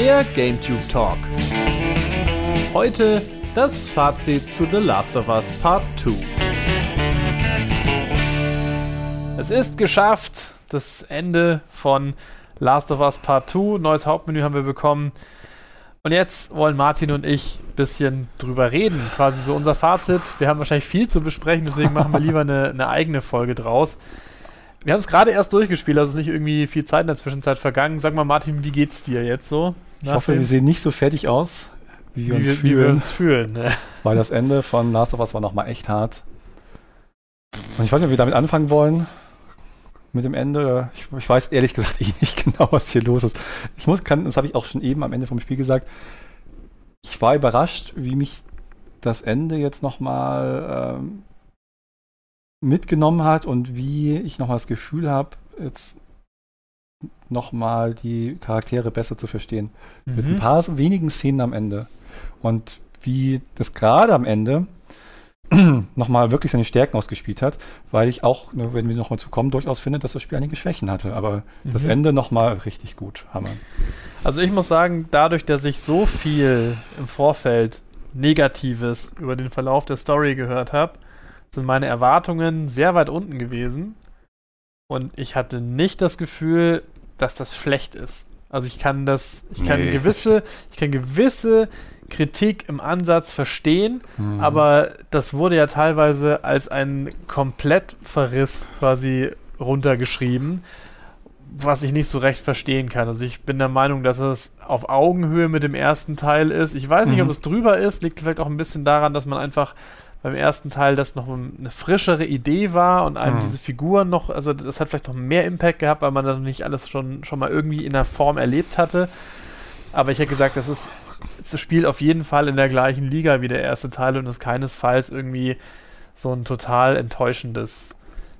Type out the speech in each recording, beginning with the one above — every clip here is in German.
der GameTube Talk. Heute das Fazit zu The Last of Us Part 2. Es ist geschafft, das Ende von Last of Us Part 2. Neues Hauptmenü haben wir bekommen. Und jetzt wollen Martin und ich ein bisschen drüber reden. Quasi so unser Fazit. Wir haben wahrscheinlich viel zu besprechen, deswegen machen wir lieber eine, eine eigene Folge draus. Wir haben es gerade erst durchgespielt, also ist nicht irgendwie viel Zeit in der Zwischenzeit vergangen. Sag mal, Martin, wie geht's dir jetzt so? Ich hoffe, wir sehen nicht so fertig aus, wie wir, wie, uns, fühlen, wie wir uns fühlen. Ne? Weil das Ende von Last of Us war nochmal echt hart. Und ich weiß nicht, ob wir damit anfangen wollen. Mit dem Ende. Ich, ich weiß ehrlich gesagt eh nicht genau, was hier los ist. Ich muss, kann, das habe ich auch schon eben am Ende vom Spiel gesagt. Ich war überrascht, wie mich das Ende jetzt nochmal ähm, mitgenommen hat und wie ich nochmal das Gefühl habe, jetzt nochmal die Charaktere besser zu verstehen. Mhm. Mit ein paar wenigen Szenen am Ende. Und wie das gerade am Ende nochmal wirklich seine Stärken ausgespielt hat, weil ich auch, ne, wenn wir nochmal zu kommen, durchaus finde, dass das Spiel einige Schwächen hatte. Aber mhm. das Ende nochmal richtig gut. Hammer. Also ich muss sagen, dadurch, dass ich so viel im Vorfeld Negatives über den Verlauf der Story gehört habe, sind meine Erwartungen sehr weit unten gewesen. Und ich hatte nicht das Gefühl, dass das schlecht ist. Also ich kann das, ich kann nee. gewisse, ich kann gewisse Kritik im Ansatz verstehen, mhm. aber das wurde ja teilweise als ein Komplettverriss quasi runtergeschrieben, was ich nicht so recht verstehen kann. Also ich bin der Meinung, dass es auf Augenhöhe mit dem ersten Teil ist. Ich weiß nicht, mhm. ob es drüber ist, liegt vielleicht auch ein bisschen daran, dass man einfach beim ersten Teil das noch eine frischere Idee war und einem mhm. diese Figuren noch, also das hat vielleicht noch mehr Impact gehabt, weil man das nicht alles schon, schon mal irgendwie in der Form erlebt hatte. Aber ich hätte gesagt, das ist das spielt auf jeden Fall in der gleichen Liga wie der erste Teil und ist keinesfalls irgendwie so ein total enttäuschendes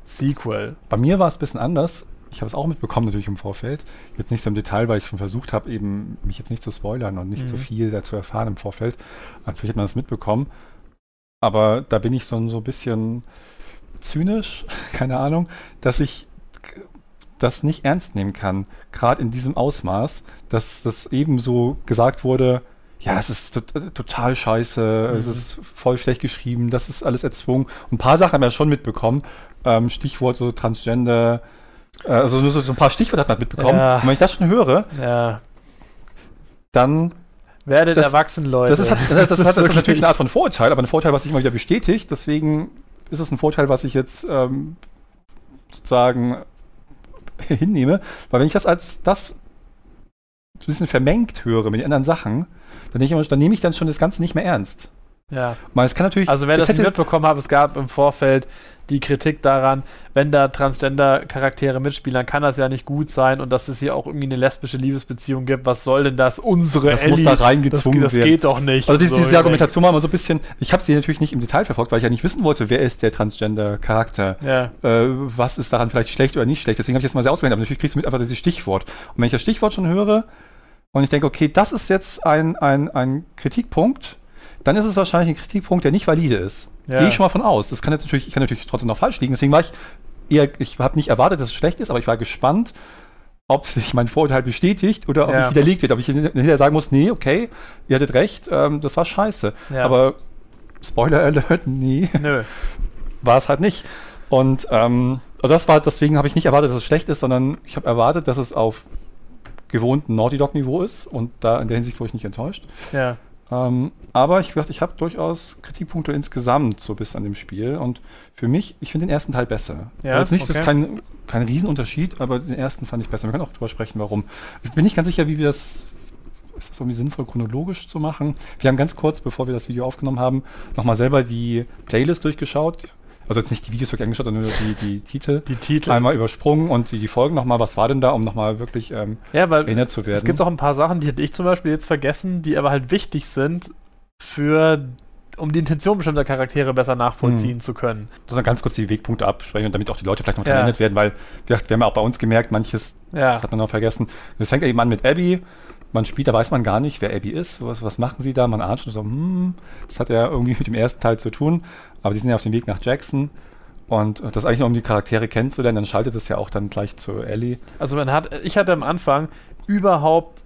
Sequel. Bei mir war es ein bisschen anders. Ich habe es auch mitbekommen natürlich im Vorfeld. Jetzt nicht so im Detail, weil ich schon versucht habe, eben mich jetzt nicht zu spoilern und nicht mhm. so viel dazu erfahren im Vorfeld. Natürlich hat man das mitbekommen. Aber da bin ich so, so ein bisschen zynisch, keine Ahnung, dass ich das nicht ernst nehmen kann. Gerade in diesem Ausmaß, dass das eben so gesagt wurde, ja, es ist total scheiße, mhm. es ist voll schlecht geschrieben, das ist alles erzwungen. Und ein paar Sachen haben wir ja schon mitbekommen. Ähm, Stichwort so Transgender, äh, also nur so, so, ein paar Stichworte hat man mitbekommen. Ja. Und wenn ich das schon höre, ja. dann Werdet das, erwachsen, Leute. Das ist, das, das, das, das ist natürlich eine Art von Vorurteil, aber ein Vorteil, was sich immer wieder bestätigt. Deswegen ist es ein Vorteil, was ich jetzt ähm, sozusagen hinnehme. Weil wenn ich das als das ein bisschen vermengt höre mit den anderen Sachen, dann, ich immer, dann nehme ich dann schon das Ganze nicht mehr ernst. Ja. Mal, es kann natürlich, also wer das nicht mitbekommen hat, es gab im Vorfeld die Kritik daran, wenn da Transgender-Charaktere mitspielen, dann kann das ja nicht gut sein und dass es hier auch irgendwie eine lesbische Liebesbeziehung gibt. Was soll denn das? Unsere Das Ellie, muss da reingezwungen das, das werden. Das geht doch nicht. Also diese, so, diese Argumentation war immer so ein bisschen, ich habe sie natürlich nicht im Detail verfolgt, weil ich ja nicht wissen wollte, wer ist der Transgender-Charakter. Ja. Äh, was ist daran vielleicht schlecht oder nicht schlecht. Deswegen habe ich jetzt mal sehr ausgewählt, aber natürlich kriegst du mit einfach dieses Stichwort. Und wenn ich das Stichwort schon höre und ich denke, okay, das ist jetzt ein, ein, ein Kritikpunkt, dann ist es wahrscheinlich ein Kritikpunkt, der nicht valide ist. Ja. Gehe ich schon mal von aus. Das kann jetzt natürlich, ich kann natürlich trotzdem noch falsch liegen. Deswegen war ich eher, ich habe nicht erwartet, dass es schlecht ist, aber ich war gespannt, ob sich mein Vorurteil bestätigt oder ob ja. ich widerlegt wird. Ob ich hinterher sagen muss, nee, okay, ihr hattet recht, ähm, das war scheiße. Ja. Aber Spoiler Alert, nee. Nö. War es halt nicht. Und ähm, das war, deswegen habe ich nicht erwartet, dass es schlecht ist, sondern ich habe erwartet, dass es auf gewohnten Naughty Dog Niveau ist und da in der Hinsicht wurde ich nicht enttäuscht. Ja. Ähm, aber ich ich habe durchaus Kritikpunkte insgesamt so bis an dem Spiel. Und für mich, ich finde den ersten Teil besser. Ja, Jetzt nicht, okay. das ist kein, kein Riesenunterschied, aber den ersten fand ich besser. Wir können auch drüber sprechen, warum. Ich bin nicht ganz sicher, wie wir das ist das irgendwie sinnvoll, chronologisch zu machen? Wir haben ganz kurz, bevor wir das Video aufgenommen haben, nochmal selber die Playlist durchgeschaut. Also jetzt nicht die Videos wirklich angeschaut, sondern nur die, die Titel. Die Titel. Einmal übersprungen und die, die Folgen nochmal. Was war denn da, um nochmal wirklich ähm, ja, weil erinnert zu werden? Es gibt auch ein paar Sachen, die hätte ich zum Beispiel jetzt vergessen, die aber halt wichtig sind für um die Intention bestimmter Charaktere besser nachvollziehen hm. zu können. Sondern ganz kurz die Wegpunkte absprechen, damit auch die Leute vielleicht noch ja. erinnert werden, weil wir, wir haben ja auch bei uns gemerkt, manches ja. hat man noch vergessen. Es fängt ja eben an mit Abby. Man spielt, da weiß man gar nicht, wer Abby ist. Was, was machen sie da? Man ahnt schon so, hm, das hat ja irgendwie mit dem ersten Teil zu tun. Aber die sind ja auf dem Weg nach Jackson. Und das eigentlich nur, um die Charaktere kennenzulernen, dann schaltet es ja auch dann gleich zu Ellie. Also man hat, ich hatte am Anfang überhaupt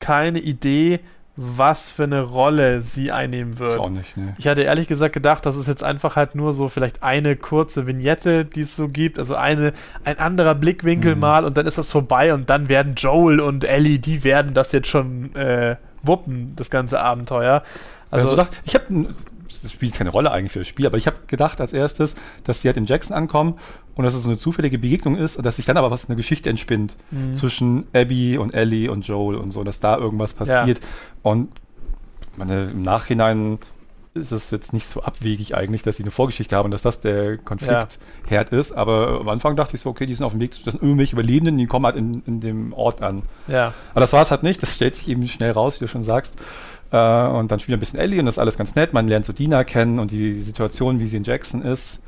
keine Idee, was für eine Rolle sie einnehmen wird. Auch nicht, ne. Ich hatte ehrlich gesagt gedacht, das ist jetzt einfach halt nur so vielleicht eine kurze Vignette, die es so gibt, also eine, ein anderer Blickwinkel Mhm. mal und dann ist das vorbei und dann werden Joel und Ellie, die werden das jetzt schon äh, wuppen, das ganze Abenteuer. Also, Also, ich habe, das spielt keine Rolle eigentlich für das Spiel, aber ich habe gedacht als erstes, dass sie halt in Jackson ankommen und dass es so eine zufällige Begegnung ist und dass sich dann aber was eine Geschichte entspinnt Mhm. zwischen Abby und Ellie und Joel und so, dass da irgendwas passiert. Und meine, im Nachhinein ist es jetzt nicht so abwegig eigentlich, dass sie eine Vorgeschichte haben und dass das der Konfliktherd ist. Aber am Anfang dachte ich so, okay, die sind auf dem Weg, das sind irgendwelche Überlebenden, die kommen halt in, in dem Ort an. ja. Aber das war es halt nicht, das stellt sich eben schnell raus, wie du schon sagst. Äh, und dann spielt ein bisschen Ellie und das ist alles ganz nett. Man lernt so Dina kennen und die Situation, wie sie in Jackson ist.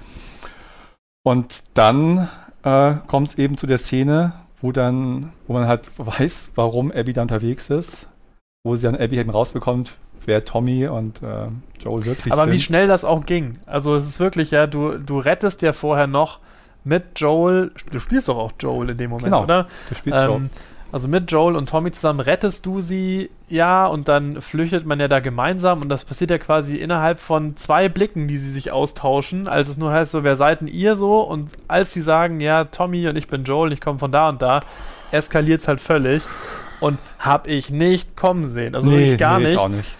Und dann äh, kommt es eben zu der Szene, wo dann, wo man halt weiß, warum Abby da unterwegs ist, wo sie dann Abby eben rausbekommt, wer Tommy und äh, Joel wirklich Aber sind. wie schnell das auch ging. Also es ist wirklich, ja, du, du rettest ja vorher noch mit Joel, du spielst doch auch Joel in dem Moment, Genau. oder? du spielst. Ähm, also mit Joel und Tommy zusammen rettest du sie, ja, und dann flüchtet man ja da gemeinsam und das passiert ja quasi innerhalb von zwei Blicken, die sie sich austauschen, als es nur heißt, so, wer seid denn ihr so? Und als sie sagen, ja, Tommy und ich bin Joel, ich komme von da und da, eskaliert es halt völlig und hab ich nicht kommen sehen. Also wirklich gar nee, nicht. Ich auch nicht.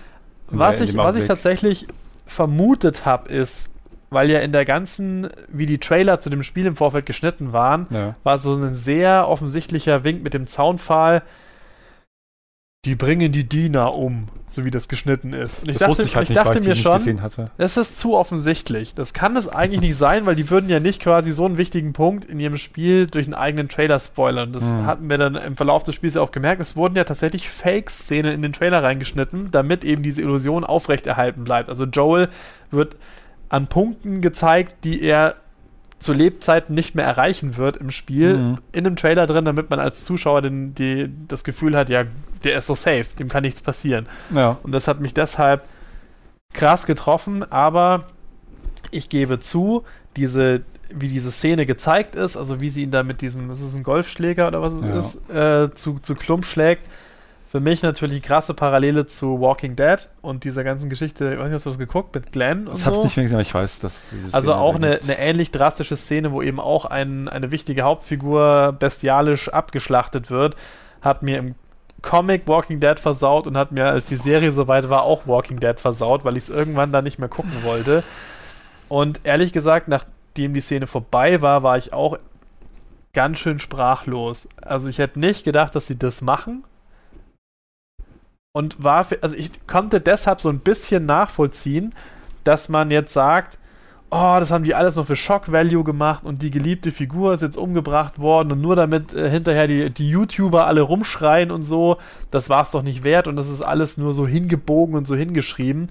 Was Nee, ich, was ich tatsächlich vermutet habe, ist, weil ja in der ganzen, wie die Trailer zu dem Spiel im Vorfeld geschnitten waren, Ja. war so ein sehr offensichtlicher Wink mit dem Zaunpfahl. Die bringen die Diener um, so wie das geschnitten ist. Und ich das dachte, wusste ich halt ich nicht, dachte mir nicht schon, das ist zu offensichtlich. Das kann es eigentlich nicht sein, weil die würden ja nicht quasi so einen wichtigen Punkt in ihrem Spiel durch einen eigenen Trailer spoilern. Das Mhm. hatten wir dann im Verlauf des Spiels ja auch gemerkt. Es wurden ja tatsächlich Fake-Szenen in den Trailer reingeschnitten, damit eben diese Illusion aufrechterhalten bleibt. Also Joel wird an Punkten gezeigt, die er zu Lebzeiten nicht mehr erreichen wird im Spiel, Mhm. in einem Trailer drin, damit man als Zuschauer den, die, das Gefühl hat, ja, der ist so safe, dem kann nichts passieren. Ja. Und das hat mich deshalb krass getroffen, aber ich gebe zu, diese, wie diese Szene gezeigt ist, also wie sie ihn da mit diesem, ist es ein Golfschläger oder was es Ja. ist, äh, zu, zu Klump schlägt. Für mich natürlich krasse Parallele zu Walking Dead und dieser ganzen Geschichte, ich weiß nicht, hast du das geguckt mit Glenn? Und hab's so? nicht mehr gesehen, aber ich weiß, dass Also Szene auch da eine, eine ähnlich drastische Szene, wo eben auch ein, eine wichtige Hauptfigur bestialisch abgeschlachtet wird, hat mir im Comic Walking Dead versaut und hat mir, als die Serie soweit war, auch Walking Dead versaut, weil ich es irgendwann dann nicht mehr gucken wollte. Und ehrlich gesagt, nachdem die Szene vorbei war, war ich auch ganz schön sprachlos. Also ich hätte nicht gedacht, dass sie das machen. Und war, für, also ich konnte deshalb so ein bisschen nachvollziehen, dass man jetzt sagt, oh, das haben die alles noch für Shock Value gemacht und die geliebte Figur ist jetzt umgebracht worden und nur damit äh, hinterher die, die YouTuber alle rumschreien und so, das war es doch nicht wert und das ist alles nur so hingebogen und so hingeschrieben.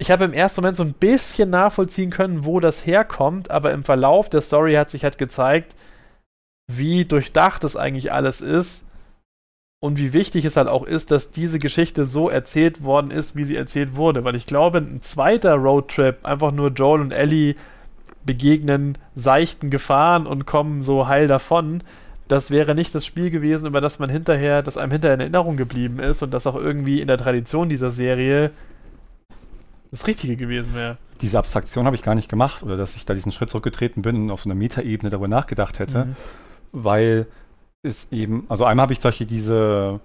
Ich habe im ersten Moment so ein bisschen nachvollziehen können, wo das herkommt, aber im Verlauf der Story hat sich halt gezeigt, wie durchdacht das eigentlich alles ist und wie wichtig es halt auch ist, dass diese Geschichte so erzählt worden ist, wie sie erzählt wurde. Weil ich glaube, ein zweiter Roadtrip, einfach nur Joel und Ellie begegnen seichten Gefahren und kommen so heil davon, das wäre nicht das Spiel gewesen, über das man hinterher, das einem hinterher in Erinnerung geblieben ist und das auch irgendwie in der Tradition dieser Serie das Richtige gewesen wäre. Diese Abstraktion habe ich gar nicht gemacht oder dass ich da diesen Schritt zurückgetreten bin und auf so einer Metaebene darüber nachgedacht hätte, Mhm. weil es eben, also einmal habe ich solche diese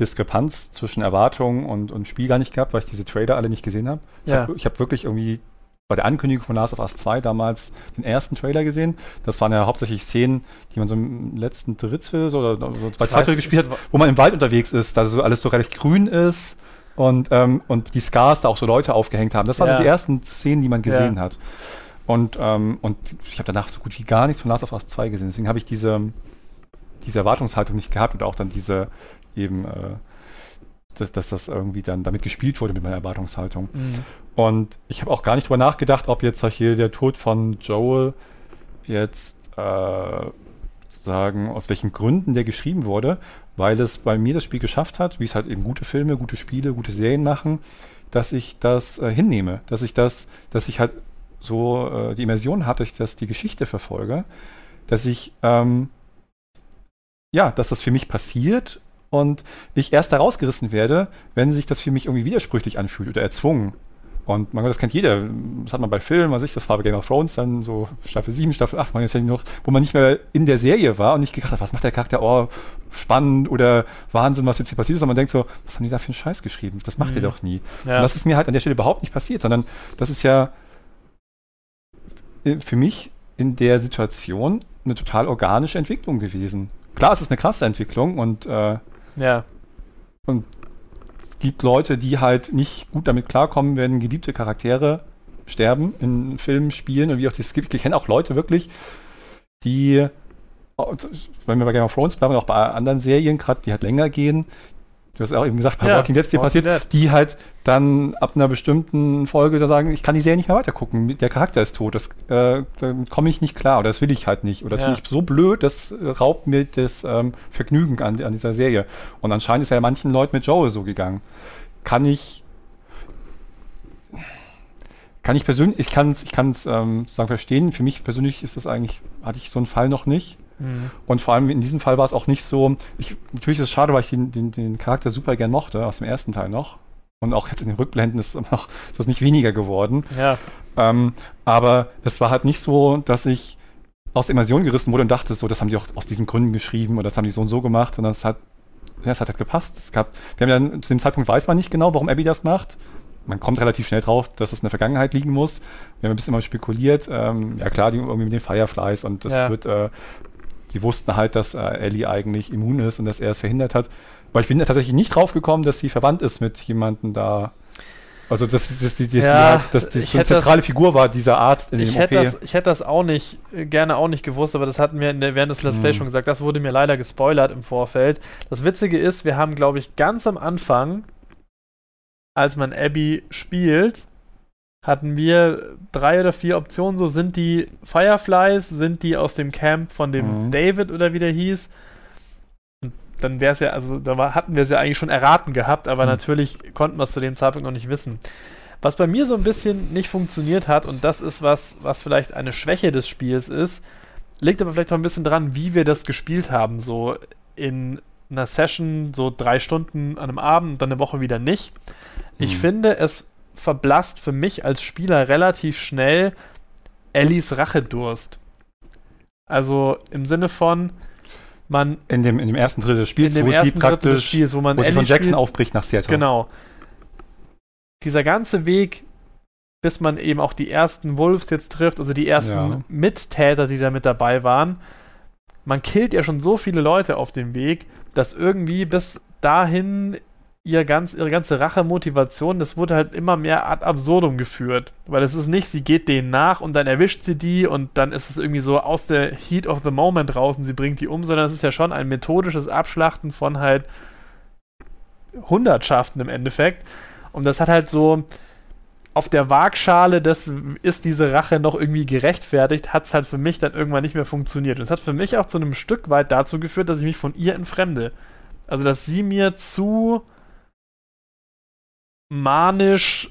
Diskrepanz zwischen Erwartungen und, und Spiel gar nicht gehabt, weil ich diese Trailer alle nicht gesehen habe. Ich Ja. habe hab wirklich irgendwie bei der Ankündigung von Last of Us 2 damals den ersten Trailer gesehen. Das waren ja hauptsächlich Szenen, die man so im letzten Drittel so, oder so zwei Drittel gespielt hat, wo man im Wald unterwegs ist, da so alles so relativ grün ist und, ähm, und die Scars da auch so Leute aufgehängt haben. Das waren Ja. so die ersten Szenen, die man gesehen Ja. hat. Und, ähm, und ich habe danach so gut wie gar nichts von Last of Us 2 gesehen. Deswegen habe ich diese, diese Erwartungshaltung nicht gehabt und auch dann diese eben, äh, dass, dass das irgendwie dann damit gespielt wurde mit meiner Erwartungshaltung. Mhm. Und ich habe auch gar nicht drüber nachgedacht, ob jetzt hier der Tod von Joel jetzt äh, sozusagen aus welchen Gründen der geschrieben wurde, weil es bei mir das Spiel geschafft hat, wie es halt eben gute Filme, gute Spiele, gute Serien machen, dass ich das äh, hinnehme, dass ich das, dass ich halt so äh, die Immersion hatte, ich das die Geschichte verfolge, dass ich ähm, ja, dass das für mich passiert und ich erst da rausgerissen werde, wenn sich das für mich irgendwie widersprüchlich anfühlt oder erzwungen. Und man, das kennt jeder. Das hat man bei Filmen, was ich, das war bei Game of Thrones, dann so Staffel 7, Staffel 8, man jetzt noch, wo man nicht mehr in der Serie war und nicht gedacht hat, was macht der Charakter, oh, spannend oder Wahnsinn, was jetzt hier passiert ist, sondern man denkt so, was haben die da für einen Scheiß geschrieben? Das macht mhm. ihr doch nie. Ja. Und das ist mir halt an der Stelle überhaupt nicht passiert, sondern das ist ja für mich in der Situation eine total organische Entwicklung gewesen. Klar, es ist eine krasse Entwicklung und äh, ja. Und es gibt Leute, die halt nicht gut damit klarkommen, wenn geliebte Charaktere sterben in Filmen, Spielen und wie auch das gibt. Ich kenne auch Leute wirklich, die, wenn wir bei Game of Thrones bleiben, auch bei anderen Serien, gerade die halt länger gehen, du hast auch eben gesagt, bei ja, Walking Dead dir passiert, Dead. die halt dann ab einer bestimmten Folge da sagen, ich kann die Serie nicht mehr weitergucken, der Charakter ist tot, das äh, komme ich nicht klar oder das will ich halt nicht oder das ja. finde ich so blöd, das raubt mir das ähm, Vergnügen an, an dieser Serie. Und anscheinend ist ja manchen Leuten mit Joel so gegangen. Kann ich kann ich persönlich, ich kann es ich kann's, ähm, sozusagen verstehen, für mich persönlich ist das eigentlich, hatte ich so einen Fall noch nicht. Mhm. Und vor allem in diesem Fall war es auch nicht so. Ich, natürlich ist es schade, weil ich den, den, den Charakter super gern mochte, aus dem ersten Teil noch. Und auch jetzt in den Rückblenden ist, noch, ist das nicht weniger geworden. Ja. Ähm, aber es war halt nicht so, dass ich aus der Immersion gerissen wurde und dachte, so, das haben die auch aus diesen Gründen geschrieben oder das haben die so und so gemacht, sondern es hat, ja, es hat halt gepasst. Es gab, wir haben ja zu dem Zeitpunkt weiß man nicht genau, warum Abby das macht. Man kommt relativ schnell drauf, dass es in der Vergangenheit liegen muss. Wir haben ein bisschen mal spekuliert. Ähm, ja klar, die irgendwie mit den Fireflies und das ja. wird äh, die wussten halt, dass äh, Ellie eigentlich immun ist und dass er es verhindert hat. Aber ich bin da tatsächlich nicht drauf gekommen, dass sie verwandt ist mit jemandem da. Also, dass, dass, dass, ja, dass, dass die so eine zentrale das, Figur war, dieser Arzt in ich dem hätte OP. Das, ich hätte das auch nicht, äh, gerne auch nicht gewusst, aber das hatten wir der, während des Let's Play hm. schon gesagt. Das wurde mir leider gespoilert im Vorfeld. Das Witzige ist, wir haben, glaube ich, ganz am Anfang, als man Abby spielt, hatten wir drei oder vier Optionen. So sind die Fireflies, sind die aus dem Camp von dem mhm. David oder wie der hieß. Und dann wäre es ja, also da war, hatten wir es ja eigentlich schon erraten gehabt, aber mhm. natürlich konnten wir es zu dem Zeitpunkt noch nicht wissen. Was bei mir so ein bisschen nicht funktioniert hat, und das ist was, was vielleicht eine Schwäche des Spiels ist, liegt aber vielleicht auch ein bisschen dran, wie wir das gespielt haben. So in einer Session, so drei Stunden an einem Abend, dann eine Woche wieder nicht. Ich mhm. finde, es verblasst für mich als Spieler relativ schnell Ellies Rachedurst. Also im Sinne von, man. In dem, in dem ersten Drittel des Spiels, wo sie praktisch Spiels, wo man wo sie von Jackson spielt, aufbricht nach Seattle. Genau. Dieser ganze Weg, bis man eben auch die ersten Wolves jetzt trifft, also die ersten ja. Mittäter, die da mit dabei waren. Man killt ja schon so viele Leute auf dem Weg, dass irgendwie bis dahin ihr ganz, ihre ganze Rachemotivation, das wurde halt immer mehr ad absurdum geführt. Weil es ist nicht, sie geht denen nach und dann erwischt sie die und dann ist es irgendwie so aus der Heat of the Moment raus und sie bringt die um, sondern es ist ja schon ein methodisches Abschlachten von halt Hundertschaften im Endeffekt. Und das hat halt so auf der Waagschale, das ist diese Rache noch irgendwie gerechtfertigt, hat es halt für mich dann irgendwann nicht mehr funktioniert. Und es hat für mich auch zu einem Stück weit dazu geführt, dass ich mich von ihr entfremde. Also, dass sie mir zu manisch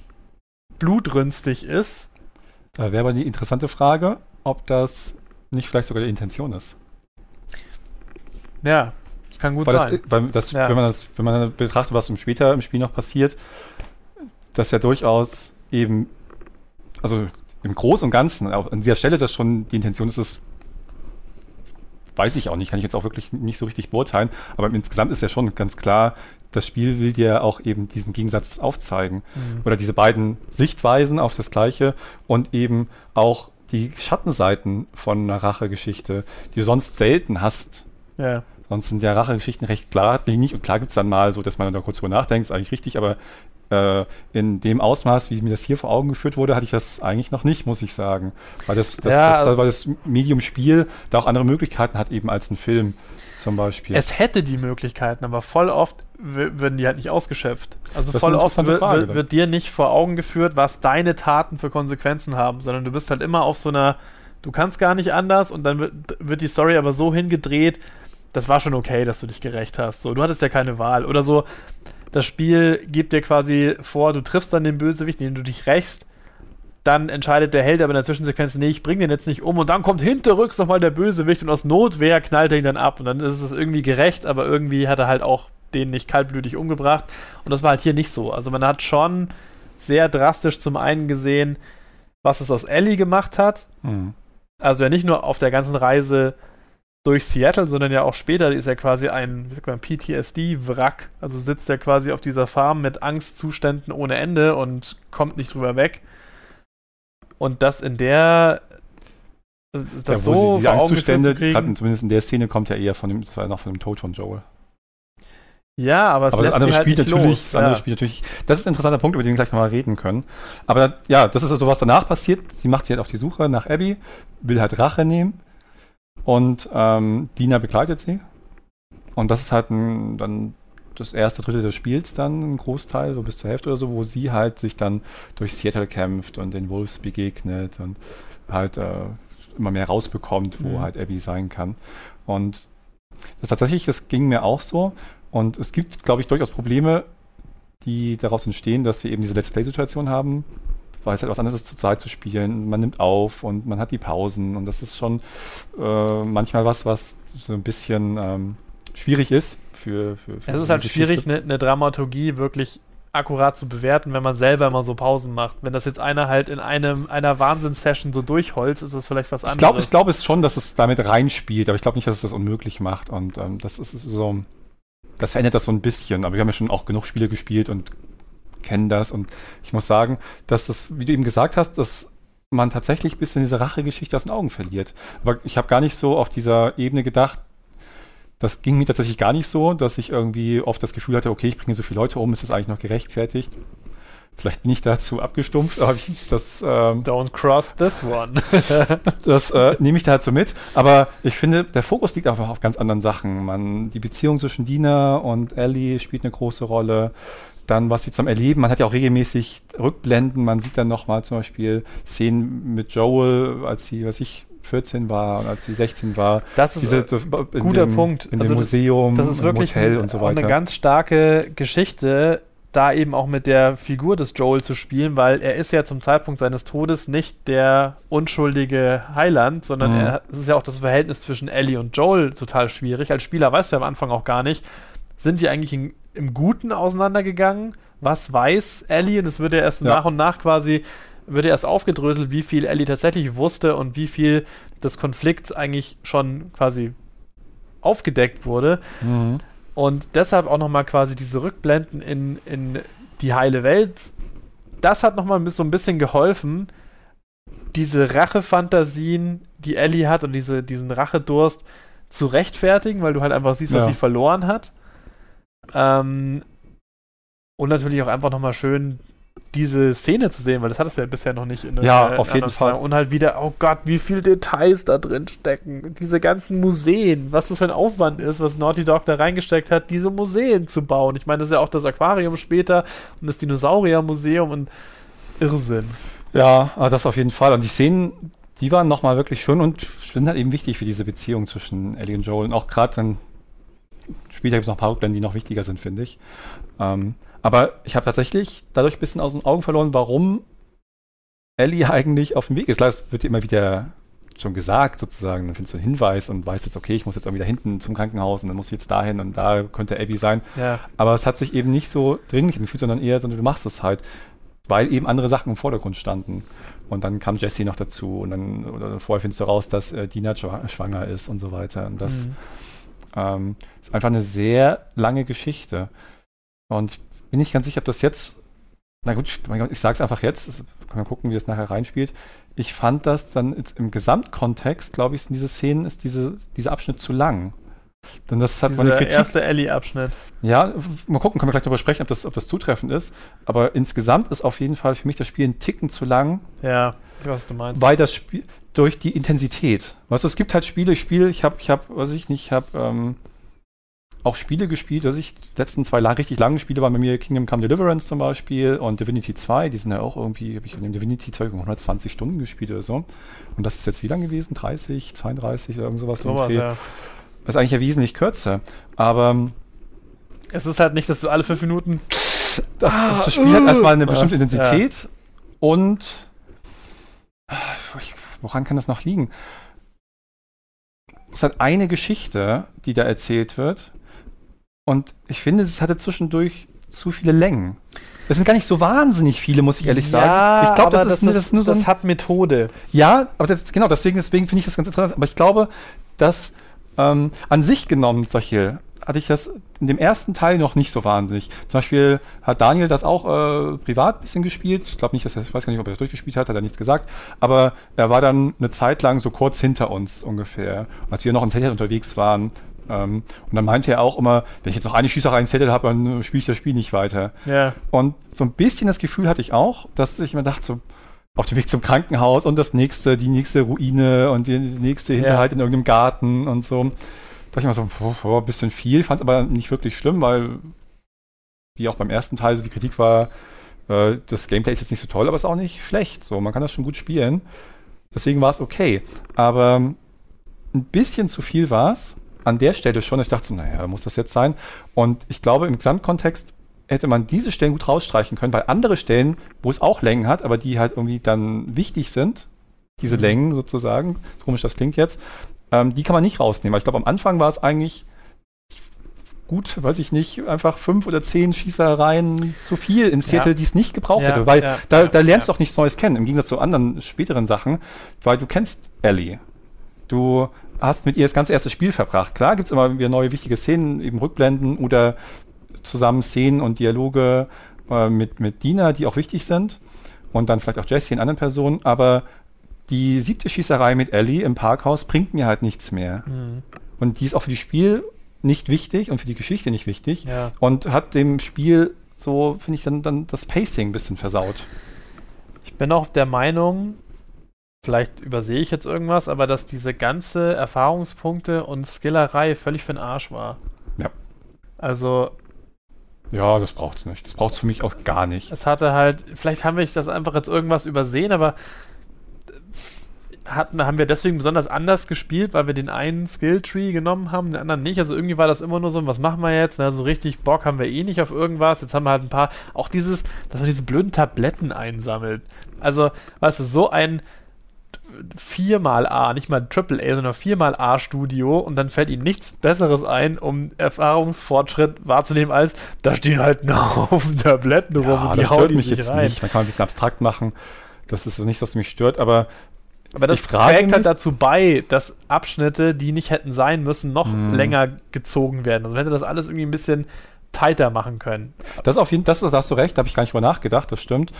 blutrünstig ist. Da wäre aber die interessante Frage, ob das nicht vielleicht sogar die Intention ist. Ja, das kann gut weil sein. Das, weil das, ja. wenn, man das, wenn man betrachtet, was später im Spiel noch passiert, dass ja durchaus eben, also im Großen und Ganzen, an dieser Stelle das schon die Intention ist, ist weiß ich auch nicht, kann ich jetzt auch wirklich nicht so richtig beurteilen, aber insgesamt ist ja schon ganz klar, das Spiel will dir auch eben diesen Gegensatz aufzeigen. Mhm. Oder diese beiden Sichtweisen auf das Gleiche und eben auch die Schattenseiten von einer Rachegeschichte, die du sonst selten hast. Ja. Sonst sind ja Rachegeschichten recht geradlinig und klar gibt es dann mal so, dass man da kurz drüber nachdenkt, ist eigentlich richtig, aber äh, in dem Ausmaß, wie mir das hier vor Augen geführt wurde, hatte ich das eigentlich noch nicht, muss ich sagen. Weil das, das, ja, das, weil das Medium Spiel da auch andere Möglichkeiten hat, eben als ein Film zum Beispiel. Es hätte die Möglichkeiten, aber voll oft werden die halt nicht ausgeschöpft. Also das voll oft wird, Frage, wird, dir nicht vor Augen geführt, was deine Taten für Konsequenzen haben, sondern du bist halt immer auf so einer, du kannst gar nicht anders und dann wird, wird die Story aber so hingedreht, das war schon okay, dass du dich gerecht hast. So, du hattest ja keine Wahl. Oder so, das Spiel gibt dir quasi vor, du triffst dann den Bösewicht, den du dich rächst dann entscheidet der Held aber in der Zwischensequenz, nee, ich bringe den jetzt nicht um und dann kommt hinterrücks nochmal der Bösewicht und aus Notwehr knallt er ihn dann ab und dann ist es irgendwie gerecht, aber irgendwie hat er halt auch den nicht kaltblütig umgebracht. Und das war halt hier nicht so. Also man hat schon sehr drastisch zum einen gesehen, was es aus Ellie gemacht hat. Mhm. Also ja nicht nur auf der ganzen Reise durch Seattle, sondern ja auch später ist er quasi ein, man, PTSD-Wrack. Also sitzt er quasi auf dieser Farm mit Angstzuständen ohne Ende und kommt nicht drüber weg. Und das in der das ja, so die Angstzustände, zumindest in der Szene kommt ja eher von dem, das war noch von dem Tod von Joel. Ja, aber es aber das andere halt natürlich, los. das andere ja. spielt natürlich. Das ist ein interessanter Punkt, über den wir gleich nochmal reden können. Aber ja, das ist also was danach passiert. Sie macht sich halt auf die Suche nach Abby, will halt Rache nehmen und ähm, Dina begleitet sie. Und das ist halt ein, dann das erste Drittel des Spiels dann ein Großteil, so bis zur Hälfte oder so, wo sie halt sich dann durch Seattle kämpft und den Wolves begegnet und halt äh, immer mehr rausbekommt, wo mhm. halt Abby sein kann. Und das tatsächlich, das ging mir auch so. Und es gibt, glaube ich, durchaus Probleme, die daraus entstehen, dass wir eben diese Let's Play-Situation haben, weil es halt was anderes ist, zur Zeit zu spielen. Man nimmt auf und man hat die Pausen und das ist schon äh, manchmal was, was so ein bisschen ähm, schwierig ist für. für, für es ist halt Geschichte. schwierig, eine ne Dramaturgie wirklich akkurat zu bewerten, wenn man selber immer so Pausen macht. Wenn das jetzt einer halt in einem, einer Wahnsinnssession so durchholzt, ist das vielleicht was anderes. Ich glaube ich glaub es schon, dass es damit reinspielt, aber ich glaube nicht, dass es das unmöglich macht. Und ähm, das ist so, das verändert das so ein bisschen. Aber wir haben ja schon auch genug Spiele gespielt und kennen das. Und ich muss sagen, dass das, wie du eben gesagt hast, dass man tatsächlich ein bisschen diese Rachegeschichte aus den Augen verliert. Aber ich habe gar nicht so auf dieser Ebene gedacht, das ging mir tatsächlich gar nicht so, dass ich irgendwie oft das Gefühl hatte, okay, ich bringe so viele Leute um, ist das eigentlich noch gerechtfertigt? Vielleicht nicht dazu abgestumpft, aber ich, das. Ähm, Don't cross this one. das äh, nehme ich da halt so mit. Aber ich finde, der Fokus liegt einfach auf ganz anderen Sachen. Man, die Beziehung zwischen Dina und Ellie spielt eine große Rolle. Dann, was sie zum Erleben, man hat ja auch regelmäßig Rückblenden. Man sieht dann nochmal zum Beispiel Szenen mit Joel, als sie, was ich, 14 war, als sie 16 war. Das ist ein guter dem, Punkt. In also dem Museum, das ist wirklich Hotel und so weiter. eine ganz starke Geschichte, da eben auch mit der Figur des Joel zu spielen, weil er ist ja zum Zeitpunkt seines Todes nicht der unschuldige Heiland, sondern mhm. er, es ist ja auch das Verhältnis zwischen Ellie und Joel total schwierig. Als Spieler weißt du ja am Anfang auch gar nicht, sind die eigentlich in, im Guten auseinandergegangen? Was weiß Ellie? Und es wird ja erst ja. nach und nach quasi wird erst aufgedröselt, wie viel Ellie tatsächlich wusste und wie viel des Konflikts eigentlich schon quasi aufgedeckt wurde. Mhm. Und deshalb auch nochmal quasi diese Rückblenden in, in die heile Welt. Das hat nochmal so ein bisschen geholfen, diese Rachefantasien, die Ellie hat und diese, diesen Rachedurst zu rechtfertigen, weil du halt einfach siehst, was ja. sie verloren hat. Ähm, und natürlich auch einfach nochmal schön diese Szene zu sehen, weil das hattest du ja bisher noch nicht in der Ja, auf jeden Fall. Und halt wieder, oh Gott, wie viele Details da drin stecken. Diese ganzen Museen, was das für ein Aufwand ist, was Naughty Dog da reingesteckt hat, diese Museen zu bauen. Ich meine, das ist ja auch das Aquarium später und das Dinosauriermuseum und Irrsinn. Ja, das auf jeden Fall. Und die Szenen, die waren nochmal wirklich schön und sind halt eben wichtig für diese Beziehung zwischen Ellie und Joel. Und auch gerade dann später gibt es noch ein paar Rückblenden, die noch wichtiger sind, finde ich. Ähm, aber ich habe tatsächlich dadurch ein bisschen aus den Augen verloren, warum Ellie eigentlich auf dem Weg ist. Klar, es wird immer wieder schon gesagt, sozusagen. Dann findest du einen Hinweis und weißt jetzt, okay, ich muss jetzt irgendwie da hinten zum Krankenhaus und dann muss ich jetzt dahin und da könnte Abby sein. Ja. Aber es hat sich eben nicht so dringlich gefühlt, sondern eher, sondern du machst es halt, weil eben andere Sachen im Vordergrund standen. Und dann kam Jesse noch dazu und dann oder vorher findest du raus, dass äh, Dina schwanger ist und so weiter. Und das mhm. ähm, ist einfach eine sehr lange Geschichte. Und bin nicht ganz sicher, ob das jetzt. Na gut, ich sage es einfach jetzt. Kann man gucken, wie es nachher reinspielt. Ich fand das dann jetzt im Gesamtkontext, glaube ich, in diese Szenen ist diese, dieser Abschnitt zu lang. Denn das hat meine Kritik. Der erste Ellie-Abschnitt. Ja, mal gucken, können wir gleich darüber sprechen, ob das, ob das zutreffend ist. Aber insgesamt ist auf jeden Fall für mich das Spiel ein Ticken zu lang. Ja, ich weiß, was du meinst. Weil das Spiel durch die Intensität. Weißt du, es gibt halt Spiele, ich spiele, ich habe, ich habe, weiß ich nicht, ich habe ähm, auch Spiele gespielt, dass ich die letzten zwei lang, richtig langen Spiele waren bei mir Kingdom Come Deliverance zum Beispiel und Divinity 2, die sind ja auch irgendwie, habe ich in dem Divinity 2 120 Stunden gespielt oder so. Und das ist jetzt wie lang gewesen? 30, 32 oder irgend sowas. So was, ja. Das ist eigentlich ja wesentlich kürzer. Aber es ist halt nicht, dass du alle fünf Minuten das, ah, das Spiel uh, hat erstmal eine bestimmte was? Intensität ja. und woran kann das noch liegen? Es hat eine Geschichte, die da erzählt wird Und ich finde, es hatte zwischendurch zu viele Längen. Das sind gar nicht so wahnsinnig viele, muss ich ehrlich sagen. Ich glaube, das, das, ist, das ist nur so ein, das hat Methode. Ja, aber das, genau, deswegen, deswegen finde ich das ganz interessant. Aber ich glaube, dass ähm, an sich genommen solche hatte ich das in dem ersten Teil noch nicht so wahnsinnig. Zum Beispiel hat Daniel das auch äh, privat ein bisschen gespielt. Ich glaube nicht, dass er, ich weiß gar nicht, ob er das durchgespielt hat, hat er nichts gesagt. Aber er war dann eine Zeit lang so kurz hinter uns ungefähr, als wir noch in Zelda unterwegs waren. Ähm, und dann meinte er auch immer, wenn ich jetzt noch eine Schießerei in Zelda habe, dann spiele ich das Spiel nicht weiter. Ja. Und so ein bisschen das Gefühl hatte ich auch, dass ich mir dachte, so, auf dem Weg zum Krankenhaus und das nächste, die nächste Ruine und die nächste Hinterhalt ja. in irgendeinem Garten und so. Da dachte ich mir so, oh, ein bisschen viel, fand es aber nicht wirklich schlimm, weil, wie auch beim ersten Teil, so die Kritik war, äh, das Gameplay ist jetzt nicht so toll, aber ist auch nicht schlecht. So, man kann das schon gut spielen. Deswegen war es okay. Aber ein bisschen zu viel war es an der Stelle schon. Ich dachte so, naja, muss das jetzt sein? Und ich glaube, im Gesamtkontext hätte man diese Stellen gut rausstreichen können, weil andere Stellen, wo es auch Längen hat, aber die halt irgendwie dann wichtig sind, diese mhm. Längen sozusagen, so komisch das klingt jetzt, ähm, die kann man nicht rausnehmen. Weil ich glaube, am Anfang war es eigentlich gut, weiß ich nicht, einfach fünf oder zehn Schießereien zu viel in Seattle, ja. die es nicht gebraucht ja, hätte, weil ja, da, da lernst du auch nichts Neues kennen, im Gegensatz zu anderen späteren Sachen, weil du kennst Ellie. Du hast mit ihr das ganze erste Spiel verbracht. Klar gibt es immer wieder neue wichtige Szenen, eben Rückblenden oder zusammen Szenen und Dialoge äh, mit, mit Dina, die auch wichtig sind. Und dann vielleicht auch Jesse und anderen Personen. Aber die siebte Schießerei mit Ellie im Parkhaus bringt mir halt nichts mehr. Mhm. Und die ist auch für das Spiel nicht wichtig und für die Geschichte nicht wichtig. Ja. Und hat dem Spiel so, finde ich, dann, dann das Pacing ein bisschen versaut. Ich bin auch der Meinung, vielleicht übersehe ich jetzt irgendwas, aber dass diese ganze Erfahrungspunkte und Skillerei völlig für den Arsch war. Ja. Also, ja, das braucht es nicht. Das braucht es für mich auch gar nicht. Es hatte halt, vielleicht haben wir das einfach jetzt irgendwas übersehen, aber hatten, haben wir deswegen besonders anders gespielt, weil wir den einen Skilltree genommen haben, den anderen nicht. Also irgendwie war das immer nur so, was machen wir jetzt? Na, so richtig Bock haben wir eh nicht auf irgendwas. Jetzt haben wir halt ein paar, auch dieses, dass man diese blöden Tabletten einsammelt. Also, weißt du, so ein viermal A, nicht mal Triple A, sondern viermal A Studio und dann fällt ihnen nichts Besseres ein, um Erfahrungsfortschritt wahrzunehmen, als da stehen halt ein Haufen Tabletten rum ja, und die hauen mich jetzt rein. nicht. Man kann ein bisschen abstrakt machen. Das ist nicht, was mich stört, aber aber das trägt halt dazu bei, dass Abschnitte, die nicht hätten sein müssen, noch hm. länger gezogen werden. Also man hätte das alles irgendwie ein bisschen tighter machen können. Das auf jeden Fall, da hast du recht, da habe ich gar nicht drüber nachgedacht, das stimmt.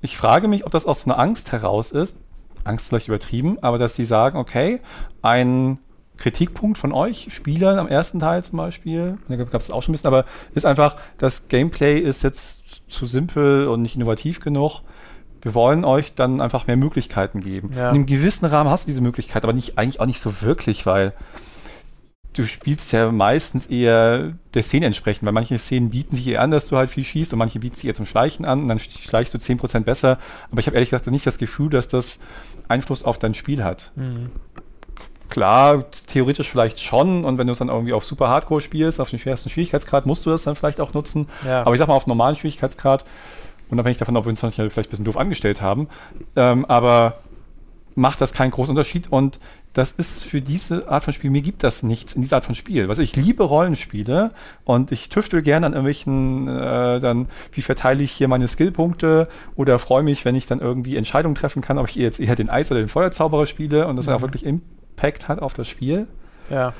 Ich frage mich, ob das aus einer Angst heraus ist, Angst vielleicht übertrieben, aber dass sie sagen, okay, ein Kritikpunkt von euch, Spielern am ersten Teil zum Beispiel, da gab es auch schon ein bisschen, aber ist einfach, das Gameplay ist jetzt zu simpel und nicht innovativ genug. Wir wollen euch dann einfach mehr Möglichkeiten geben. Ja. In einem gewissen Rahmen hast du diese Möglichkeit, aber nicht, eigentlich auch nicht so wirklich, weil du spielst ja meistens eher der Szene entsprechend, weil manche Szenen bieten sich eher an, dass du halt viel schießt und manche bieten sich eher zum Schleichen an und dann schleichst du 10% besser. Aber ich habe ehrlich gesagt nicht das Gefühl, dass das Einfluss auf dein Spiel hat. Mhm. Klar, theoretisch vielleicht schon und wenn du es dann irgendwie auf super Hardcore spielst, auf den schwersten Schwierigkeitsgrad, musst du das dann vielleicht auch nutzen. Ja. Aber ich sag mal, auf normalen Schwierigkeitsgrad, unabhängig davon, ob wir uns vielleicht ein bisschen doof angestellt haben, ähm, aber macht das keinen großen Unterschied und das ist für diese Art von Spiel, mir gibt das nichts in dieser Art von Spiel. Also ich liebe Rollenspiele und ich tüftel gerne an irgendwelchen, äh, dann, wie verteile ich hier meine Skillpunkte oder freue mich, wenn ich dann irgendwie Entscheidungen treffen kann, ob ich jetzt eher den Eis oder den Feuerzauberer spiele und das mhm. auch wirklich Impact hat auf das Spiel. Ja.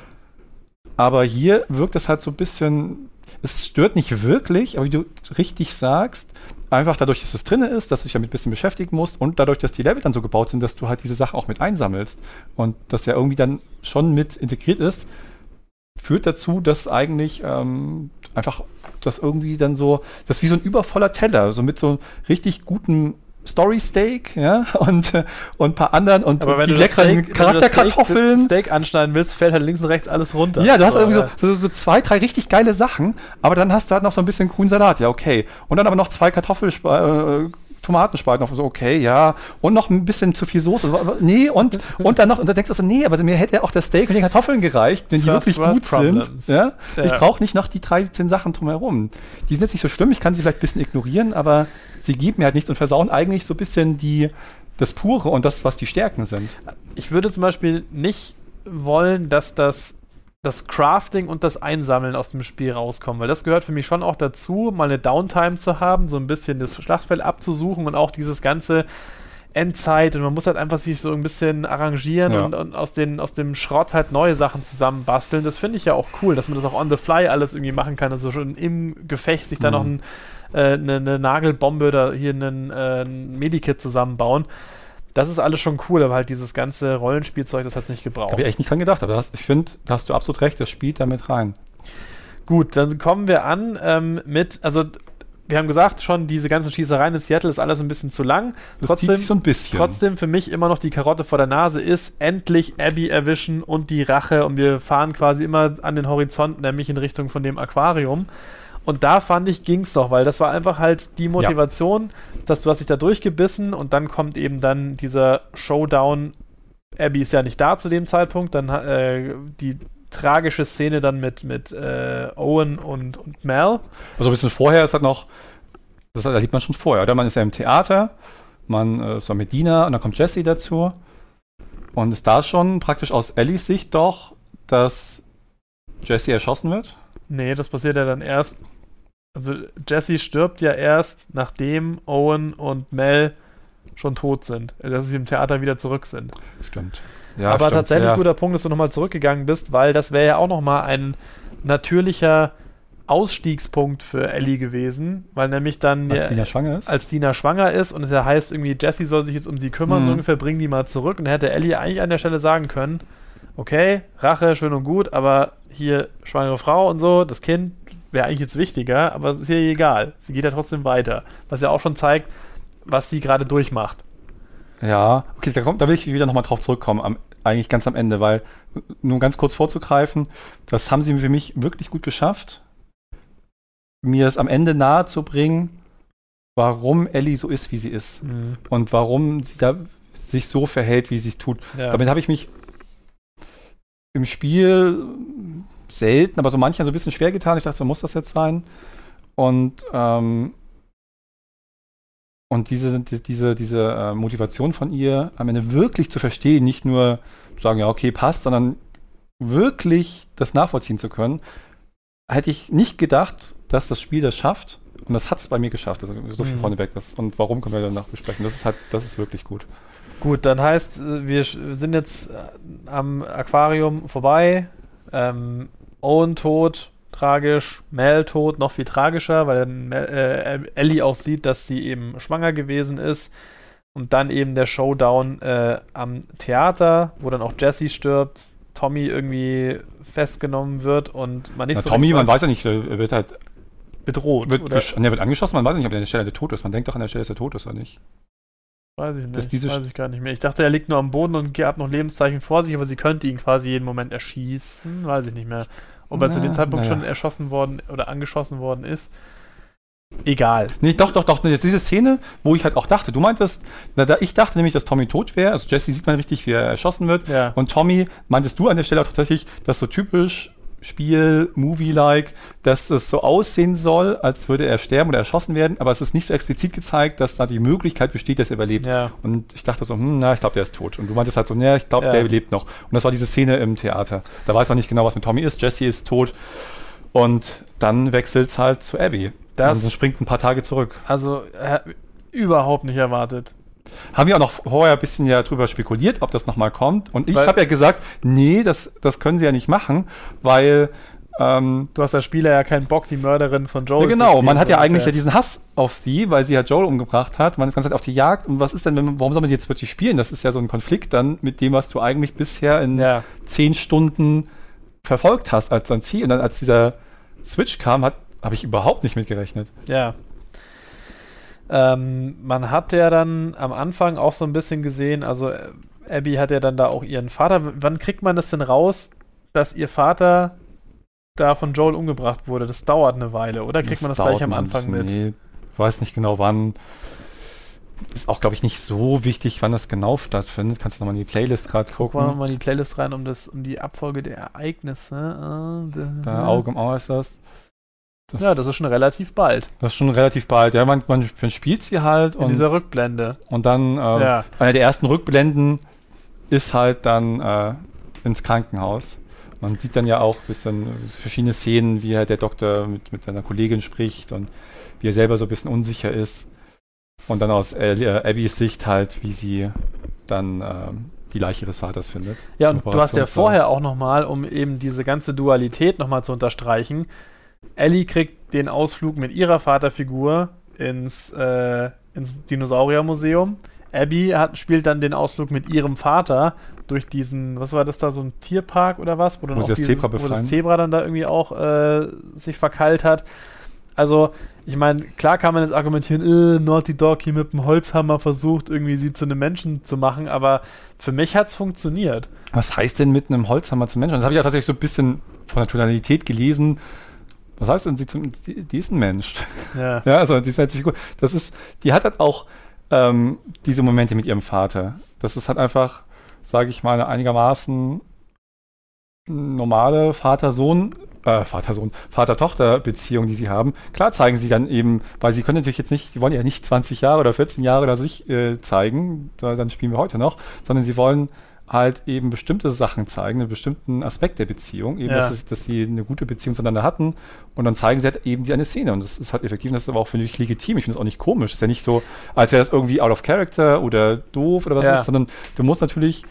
Aber hier wirkt das halt so ein bisschen, es stört nicht wirklich, aber wie du richtig sagst, einfach dadurch, dass es drin ist, dass du dich damit ein bisschen beschäftigen musst und dadurch, dass die Level dann so gebaut sind, dass du halt diese Sachen auch mit einsammelst und das ja irgendwie dann schon mit integriert ist, führt dazu, dass eigentlich ähm, einfach das irgendwie dann so, das ist wie so ein übervoller Teller, so mit so richtig guten Story Steak, ja, und, und ein paar anderen und Aber die leckeren Charakterkartoffeln. Steak, Steak anschneiden willst, fällt halt links und rechts alles runter. Ja, du hast so, irgendwie so, so, so, zwei, drei richtig geile Sachen, aber dann hast du halt noch so ein bisschen grünen Salat, ja, okay. Und dann aber noch zwei Kartoffelspalten. Äh, Tomatenspalten auf so, okay, ja, und noch ein bisschen zu viel Soße. Nee, und, und dann noch, und dann denkst du so, nee, aber mir hätte ja auch der Steak und die Kartoffeln gereicht, wenn die wirklich gut Problems. sind. Ja? ja. Ich brauche nicht noch die 13 Sachen drumherum. Die sind jetzt nicht so schlimm, ich kann sie vielleicht ein bisschen ignorieren, aber sie geben mir halt nichts und versauen eigentlich so ein bisschen die, das Pure und das, was die Stärken sind. Ich würde zum Beispiel nicht wollen, dass das das Crafting und das Einsammeln aus dem Spiel rauskommen, weil das gehört für mich schon auch dazu, mal eine Downtime zu haben, so ein bisschen das Schlachtfeld abzusuchen und auch dieses ganze Endzeit und man muss halt einfach sich so ein bisschen arrangieren Ja. und, und aus, den, aus dem Schrott halt neue Sachen zusammenbasteln. Das finde ich ja auch cool, dass man das auch on the fly alles irgendwie machen kann, also schon im Gefecht sich da Mhm. noch ein, äh, eine, eine Nagelbombe oder hier einen, äh, ein Medikit zusammenbauen. Das ist alles schon cool, aber halt dieses ganze Rollenspielzeug, das hat es nicht gebraucht. Habe ich echt nicht dran gedacht, aber das, ich finde, da hast du absolut recht, das spielt da mit rein. Gut, dann kommen wir an ähm, mit, also wir haben gesagt schon, diese ganzen Schießereien in Seattle ist alles ein bisschen zu lang. Das trotzdem, zieht sich so ein bisschen. trotzdem für mich immer noch die Karotte vor der Nase ist, endlich Abby erwischen und die Rache und wir fahren quasi immer an den Horizont, nämlich in Richtung von dem Aquarium. Und da fand ich, ging's doch, weil das war einfach halt die Motivation, dass du hast dich da durchgebissen und dann kommt eben dann dieser Showdown. Abby ist ja nicht da zu dem Zeitpunkt, dann äh, die tragische Szene dann mit, mit äh, Owen und, und Mel. Also ein bisschen vorher ist halt noch, das erlebt man schon vorher, oder? Man ist ja im Theater, man äh, ist ja mit Dina und dann kommt Jesse dazu. Und ist da schon praktisch aus Ellies Sicht doch, dass Jesse erschossen wird? Nee, das passiert ja dann erst. Also Jesse stirbt ja erst, nachdem Owen und Mel schon tot sind. Also, dass sie im Theater wieder zurück sind. Stimmt. Ja, Aber stimmt, tatsächlich ja. guter Punkt, dass du nochmal zurückgegangen bist, weil das wäre ja auch nochmal ein natürlicher Ausstiegspunkt für Ellie gewesen, weil nämlich dann Als ja, Dina schwanger ist? als Dina schwanger ist und es ja heißt irgendwie, Jesse soll sich jetzt um sie kümmern, Mhm. so ungefähr, bring die mal zurück. Und hätte Ellie eigentlich an der Stelle sagen können, okay, Rache, schön und gut, aber hier schwangere Frau und so, das Kind wäre eigentlich jetzt wichtiger, aber es ist ihr egal. Sie geht ja trotzdem weiter. Was ja auch schon zeigt, was sie gerade durchmacht. Ja, okay, da, kommt, da will ich wieder nochmal drauf zurückkommen, am, eigentlich ganz am Ende, weil, nur ganz kurz vorzugreifen, das haben sie für mich wirklich gut geschafft, mir es am Ende nahe zu bringen, warum Ellie so ist, wie sie ist. Und warum sie da sich so verhält, wie sie es tut. Ja. Damit habe ich mich im Spiel selten, aber so manchmal so ein bisschen schwer getan. Ich dachte, so muss das jetzt sein. Und, ähm, und diese, die- diese, diese äh, Motivation von ihr am Ende wirklich zu verstehen, nicht nur zu sagen, ja, okay, passt, sondern wirklich das nachvollziehen zu können, hätte ich nicht gedacht, dass das Spiel das schafft. Und das hat es bei mir geschafft. Also so viel Mhm. vorneweg. Das, und warum können wir danach besprechen? Das ist halt, das ist wirklich gut. Gut, dann heißt, äh, wir sind jetzt äh, am Aquarium vorbei. Ähm, Owen tot, tragisch. Mel tot, noch viel tragischer, weil dann Mel, äh, Ellie auch sieht, dass sie eben schwanger gewesen ist. Und dann eben der Showdown äh, am Theater, wo dann auch Jesse stirbt, Tommy irgendwie festgenommen wird und man nicht Na, so Tommy, man weiß ja nicht, er wird halt bedroht. wird, oder? ne, wird angeschossen, man weiß nicht, ob er an der Stelle tot ist. Man denkt doch an der Stelle, dass er tot ist oder nicht. Weiß ich nicht. diese weiß ich gar nicht mehr. Ich dachte, er liegt nur am Boden und hat noch Lebenszeichen vor sich, aber sie könnte ihn quasi jeden Moment erschießen. Weiß ich nicht mehr. Ob er zu dem Zeitpunkt naja. schon erschossen worden oder angeschossen worden ist. Egal. Nee, doch, doch, doch. Jetzt diese Szene, wo ich halt auch dachte, du meintest, na, da, ich dachte nämlich, dass Tommy tot wäre. Also Jesse sieht man richtig, wie er erschossen wird. Ja. Und Tommy, meintest du an der Stelle auch tatsächlich, dass so typisch Spiel, Movie-like, dass es so aussehen soll, als würde er sterben oder erschossen werden, aber es ist nicht so explizit gezeigt, dass da die Möglichkeit besteht, dass er überlebt. Ja. Und ich dachte so, hm, na, ich glaube, der ist tot. Und du meintest halt so, ja, ich glaube, Ja. der lebt noch. Und das war diese Szene im Theater. Da weiß man nicht genau, was mit Tommy ist. Jesse ist tot. Und dann wechselt es halt zu Abby. Das- und springt ein paar Tage zurück. Also, äh, überhaupt nicht erwartet. Haben wir auch noch vorher ein bisschen ja drüber spekuliert, ob das nochmal kommt. Und ich habe ja gesagt, nee, das, das können sie ja nicht machen, weil ähm, Du hast als Spieler ja keinen Bock, die Mörderin von Joel ja, zu genau, man hat ja eigentlich ja diesen Hass auf sie, weil sie ja Joel umgebracht hat. Man ist die Zeit auf die Jagd. Und was ist denn, wenn, man- warum soll man jetzt wirklich spielen? Das ist ja so ein Konflikt dann mit dem, was du eigentlich bisher in Ja. zehn Stunden verfolgt hast als Ziel. Und dann, als dieser Switch kam, habe ich überhaupt nicht mitgerechnet. Ja. Ähm, man hat ja dann am Anfang auch so ein bisschen gesehen, also äh, Abby hat ja dann da auch ihren Vater. Wann kriegt man das denn raus, dass ihr Vater da von Joel umgebracht wurde? Das dauert eine Weile, oder kriegt man das gleich am Anfang mit? Nee, weiß nicht genau wann. Ist auch, glaube ich, nicht so wichtig, wann das genau stattfindet. Kannst du nochmal in die Playlist gerade Gucken wir gucken. mal in die Playlist rein, um, das, um die Abfolge der Ereignisse. Da- Da Auge im Auge ist das. Das. Ja, das ist schon relativ bald. das ist schon relativ bald. Ja, man, man, man spielt sie halt In und, dieser Rückblende. und dann ähm, Ja. einer der ersten Rückblenden ist halt dann äh, ins Krankenhaus. Man sieht dann ja auch ein bisschen verschiedene Szenen, wie halt der Doktor mit, mit seiner Kollegin spricht und wie er selber so ein bisschen unsicher ist. Und dann aus äh, Abbys Sicht halt, wie sie dann ähm, die Leiche ihres Vaters findet. Ja, und du hast ja vorher auch nochmal, um eben diese ganze Dualität nochmal zu unterstreichen, Ellie kriegt den Ausflug mit ihrer Vaterfigur ins, äh, ins Dinosauriermuseum. Abby hat, spielt dann den Ausflug mit ihrem Vater durch diesen, was war das da, so ein Tierpark oder was? Wo, dann wo, auch das, dieses, Zebra wo das Zebra dann da irgendwie auch äh, sich verkeilt hat. Also, ich meine, klar kann man jetzt argumentieren, äh, Naughty Dog hier mit dem Holzhammer versucht, irgendwie sie zu einem Menschen zu machen, aber für mich hat es funktioniert. Was heißt denn mit einem Holzhammer zu Menschen? Das habe ich ja tatsächlich so ein bisschen von der Tonalität gelesen. Was heißt denn, sie zum, die, die ist ein Mensch. Ja. ja, also die ist halt Figur. Das ist, die hat halt auch ähm, diese Momente mit ihrem Vater. Das ist halt einfach, sage ich mal, eine einigermaßen normale Vater-Sohn, äh, Vater-Sohn, Vater-Tochter-Beziehung, die sie haben. Klar zeigen sie dann eben, weil sie können natürlich jetzt nicht, die wollen ja nicht 20 Jahre oder 14 Jahre da sich äh, zeigen, da, dann spielen wir heute noch, sondern sie wollen halt eben bestimmte Sachen zeigen, einen bestimmten Aspekt der Beziehung, eben, ja. dass, es, dass, sie eine gute Beziehung zueinander hatten und dann zeigen sie halt eben die eine Szene und das ist halt effektiv und das ist aber auch, finde ich, legitim. Ich finde es auch nicht komisch. Es ist ja nicht so, als wäre das irgendwie out of character oder doof oder was ja. ist, sondern du musst natürlich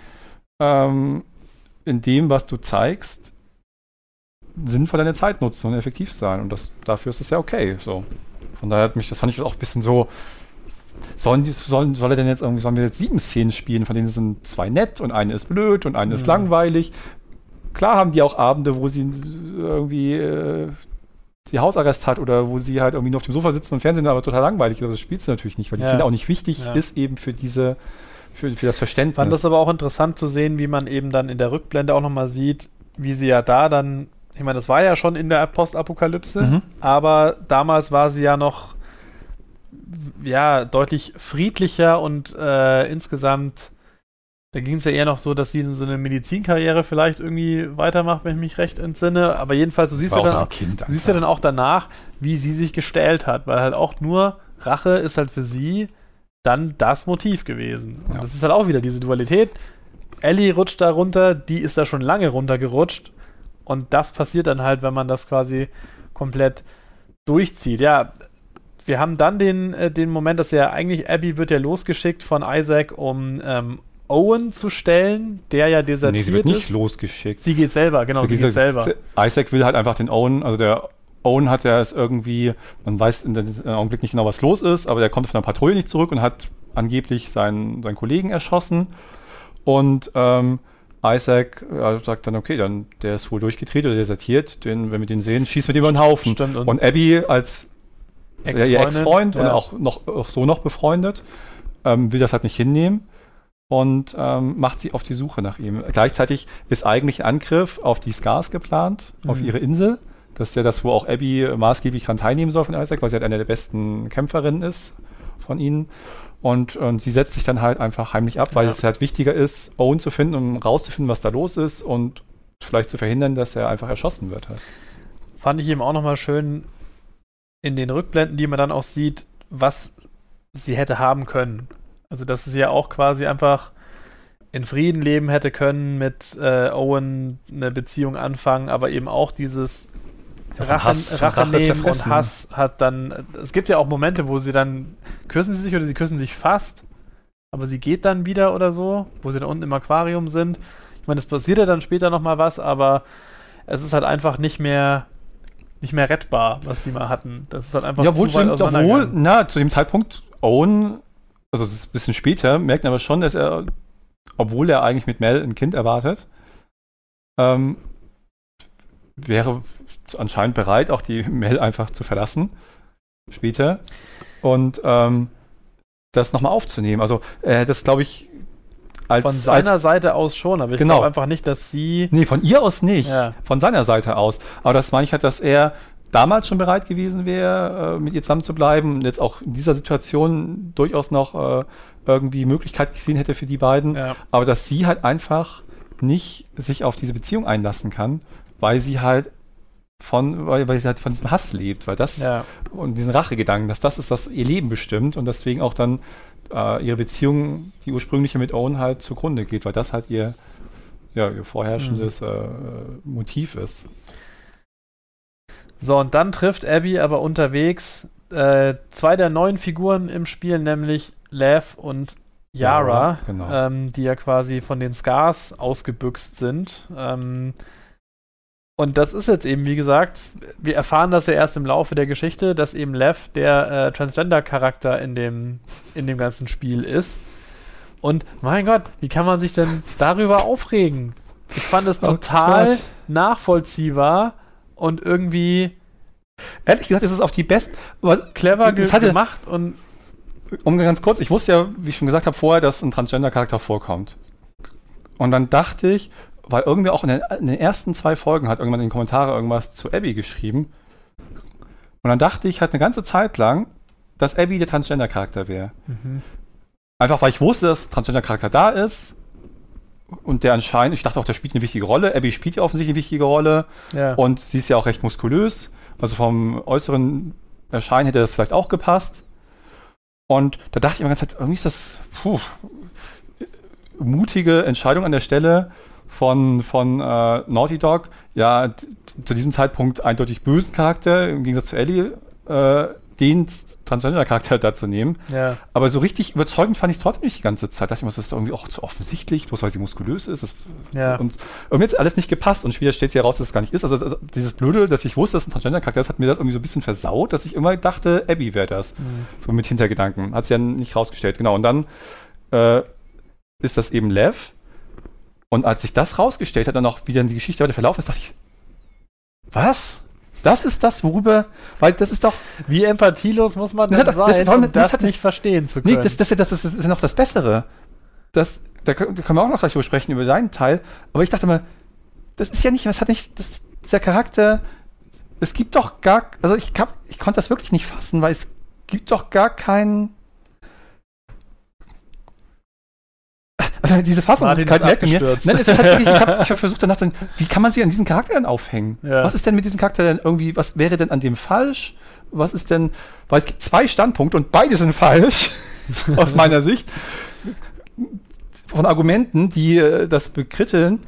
ähm, in dem, was du zeigst, sinnvoll deine Zeit nutzen und effektiv sein und das, dafür ist es ja okay. So. Von daher hat mich, das fand ich auch ein bisschen so, sollen, sollen, soll er denn jetzt irgendwie, sollen wir jetzt sieben Szenen spielen, von denen sind zwei nett und eine ist blöd und eine mhm. ist langweilig. Klar haben die auch Abende, wo sie irgendwie äh, die Hausarrest hat oder wo sie halt irgendwie nur auf dem Sofa sitzen und Fernsehen, aber total langweilig. Aber das spielst du natürlich nicht, weil die ja. Szene auch nicht wichtig ja. ist eben für diese, für, für das Verständnis. Fand das aber auch interessant zu sehen, wie man eben dann in der Rückblende auch nochmal sieht, wie sie ja da dann, ich meine, das war ja schon in der Postapokalypse, mhm. aber damals war sie ja noch ja, deutlich friedlicher und äh, insgesamt, da ging es ja eher noch so, dass sie so eine Medizinkarriere vielleicht irgendwie weitermacht, wenn ich mich recht entsinne. Aber jedenfalls, du siehst, ja dann, kind du siehst ja dann auch danach, wie sie sich gestellt hat, weil halt auch nur Rache ist halt für sie dann das Motiv gewesen. Und ja. das ist halt auch wieder diese Dualität. Ellie rutscht da runter, die ist da schon lange runtergerutscht. Und das passiert dann halt, wenn man das quasi komplett durchzieht. Ja, wir haben dann den, äh, den Moment, dass ja eigentlich Abby wird ja losgeschickt von Isaac, um ähm, Owen zu stellen, der ja desertiert nee, sie wird nicht ist. losgeschickt. Sie geht selber, genau, sie, sie geht, selber. Isaac will halt einfach den Owen, also der Owen hat ja es irgendwie, man weiß in dem Augenblick nicht genau, was los ist, aber der kommt von der Patrouille nicht zurück und hat angeblich seinen, seinen Kollegen erschossen. Und ähm, Isaac äh, sagt dann, okay, dann der ist wohl durchgedreht oder desertiert, den, wenn wir den sehen, schießen wir den über den Haufen. Stimmt, und, und Abby als Ex ihr Ex-Freund ja. und auch, noch, auch so noch befreundet, ähm, will das halt nicht hinnehmen und ähm, macht sie auf die Suche nach ihm. Gleichzeitig ist eigentlich ein Angriff auf die Scars geplant, mhm. auf ihre Insel. Das ist ja das, wo auch Abby maßgeblich daran teilnehmen soll von Isaac, weil sie halt eine der besten Kämpferinnen ist von ihnen. Und, und sie setzt sich dann halt einfach heimlich ab, weil ja. es halt wichtiger ist, Owen zu finden, um rauszufinden, was da los ist und vielleicht zu verhindern, dass er einfach erschossen wird. Halt. Fand ich eben auch nochmal schön, in den Rückblenden, die man dann auch sieht, was sie hätte haben können. Also, dass sie ja auch quasi einfach in Frieden leben hätte können, mit äh, Owen eine Beziehung anfangen, aber eben auch dieses ja, Rache, Hass, Rache, Rache nehmen und Hass hat dann. Es gibt ja auch Momente, wo sie dann küssen sie sich oder sie küssen sich fast, aber sie geht dann wieder oder so, wo sie dann unten im Aquarium sind. Ich meine, es passiert ja dann später nochmal was, aber es ist halt einfach nicht mehr nicht mehr rettbar, was sie mal hatten. Das ist halt einfach ja, wohl, zu weit obwohl, na, zu dem Zeitpunkt Owen, also das ist ein bisschen später, merkt aber schon, dass er, obwohl er eigentlich mit Mel ein Kind erwartet, ähm, wäre anscheinend bereit, auch die Mel einfach zu verlassen. Später. Und ähm, das nochmal aufzunehmen. Also, äh, das glaube ich, als, von seiner als, Seite aus schon, aber ich genau. glaube einfach nicht, dass sie. Nee, von ihr aus nicht. Ja. Von seiner Seite aus. Aber das meine ich halt, dass er damals schon bereit gewesen wäre, äh, mit ihr zusammen zu bleiben und jetzt auch in dieser Situation durchaus noch äh, irgendwie Möglichkeit gesehen hätte für die beiden. Ja. Aber dass sie halt einfach nicht sich auf diese Beziehung einlassen kann, weil sie halt von, weil, weil sie halt von diesem Hass lebt, weil das ja. und diesen Rachegedanken, dass das ist, was ihr Leben bestimmt und deswegen auch dann äh, ihre Beziehung, die ursprüngliche mit Owen halt zugrunde geht, weil das halt ihr, ja, ihr vorherrschendes äh, Motiv ist. So, und dann trifft Abby aber unterwegs äh, zwei der neuen Figuren im Spiel, nämlich Lev und Yara, Yara, genau. ähm, die ja quasi von den Scars ausgebüxt sind. Ähm, und das ist jetzt eben, wie gesagt, wir erfahren das ja erst im Laufe der Geschichte, dass eben Lev der äh, Transgender-Charakter in dem, in dem ganzen Spiel ist. Und mein Gott, wie kann man sich denn darüber aufregen? Ich fand es Oh total Gott. nachvollziehbar und irgendwie Ehrlich gesagt ist es auf die besten. clever ge hatte- gemacht und Um ganz kurz, ich wusste ja, wie ich schon gesagt habe, vorher, dass ein Transgender-Charakter vorkommt. Und dann dachte ich, weil irgendwer auch in den, in den ersten zwei Folgen hat irgendwann in den Kommentaren irgendwas zu Abby geschrieben. Und dann dachte ich halt eine ganze Zeit lang, dass Abby der Transgender-Charakter wäre. Einfach weil ich wusste, dass Transgender-Charakter da ist. Und der anscheinend, ich dachte auch, der spielt eine wichtige Rolle. Abby spielt ja offensichtlich eine wichtige Rolle. ja. Und sie ist ja auch recht muskulös. Also vom äußeren Erscheinen hätte das vielleicht auch gepasst. Und da dachte ich immer ganz Zeit, irgendwie ist das puh, mutige Entscheidung an der Stelle von, von äh, Naughty Dog. Ja, zu diesem Zeitpunkt eindeutig bösen Charakter, im Gegensatz zu Ellie, äh, den Transgender-Charakter da zu nehmen. ja. Aber so richtig überzeugend fand ich es trotzdem nicht die ganze Zeit. Da dachte ich mir, das ist irgendwie auch zu offensichtlich, bloß weil sie muskulös ist. Das, Ja. Und irgendwie hat alles nicht gepasst und später stellt sich heraus, dass es gar nicht ist. Also, also dieses Blöde, dass ich wusste, dass es ein Transgender-Charakter ist, hat mir das irgendwie so ein bisschen versaut, dass ich immer dachte, Abby wäre das. Mhm. So mit Hintergedanken. Hat sie ja nicht rausgestellt. Genau. Und dann äh, ist das eben Lev. Und als sich das rausgestellt hat und auch wie dann die Geschichte weiter verlaufen ist, dachte ich, was? Das ist das, worüber, weil das ist doch, Wie empathielos muss man Das denn hat- das- sein, allem, um das das, hat- nicht verstehen zu können? Nee, das, das, das, das, ist ja noch das Bessere. Das, da können wir auch noch gleich drüber sprechen, über deinen Teil. Aber ich dachte mal, das ist ja nicht, was hat nicht, das, ist- dieser Charakter, es gibt doch gar, also ich, hab, ich konnte das wirklich nicht fassen, weil es gibt doch gar keinen. Also diese Fassungslosigkeit ist merkt mir. Nein, es ist halt wirklich, ich habe hab versucht danach zu denken, wie kann man sich an diesen Charakter denn aufhängen? Ja. Was ist denn mit diesem Charakter denn irgendwie, was wäre denn an dem falsch? Was ist denn, weil es gibt zwei Standpunkte und beide sind falsch, aus meiner Sicht, von Argumenten, die äh, das bekritteln.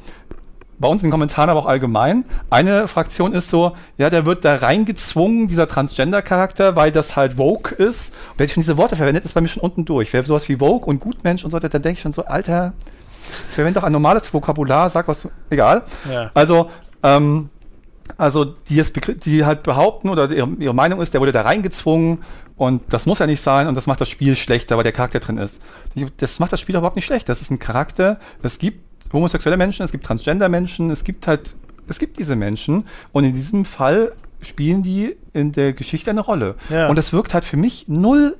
Bei uns in den Kommentaren, aber auch allgemein. Eine Fraktion ist so, ja, der wird da reingezwungen, dieser Transgender-Charakter, weil das halt Vogue ist. Und wenn ich schon diese Worte verwendet, ist bei mir schon unten durch. Wer sowas wie Vogue und Gutmensch und so, da denke ich schon so, Alter, verwende doch ein normales Vokabular, sag was, egal. ja. Also, ähm, also die, die halt behaupten oder ihre, ihre Meinung ist, der wurde da reingezwungen und das muss ja nicht sein und das macht das Spiel schlechter, weil der Charakter drin ist. Das macht das Spiel überhaupt nicht schlecht. Das ist ein Charakter. Es gibt homosexuelle Menschen, es gibt Transgender-Menschen, es gibt halt, es gibt diese Menschen und in diesem Fall spielen die in der Geschichte eine Rolle. Ja. Und das wirkt halt für mich null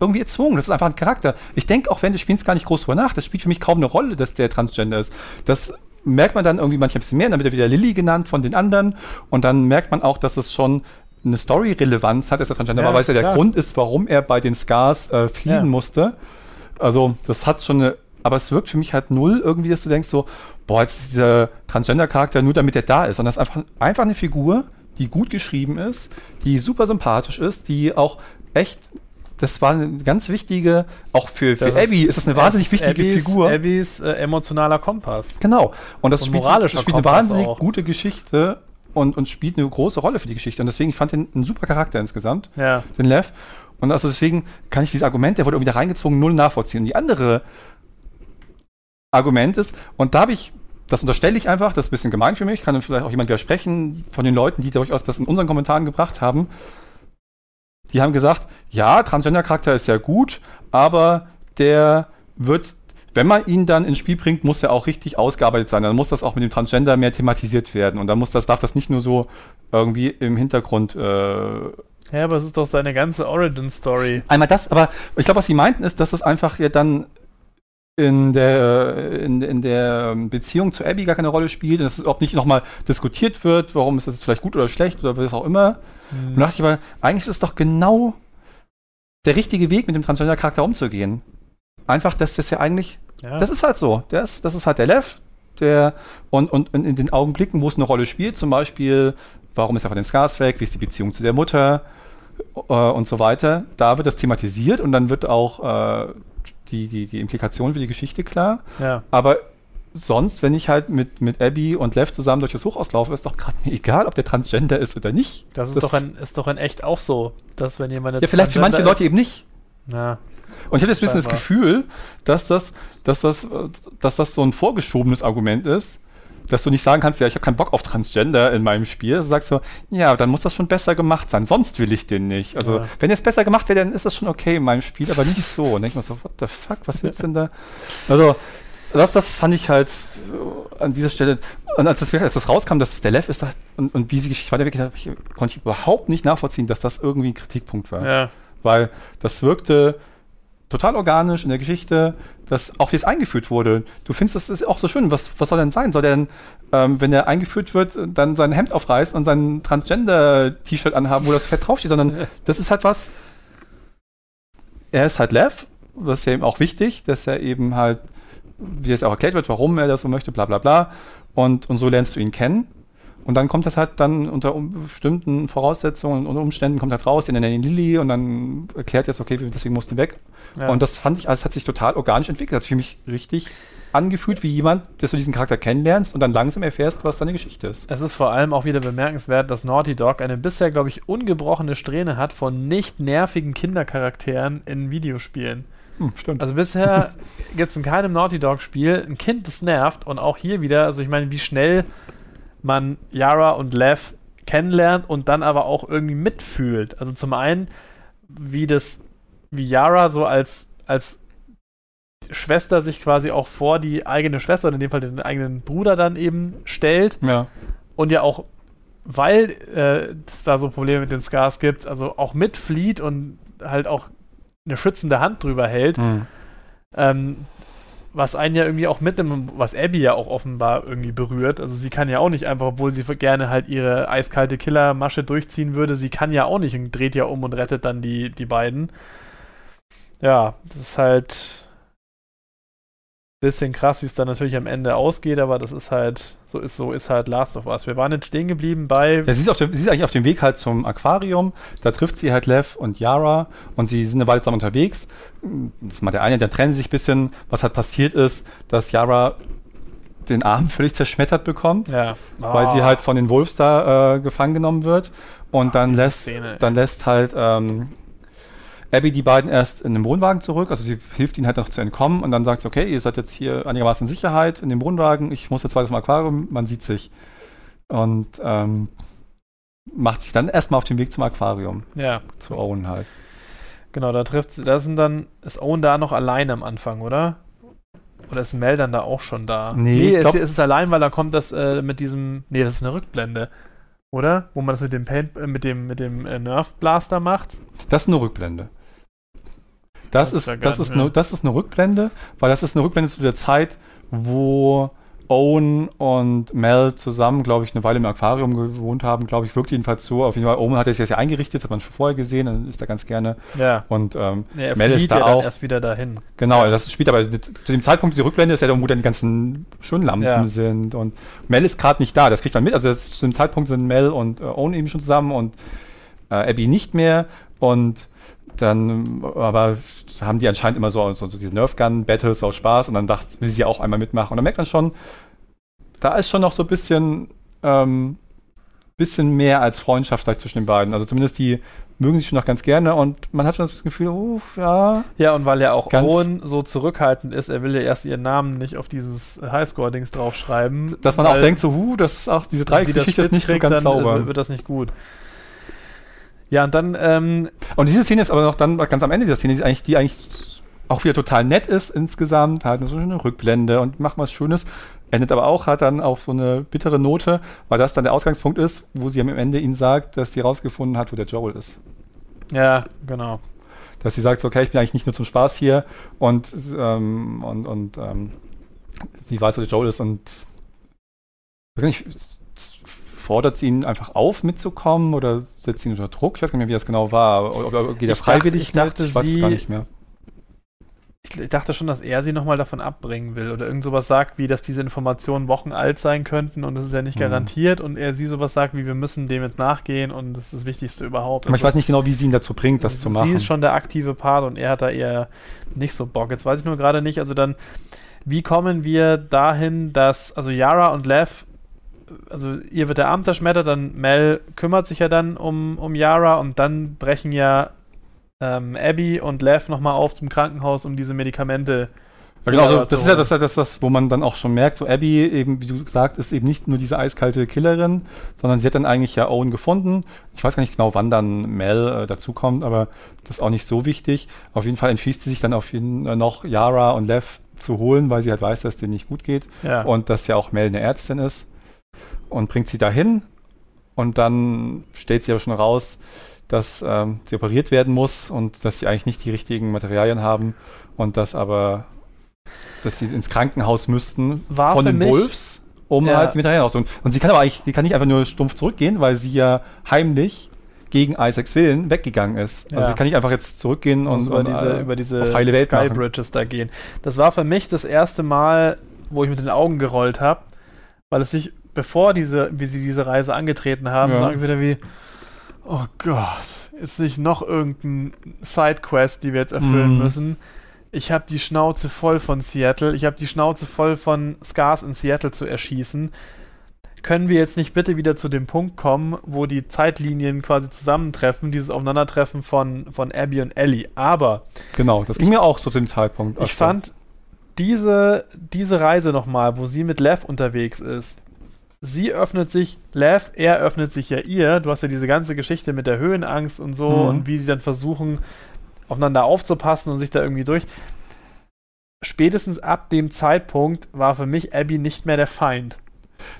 irgendwie erzwungen. Das ist einfach ein Charakter. Ich denke auch während des Spiels gar nicht groß drüber nach. Das spielt für mich kaum eine Rolle, dass der Transgender ist. Das merkt man dann irgendwie manchmal ein bisschen mehr. Dann wird er wieder Lilly genannt von den anderen. Und dann merkt man auch, dass es schon eine Story-Relevanz hat, dass er Transgender Ja, war, weil es ja der. Grund ist, warum er bei den Scars äh, fliehen Ja. musste. Also, das hat schon eine. Aber es wirkt für mich halt null irgendwie, dass du denkst so, boah, jetzt ist dieser Transgender-Charakter nur damit er da ist. Und das ist einfach, einfach eine Figur, die gut geschrieben ist, die super sympathisch ist, die auch echt, das war eine ganz wichtige, auch für, für Das Abby ist es eine wahnsinnig das wichtige Abbys, Figur. Abbys äh, emotionaler Kompass. Genau. Und das Und spielt, das spielt eine wahnsinnig auch. gute Geschichte und, und spielt eine große Rolle für die Geschichte. Und deswegen, ich fand den ein super Charakter insgesamt, Ja. den Lev. Und also deswegen kann ich dieses Argument, der wurde irgendwie da reingezwungen, null nachvollziehen. Und die andere Argument ist, und da habe ich, das unterstelle ich einfach, das ist ein bisschen gemein für mich, kann dann vielleicht auch jemand widersprechen von den Leuten, die durchaus das in unseren Kommentaren gebracht haben. Die haben gesagt, ja, Transgender-Charakter ist ja gut, aber der wird, wenn man ihn dann ins Spiel bringt, muss er auch richtig ausgearbeitet sein. Dann muss das auch mit dem Transgender mehr thematisiert werden. Und dann muss das, darf das nicht nur so irgendwie im Hintergrund äh, Ja, aber es ist doch seine ganze Origin-Story. Einmal das, aber ich glaube, was sie meinten, ist, dass das einfach ja dann in der, in, in der Beziehung zu Abby gar keine Rolle spielt und dass es überhaupt nicht nochmal diskutiert wird, warum ist das jetzt vielleicht gut oder schlecht oder was auch immer. Und da dachte ich aber, eigentlich ist es doch genau der richtige Weg, mit dem Transgender-Charakter umzugehen. Einfach, dass das ja eigentlich, Ja. das ist halt so. Ist, das ist halt der Lev, der, und, und, und in den Augenblicken, wo es eine Rolle spielt, zum Beispiel, warum ist er von den Scars weg, wie ist die Beziehung zu der Mutter äh, und so weiter, da wird das thematisiert und dann wird auch äh, die, die, die Implikation für die Geschichte klar. ja. Aber sonst, wenn ich halt mit, mit Abby und Lev zusammen durch das Hochhaus laufe, ist doch gerade mir egal, ob der Transgender ist oder nicht. Das ist, doch, in, ist doch in echt auch so, dass wenn jemand Ja, vielleicht für manche Transgender Leute eben nicht. ist- Ja, Und ich habe jetzt ein bisschen das. Gefühl, dass das, dass, das, dass das so ein vorgeschobenes Argument ist, dass du nicht sagen kannst, ja, ich habe keinen Bock auf Transgender in meinem Spiel. Du sagst so, ja, dann muss das schon besser gemacht sein, sonst will ich den nicht. Also, Ja. wenn es besser gemacht wäre, dann ist das schon okay in meinem Spiel, aber nicht so. Und denk mir so, what the fuck, was willst du denn da? Also, das, das fand ich halt an dieser Stelle, und als das, als das rauskam, dass es der Lev ist, da, und, und wie sie Geschichte weitergeht, hab ich, konnte ich überhaupt nicht nachvollziehen, dass das irgendwie ein Kritikpunkt war ja. weil das wirkte total organisch in der Geschichte, dass auch wie es eingeführt wurde. Du findest das ist auch so schön. Was, was soll denn sein? Soll der denn, ähm, wenn er eingeführt wird, dann sein Hemd aufreißen und sein Transgender-T-Shirt anhaben, wo das Fett draufsteht, sondern das ist halt was. Er ist halt Lev, das ist ja eben auch wichtig, dass er eben halt, wie es auch erklärt wird, warum er das so möchte, bla bla bla. Und, und so lernst du ihn kennen. Und dann kommt das halt dann unter bestimmten Voraussetzungen und Umständen kommt halt raus, den nennen ihn Lilly und dann erklärt er es, okay, deswegen mussten wir weg. ja. Und das fand ich, also es hat sich total organisch entwickelt. Das hat für mich richtig angefühlt wie jemand, dass du diesen Charakter kennenlernst und dann langsam erfährst, was seine Geschichte ist. Es ist vor allem auch wieder bemerkenswert, dass Naughty Dog eine bisher, glaube ich, ungebrochene Strähne hat von nicht nervigen Kindercharakteren in Videospielen. Hm, stimmt. Also bisher gibt es in keinem Naughty Dog-Spiel ein Kind, das nervt. Und auch hier wieder, also ich meine, wie schnell man Yara und Lev kennenlernt und dann aber auch irgendwie mitfühlt. Also zum einen, wie das, wie Yara so als, als Schwester sich quasi auch vor die eigene Schwester, in dem Fall den eigenen Bruder dann eben stellt ja. und ja auch, weil äh, es da so Probleme mit den Scars gibt, also auch mitflieht und halt auch eine schützende Hand drüber hält, Hm. ähm, was einen ja irgendwie auch mitnimmt, was Abby ja auch offenbar irgendwie berührt. Also sie kann ja auch nicht einfach, obwohl sie gerne halt ihre eiskalte Killermasche durchziehen würde, sie kann ja auch nicht und dreht ja um und rettet dann die, die beiden. Ja, das ist halt bisschen krass, wie es dann natürlich am Ende ausgeht, aber das ist halt, so ist, so ist halt Last of Us. Wir waren jetzt stehen geblieben bei Ja, sie, ist auf der, sie ist eigentlich auf dem Weg halt zum Aquarium. Da trifft sie halt Lev und Yara und sie sind eine Weile zusammen unterwegs. Das ist mal der eine, dann trennen sie sich ein bisschen. Was halt passiert ist, dass Yara den Arm völlig zerschmettert bekommt, ja. weil sie Ah, halt von den Wolves da äh, gefangen genommen wird. Und dann diese lässt, Szene. dann lässt halt ähm, Abby die beiden erst in den Wohnwagen zurück. Also sie hilft ihnen halt noch zu entkommen und dann sagt sie, okay, ihr seid jetzt hier einigermaßen in Sicherheit in dem Wohnwagen. Ich muss jetzt weiter zum Aquarium. Man sieht sich. Und ähm, macht sich dann erstmal auf den Weg zum Aquarium, ja, zu Owen halt. genau, da trifft sie, da sind dann, ist Owen da noch allein am Anfang, oder? Oder ist Mel dann da auch schon da? Nee, ich es, glaub- es ist allein, weil da kommt das äh, mit diesem, nee, das ist eine Rückblende, oder? Wo man das mit dem Paint, äh, mit dem, mit dem äh, Nerf Blaster macht. Das ist eine Rückblende. Das, Das ist ja das, ist eine, das ist eine Rückblende, weil das ist eine Rückblende zu der Zeit, wo Owen und Mel zusammen, glaube ich, eine Weile im Aquarium gewohnt haben, glaube ich, wirkt jedenfalls so. Auf jeden Fall, Owen hat das jetzt ja eingerichtet, hat man schon vorher gesehen, dann ist er ganz gerne. Ja. Und ähm, er Mel ist da ja dann auch. erst wieder dahin. Genau, das spielt aber zu dem Zeitpunkt, die Rückblende ist ja da, wo dann die ganzen Schönlampen Ja. sind. Und Mel ist gerade nicht da, das kriegt man mit. Also das, zu dem Zeitpunkt sind Mel und äh, Owen eben schon zusammen und äh, Abby nicht mehr. Und dann, aber haben die anscheinend immer so, so, so diese Nerf-Gun-Battles aus Spaß und dann dachte, will sie auch einmal mitmachen. Und dann merkt man schon, da ist schon noch so ein bisschen, ähm, bisschen mehr als Freundschaft vielleicht zwischen den beiden. Also zumindest die mögen sich schon noch ganz gerne und man hat schon das Gefühl, oh, ja, Ja, und weil ja auch Ganz- Owen so zurückhaltend ist, er will ja erst ihren Namen nicht auf dieses Highscore-Dings draufschreiben. Dass man auch denkt, so, huh, das ist auch, diese Dreiecksgeschichte ist nicht so kriegt, ganz dann, sauber. wird das nicht gut. Ja, und dann, ähm, Und diese Szene ist aber noch dann ganz am Ende dieser Szene, die eigentlich, die eigentlich auch wieder total nett ist insgesamt, halt so eine Rückblende und macht was Schönes. Endet aber auch, hat dann auf so eine bittere Note, weil das dann der Ausgangspunkt ist, wo sie am Ende ihnen sagt, dass sie rausgefunden hat, wo der Joel ist. ja, genau. Dass sie sagt, so, okay, ich bin eigentlich nicht nur zum Spaß hier und, ähm, und, und ähm, sie weiß, wo der Joel ist und ich fordert sie ihn einfach auf, mitzukommen oder setzt sie ihn unter Druck? Ich weiß gar nicht mehr, wie das genau war. Oder, geht er Ich dachte- freiwillig ich dachte, mit? Ich weiß es gar nicht mehr. Ich, dachte schon, dass er sie nochmal davon abbringen will oder irgend sowas sagt, wie dass diese Informationen Wochen alt sein könnten und das ist ja nicht Mhm. garantiert und er sie sowas sagt, wie wir müssen dem jetzt nachgehen und das ist das Wichtigste überhaupt. Aber ich weiß nicht genau, wie sie ihn dazu bringt, das zu machen. Sie ist schon der aktive Part und er hat da eher nicht so Bock. Jetzt weiß ich nur gerade nicht, also dann wie kommen wir dahin, dass, also Yara und Lev, also ihr wird der Arm zerschmettert, dann Mel kümmert sich ja dann um, um Yara und dann brechen ja ähm, Abby und Lev nochmal auf zum Krankenhaus, um diese Medikamente Ja, genau, so, Ja, das ist ja das, das, das, wo man dann auch schon merkt, so Abby, eben, wie du gesagt, ist eben nicht nur diese eiskalte Killerin, sondern sie hat dann eigentlich ja Owen gefunden. Ich weiß gar nicht genau, wann dann Mel äh, dazukommt, aber das ist auch nicht so wichtig. Auf jeden Fall entschließt sie sich dann auf jeden äh, noch Yara und Lev zu holen, weil sie halt weiß, dass es denen nicht gut geht Ja. und dass ja auch Mel eine Ärztin ist und bringt sie dahin und dann stellt sie aber schon raus, dass ähm, sie operiert werden muss und dass sie eigentlich nicht die richtigen Materialien haben und dass aber dass sie ins Krankenhaus müssten War von den mich- Wolves, um Ja. halt die Materialien rauszuholen. Und sie kann aber eigentlich, sie kann nicht einfach nur stumpf zurückgehen, weil sie ja heimlich gegen Isaacs Willen weggegangen ist. Also Ja. sie kann nicht einfach jetzt zurückgehen und, über und, diese, äh, über diese auf heile Welt Sky. Bridges da gehen. Das war für mich das erste Mal, wo ich mit den Augen gerollt habe, weil es sich, bevor diese, wie sie diese Reise angetreten haben, Ja. sagen wieder wie, oh Gott, ist nicht noch irgendein Sidequest, die wir jetzt erfüllen Mhm. müssen. Ich habe die Schnauze voll von Seattle. Ich habe die Schnauze voll von Scars in Seattle zu erschießen. Können wir jetzt nicht bitte wieder zu dem Punkt kommen, wo die Zeitlinien quasi zusammentreffen, dieses Aufeinandertreffen von, von Abby und Ellie. Aber Genau, das ging mir auch zu dem Zeitpunkt. ich fand diese, diese Reise nochmal, wo sie mit Lev unterwegs ist. Sie öffnet sich, Lev, er öffnet sich ja ihr. Du hast ja diese ganze Geschichte mit der Höhenangst und so Mhm. und wie sie dann versuchen, aufeinander aufzupassen und sich da irgendwie durch. Spätestens ab dem Zeitpunkt war für mich Abby nicht mehr der Feind.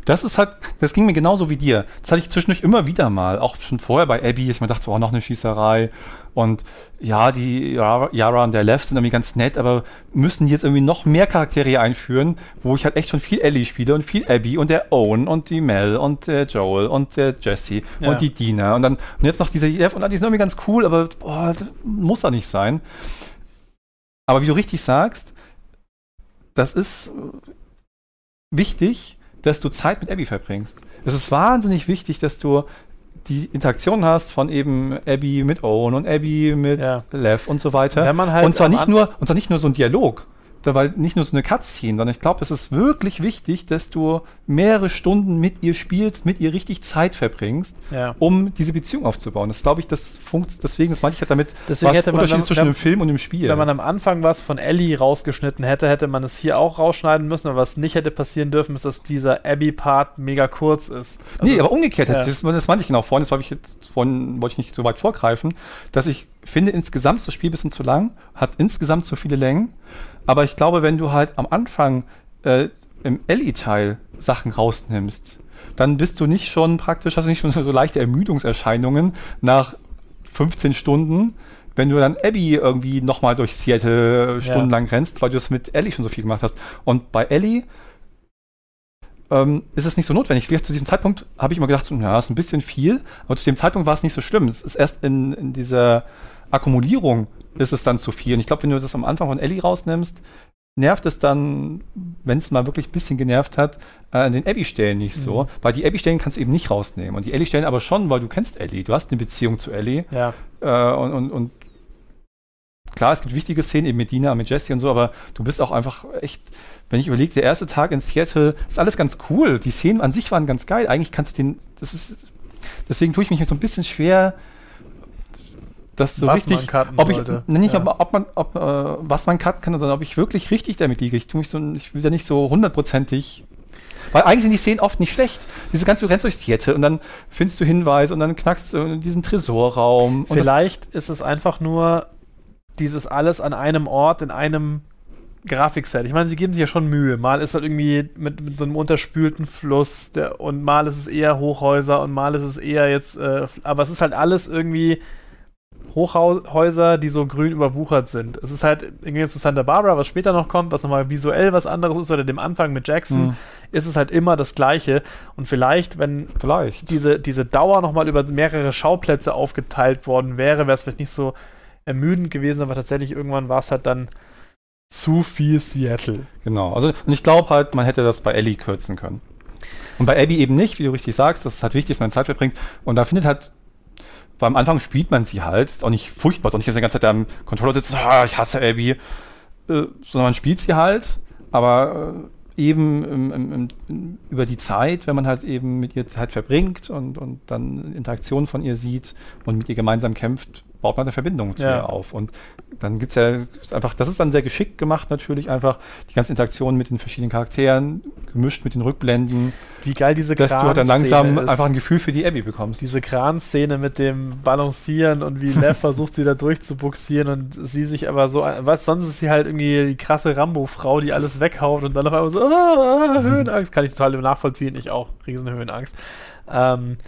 Das ist halt, das ging mir genauso wie dir. Das hatte ich zwischendurch immer wieder mal, auch schon vorher bei Abby, ich mir dachte, so, oh, noch eine Schießerei. Und ja, die Yara Yara und der Lev sind irgendwie ganz nett, aber müssen jetzt irgendwie noch mehr Charaktere einführen, wo ich halt echt schon viel Ellie spiele und viel Abby und der Owen und die Mel und der Joel und der Jesse Ja. und die Dina. Und dann und jetzt noch diese Lev und die sind irgendwie ganz cool, aber boah, das muss da nicht sein. Aber wie du richtig sagst, das ist wichtig, dass du Zeit mit Abby verbringst. Es ist wahnsinnig wichtig, dass du die Interaktion hast von eben Abby mit Owen und Abby mit Ja. Lev und so weiter. Halt und, zwar nicht nur, und zwar nicht nur so ein Dialog, da war nicht nur so eine Cutscene, sondern ich glaube, es ist wirklich wichtig, dass du mehrere Stunden mit ihr spielst, mit ihr richtig Zeit verbringst, Ja. um diese Beziehung aufzubauen. Das glaube ich, das funkt, deswegen, das meinte ich halt damit, Deswegen was hätte man Unterschied ist zwischen dem Film und dem Spiel. Wenn man am Anfang was von Ellie rausgeschnitten hätte, hätte man es hier auch rausschneiden müssen, aber was nicht hätte passieren dürfen, ist, dass dieser Abby-Part mega kurz ist. Also nee, aber umgekehrt, ja. das, das meinte ich genau vorhin, das habe ich jetzt vorhin, wollte ich nicht so weit vorgreifen, dass ich finde, insgesamt ist das Spiel ein bisschen zu lang, hat insgesamt zu viele Längen, aber ich glaube, wenn du halt am Anfang äh, im Ellie-Teil Sachen rausnimmst, dann bist du nicht schon praktisch, hast du nicht schon so leichte Ermüdungserscheinungen nach 15 Stunden, wenn du dann Abby irgendwie nochmal durch Seattle stundenlang rennst, weil du das mit Ellie schon so viel gemacht hast. Und bei Ellie ähm, ist es nicht so notwendig. Zu diesem Zeitpunkt habe ich immer gedacht, so, ja, ist ein bisschen viel, aber zu dem Zeitpunkt war es nicht so schlimm. Es ist erst in, in dieser Akkumulierung ist es dann zu viel. Und ich glaube, wenn du das am Anfang von Ellie rausnimmst, nervt es dann, wenn es mal wirklich ein bisschen genervt hat, äh, an den Abby-Stellen nicht so. Mhm. Weil die Abby-Stellen kannst du eben nicht rausnehmen. Und die Ellie-Stellen aber schon, weil du kennst Ellie. Du hast eine Beziehung zu Ellie. ja. Äh, und, und, und klar, es gibt wichtige Szenen eben mit Dina, mit Jesse und so, aber du bist auch einfach echt, wenn ich überlege, der erste Tag in Seattle ist alles ganz cool. Die Szenen an sich waren ganz geil. Eigentlich kannst du den, das ist, deswegen tue ich mich so ein bisschen schwer, das so Was richtig, man cutten ob ich, sollte. nicht, Ja. ob, ob man, ob, äh, was man cutten kann, sondern ob ich wirklich richtig damit liege. Ich tue mich so, ich will da nicht so hundertprozentig weil eigentlich sind die Szenen oft nicht schlecht. Diese ganze, du rennst durch Seattle und dann findest du Hinweise und dann knackst du diesen Tresorraum. Vielleicht ist es einfach nur dieses alles an einem Ort in einem Grafikset. Ich meine, sie geben sich ja schon Mühe. Mal ist halt irgendwie mit, mit so einem unterspülten Fluss der, und mal ist es eher Hochhäuser und mal ist es eher jetzt, äh, aber es ist halt alles irgendwie Hochhäuser, die so grün überwuchert sind. Es ist halt irgendwie zu Santa Barbara, was später noch kommt, was nochmal visuell was anderes ist, oder dem Anfang mit Jackson, Mhm. ist es halt immer das Gleiche. Und vielleicht, wenn vielleicht. diese, diese Dauer nochmal über mehrere Schauplätze aufgeteilt worden wäre, wäre es vielleicht nicht so ermüdend gewesen, aber tatsächlich irgendwann war es halt dann zu viel Seattle. Genau. Also, und ich glaube halt, man hätte das bei Ellie kürzen können. Und bei Abby eben nicht, wie du richtig sagst, das ist halt wichtig, dass man Zeit verbringt. Und da findet halt, weil am Anfang spielt man sie halt, ist auch nicht furchtbar, auch nicht, die ganze Zeit am Controller sitzt, ah, ich hasse Abby, äh, sondern man spielt sie halt, aber äh, eben im, im, im, über die Zeit, wenn man halt eben mit ihr Zeit verbringt und, und dann Interaktionen von ihr sieht und mit ihr gemeinsam kämpft, baut man eine Verbindung zu Ja. ihr auf. Und dann gibt es ja einfach, das ist dann sehr geschickt gemacht natürlich, einfach die ganze Interaktion mit den verschiedenen Charakteren, gemischt mit den Rückblenden, Wie geil diese dass du halt dann langsam ist. einfach ein Gefühl für die Abby bekommst. diese Kran-Szene mit dem Balancieren und wie Lev versucht, sie da durchzubuxieren und sie sich aber so, was, sonst ist sie halt irgendwie die krasse Rambo-Frau, die alles weghaut und dann auf einmal so, ah, Höhenangst, kann ich total nachvollziehen, ich auch, riesen Höhenangst. Ähm,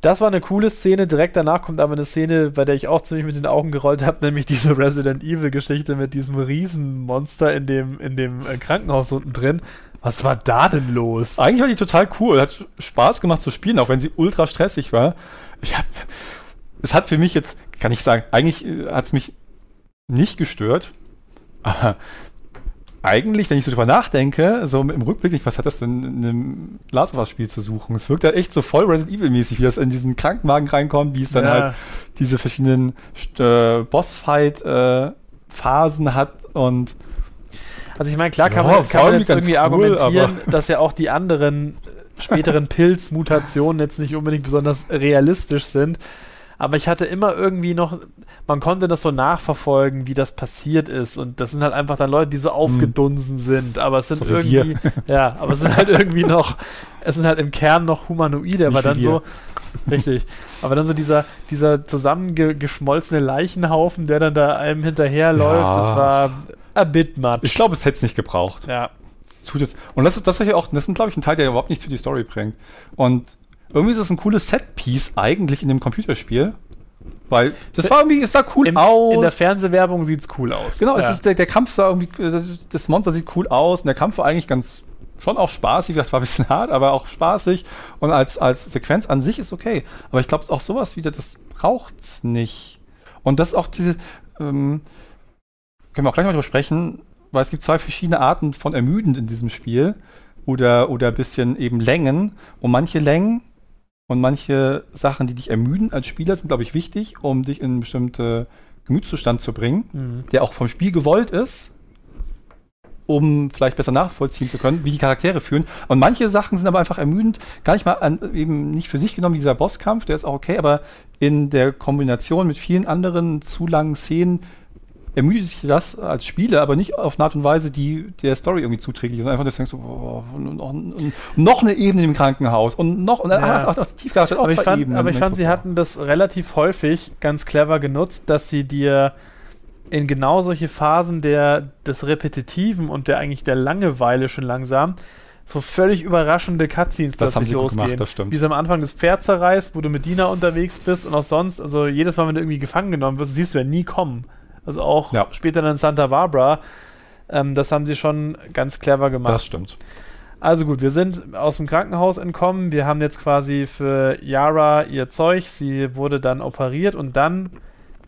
das war eine coole Szene, direkt danach kommt aber eine Szene, bei der ich auch ziemlich mit den Augen gerollt habe, nämlich diese Resident Evil-Geschichte mit diesem Riesenmonster in dem, in dem äh, Krankenhaus unten drin. Was war da denn los? Eigentlich war die total cool, hat Spaß gemacht zu spielen, auch wenn sie ultra stressig war. Ich hab, es hat für mich jetzt, kann ich sagen, eigentlich hat es mich nicht gestört, aber eigentlich, wenn ich so drüber nachdenke, so im Rückblick, was hat das denn in einem Last of Us Spiel zu suchen? Es wirkt ja echt so voll Resident Evil mäßig, wie das in diesen Krankenwagen reinkommt, wie es dann Ja. halt diese verschiedenen äh, Bossfight äh, Phasen hat und Also ich meine, klar kann Ja, man, kann man jetzt irgendwie cool, argumentieren, dass ja auch die anderen äh, späteren Pilzmutationen jetzt nicht unbedingt besonders realistisch sind. Aber ich hatte immer irgendwie noch, man konnte das so nachverfolgen, wie das passiert ist. Und das sind halt einfach dann Leute, die so aufgedunsen sind. Aber es sind Hm. So wie irgendwie, ja, aber es sind halt irgendwie noch, es sind halt im Kern noch Humanoide, aber dann so, richtig. Aber dann so dieser, dieser zusammengeschmolzene Leichenhaufen, der dann da einem hinterherläuft, Ja. das war a bit much. ich glaube, es hätte es nicht gebraucht. ja. tut jetzt. Und das ist das, was ich auch, das ist, glaube ich, ein Teil, der überhaupt nichts für die Story bringt. Und irgendwie ist es ein cooles Set-Piece eigentlich in dem Computerspiel. Weil das war irgendwie, es sah cool Im, aus. In der Fernsehwerbung sieht es cool aus. genau, ja. es ist der, der Kampf sah irgendwie, äh, das Monster sieht cool aus und der Kampf war eigentlich ganz, schon auch spaßig, vielleicht war ein bisschen hart, aber auch spaßig. Und als, als Sequenz an sich ist okay. Aber ich glaube auch sowas wieder, das braucht's nicht. Und das ist auch diese, ähm, können wir auch gleich mal drüber sprechen, weil es gibt zwei verschiedene Arten von ermüdend in diesem Spiel oder, oder ein bisschen eben Längen. Und manche Längen und manche Sachen, die dich ermüden als Spieler, sind, glaube ich, wichtig, um dich in einen bestimmten Gemütszustand zu bringen, Mhm. der auch vom Spiel gewollt ist, um vielleicht besser nachvollziehen zu können, wie die Charaktere fühlen. Und manche Sachen sind aber einfach ermüdend, gar nicht mal an, eben nicht für sich genommen, wie dieser Bosskampf, der ist auch okay, aber in der Kombination mit vielen anderen zu langen Szenen ermüdet sich das als Spieler, aber nicht auf eine Art und Weise, die der Story irgendwie zuträglich ist. Einfach, dass du denkst, oh, noch, noch eine Ebene im Krankenhaus und noch, und Ja. ach, die Tiefgarten auch Aber ich fand, Ebenen. aber ich fand sie hatten das relativ häufig ganz clever genutzt, dass sie dir in genau solche Phasen der, des Repetitiven und der eigentlich der Langeweile schon langsam so völlig überraschende Cutscenes Das haben plötzlich losgehen. gemacht, das stimmt. Wie sie am Anfang das Pferd zerreißt, wo du mit Dina unterwegs bist und auch sonst, also jedes Mal, wenn du irgendwie gefangen genommen wirst, siehst du ja nie kommen. Also auch Ja. später dann in Santa Barbara, ähm, das haben sie schon ganz clever gemacht. Das stimmt. Also gut, wir sind aus dem Krankenhaus entkommen. Wir haben jetzt quasi für Yara ihr Zeug. Sie wurde dann operiert und dann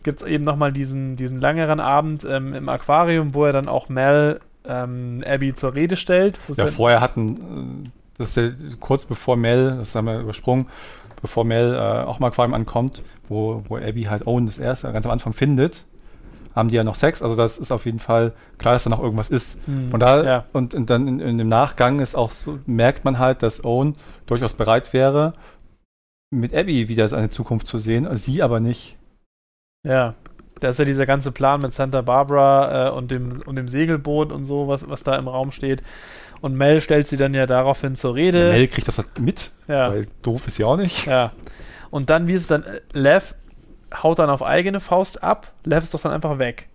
gibt es eben nochmal diesen, diesen langeren Abend ähm, im Aquarium, wo er dann auch Mel ähm, Abby zur Rede stellt. Ja, vorher hatten, äh, das ist ja kurz bevor Mel, das haben wir übersprungen, bevor Mel äh, auch mal Aquarium ankommt, wo, wo Abby halt Owen das erste ganz am Anfang findet, haben die ja noch Sex. Also das ist auf jeden Fall klar, dass da noch irgendwas ist. Hm, Und da ja. und, und dann in, in dem Nachgang ist auch so, merkt man halt, dass Owen durchaus bereit wäre, mit Abby wieder seine Zukunft zu sehen, sie aber nicht. Ja. Da ist ja dieser ganze Plan mit Santa Barbara äh, und, dem, und dem Segelboot und so, was, was da im Raum steht. Und Mel stellt sie dann ja daraufhin zur Rede. Mel kriegt das halt mit, ja. weil doof ist sie auch nicht. Ja. Und dann, wie ist es dann? Lev haut dann auf eigene Faust ab. Lev ist doch dann einfach weg.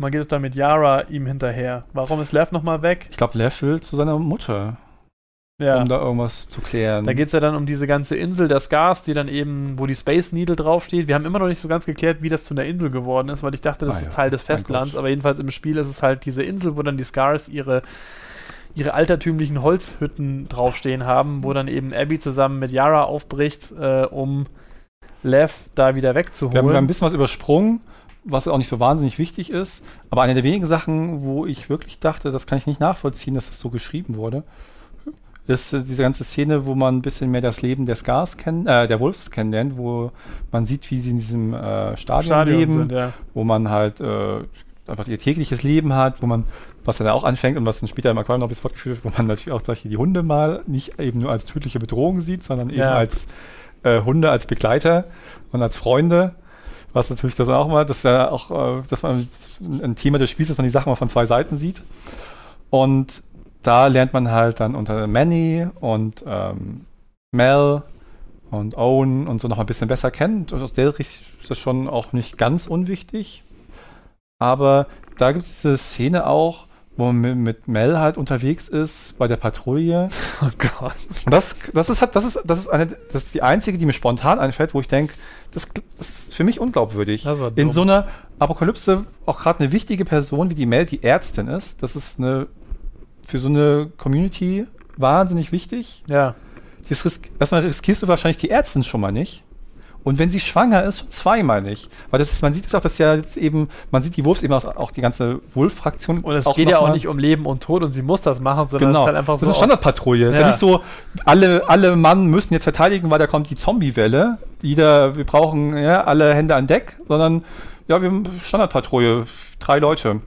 Man geht doch dann mit Yara ihm hinterher. Warum ist Lev nochmal weg? Ich glaube, Lev will zu seiner Mutter, Ja. um da irgendwas zu klären. da geht es ja dann um diese ganze Insel der Scars, die dann eben, wo die Space Needle draufsteht. Wir haben immer noch nicht so ganz geklärt, wie das zu einer Insel geworden ist, weil ich dachte, das Ah ist ja, Teil des Festlands. Aber jedenfalls im Spiel ist es halt diese Insel, wo dann die Scars ihre, ihre altertümlichen Holzhütten draufstehen haben, wo dann eben Abby zusammen mit Yara aufbricht, äh, um Lev da wieder wegzuholen. Wir haben, wir haben ein bisschen was übersprungen, was auch nicht so wahnsinnig wichtig ist. Aber eine der wenigen Sachen, wo ich wirklich dachte, das kann ich nicht nachvollziehen, dass das so geschrieben wurde, ist äh, diese ganze Szene, wo man ein bisschen mehr das Leben der Scars kennt, äh, der Wolves kennenlernt, wo man sieht, wie sie in diesem äh, Stadion, Stadion leben, sind, ja. wo man halt äh, einfach ihr tägliches Leben hat, wo man, was dann auch anfängt und was dann später im Aquarium noch bis fortgeführt wird, wo man natürlich auch solche die Hunde mal nicht eben nur als tödliche Bedrohung sieht, sondern eben Ja. als äh, Hunde als Begleiter und als Freunde. Was natürlich das auch mal, dass ja auch, äh, dass man ein Thema des Spiels dass man die Sachen mal von zwei Seiten sieht. Und da lernt man halt dann unter Manny und ähm, Mel und Owen und so noch ein bisschen besser kennen. Und aus der Richtung ist das schon auch nicht ganz unwichtig. Aber da gibt es diese Szene auch, wo man mit, Mel halt unterwegs ist bei der Patrouille. Oh Gott. Und das, das ist halt, das ist, das ist eine, das ist die einzige, die mir spontan einfällt, wo ich denke, das, das ist für mich unglaubwürdig. In so einer Apokalypse auch gerade eine wichtige Person wie die Mel, die Ärztin ist, das ist eine für so eine Community wahnsinnig wichtig. Ja. Das risk erstmal riskierst du wahrscheinlich die Ärztin schon mal nicht. Und wenn sie schwanger ist, schon zweimal nicht. Weil das ist, man sieht es auch, dass ja jetzt eben, man sieht die Wolves eben auch die ganze Wolf-Fraktion. Und es geht ja auch nicht um Leben und Tod und sie muss das machen, sondern Genau. es ist halt einfach das so. ist eine Standardpatrouille. Ist ja Ja. nicht so, alle, alle Mann müssen jetzt verteidigen, weil da kommt die Zombie-Welle. Jeder, wir brauchen ja, alle Hände an Deck, sondern ja, wir haben Standardpatrouille, drei Leute.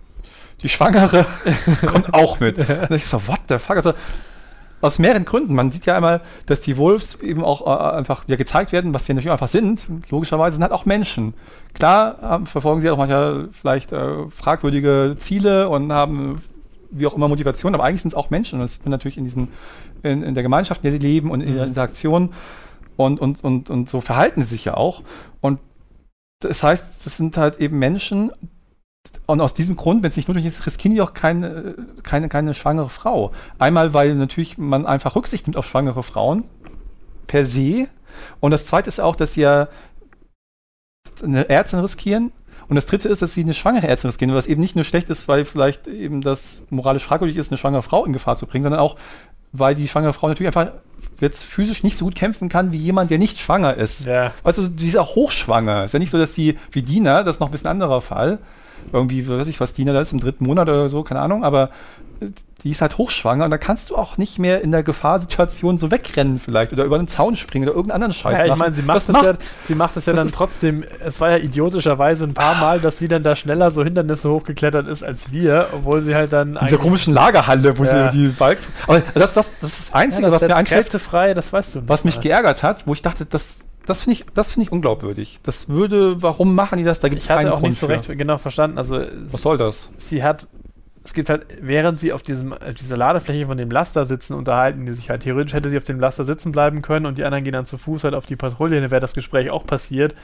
Die Schwangere kommt auch mit. Und ich so, what the fuck? Also, aus mehreren Gründen. Man sieht ja einmal, dass die Wolves eben auch äh, einfach wieder gezeigt werden, was sie natürlich einfach sind. Logischerweise sind halt auch Menschen. Klar ähm, verfolgen sie auch manchmal vielleicht äh, fragwürdige Ziele und haben wie auch immer Motivation, aber eigentlich sind es auch Menschen. Und das sieht man natürlich in diesen, in, in der Gemeinschaft, in der sie leben und in ihrer Mhm. Interaktion. Und, und, und, und so verhalten sie sich ja auch. Und das heißt, das sind halt eben Menschen, und aus diesem Grund, wenn es nicht nötig ist, riskieren die auch keine, keine, keine schwangere Frau. Einmal, weil natürlich man einfach Rücksicht nimmt auf schwangere Frauen per se. Und das zweite ist auch, dass sie ja eine Ärztin riskieren. Und das dritte ist, dass sie eine schwangere Ärztin riskieren, was eben nicht nur schlecht ist, weil vielleicht eben das moralisch fragwürdig ist, eine schwangere Frau in Gefahr zu bringen, sondern auch, weil die schwangere Frau natürlich einfach jetzt physisch nicht so gut kämpfen kann wie jemand, der nicht schwanger ist. Ja. Also die ist auch hochschwanger. Ist ja nicht so, dass die wie Dina, das ist noch ein bisschen anderer Fall. Irgendwie, weiß ich was, Dina da ist im dritten Monat oder so, keine Ahnung, aber äh, die ist halt hochschwanger und da kannst du auch nicht mehr in der Gefahrsituation so wegrennen vielleicht oder über einen Zaun springen oder irgendeinen anderen Scheiß Ja, ich meine, sie macht Das es ja, sie macht es ja das dann trotzdem, es war ja idiotischerweise ein paar Mal, dass sie dann da schneller so Hindernisse hochgeklettert ist als wir, obwohl sie halt dann in dieser komischen Lagerhalle, wo Ja. sie die Balken. Aber das, das, das ist das Einzige, ja, das was mir einfällt, Kräfte frei, das weißt du nicht. was mich mal. geärgert hat, wo ich dachte, das, das finde ich, das finde ich unglaubwürdig. Das würde, warum machen die das? Da gibt es Ich hatte keinen auch Grund nicht so recht genau verstanden, also Was soll das? sie hat, es gibt halt, während sie auf diesem, auf dieser Ladefläche von dem Laster sitzen, unterhalten die sich halt, theoretisch hätte sie auf dem Laster sitzen bleiben können und die anderen gehen dann zu Fuß halt auf die Patrouille, dann wäre das Gespräch auch passiert,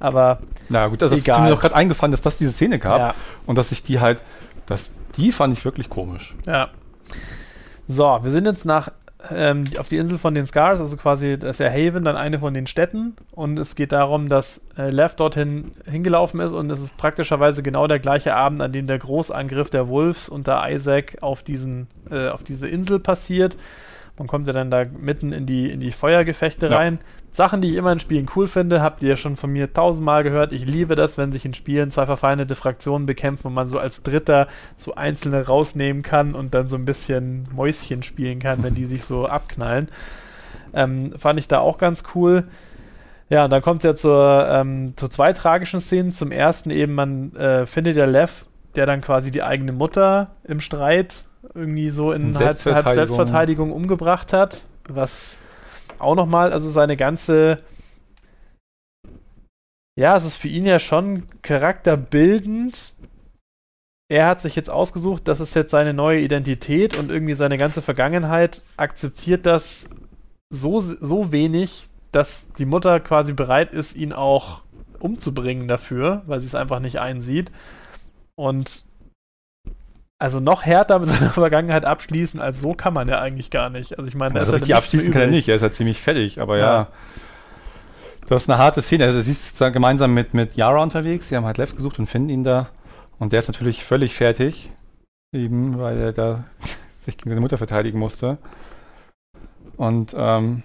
aber Na gut, also das ist Egal. mir doch gerade eingefallen, dass das diese Szene gab ja. und dass ich die halt, dass die fand ich wirklich komisch. Ja. So, wir sind jetzt nach ähm, auf die Insel von den Scars, also quasi das ist ja Haven, dann eine von den Städten. Und es geht darum, dass äh, Lev dorthin hingelaufen ist und es ist praktischerweise genau der gleiche Abend, an dem der Großangriff der Wolves unter Isaac auf, diesen, äh, auf diese Insel passiert. Man kommt ja dann da mitten in die, in die Feuergefechte Ja. rein. Sachen, die ich immer in Spielen cool finde, habt ihr ja schon von mir tausendmal gehört. Ich liebe das, wenn sich in Spielen zwei verfeindete Fraktionen bekämpfen und man so als Dritter so einzelne rausnehmen kann und dann so ein bisschen Mäuschen spielen kann, wenn die sich so abknallen. Ähm, fand ich da auch ganz cool. Ja, und dann kommt es ja zur, ähm, zu zwei tragischen Szenen. Zum ersten eben, man äh, findet ja Lev, der dann quasi die eigene Mutter im Streit irgendwie so in In halb, halb Selbstverteidigung. Selbstverteidigung umgebracht hat, was auch nochmal, also seine ganze, ja, es ist für ihn ja schon charakterbildend. Er hat sich jetzt ausgesucht, das ist jetzt seine neue Identität und irgendwie seine ganze Vergangenheit akzeptiert das so, so wenig, dass die Mutter quasi bereit ist, ihn auch umzubringen dafür, weil sie es einfach nicht einsieht. Und also noch härter mit seiner Vergangenheit abschließen, als so kann man ja eigentlich gar nicht. Also ich meine, Also ist ja richtig abschließen kann er nicht, er ist halt ziemlich fertig, aber ja. Ja. Das ist eine harte Szene. Also sie ist sozusagen gemeinsam mit, mit Yara unterwegs, sie haben halt Lev gesucht und finden ihn da. Und der ist natürlich völlig fertig, eben weil er da sich gegen seine Mutter verteidigen musste. Und ähm,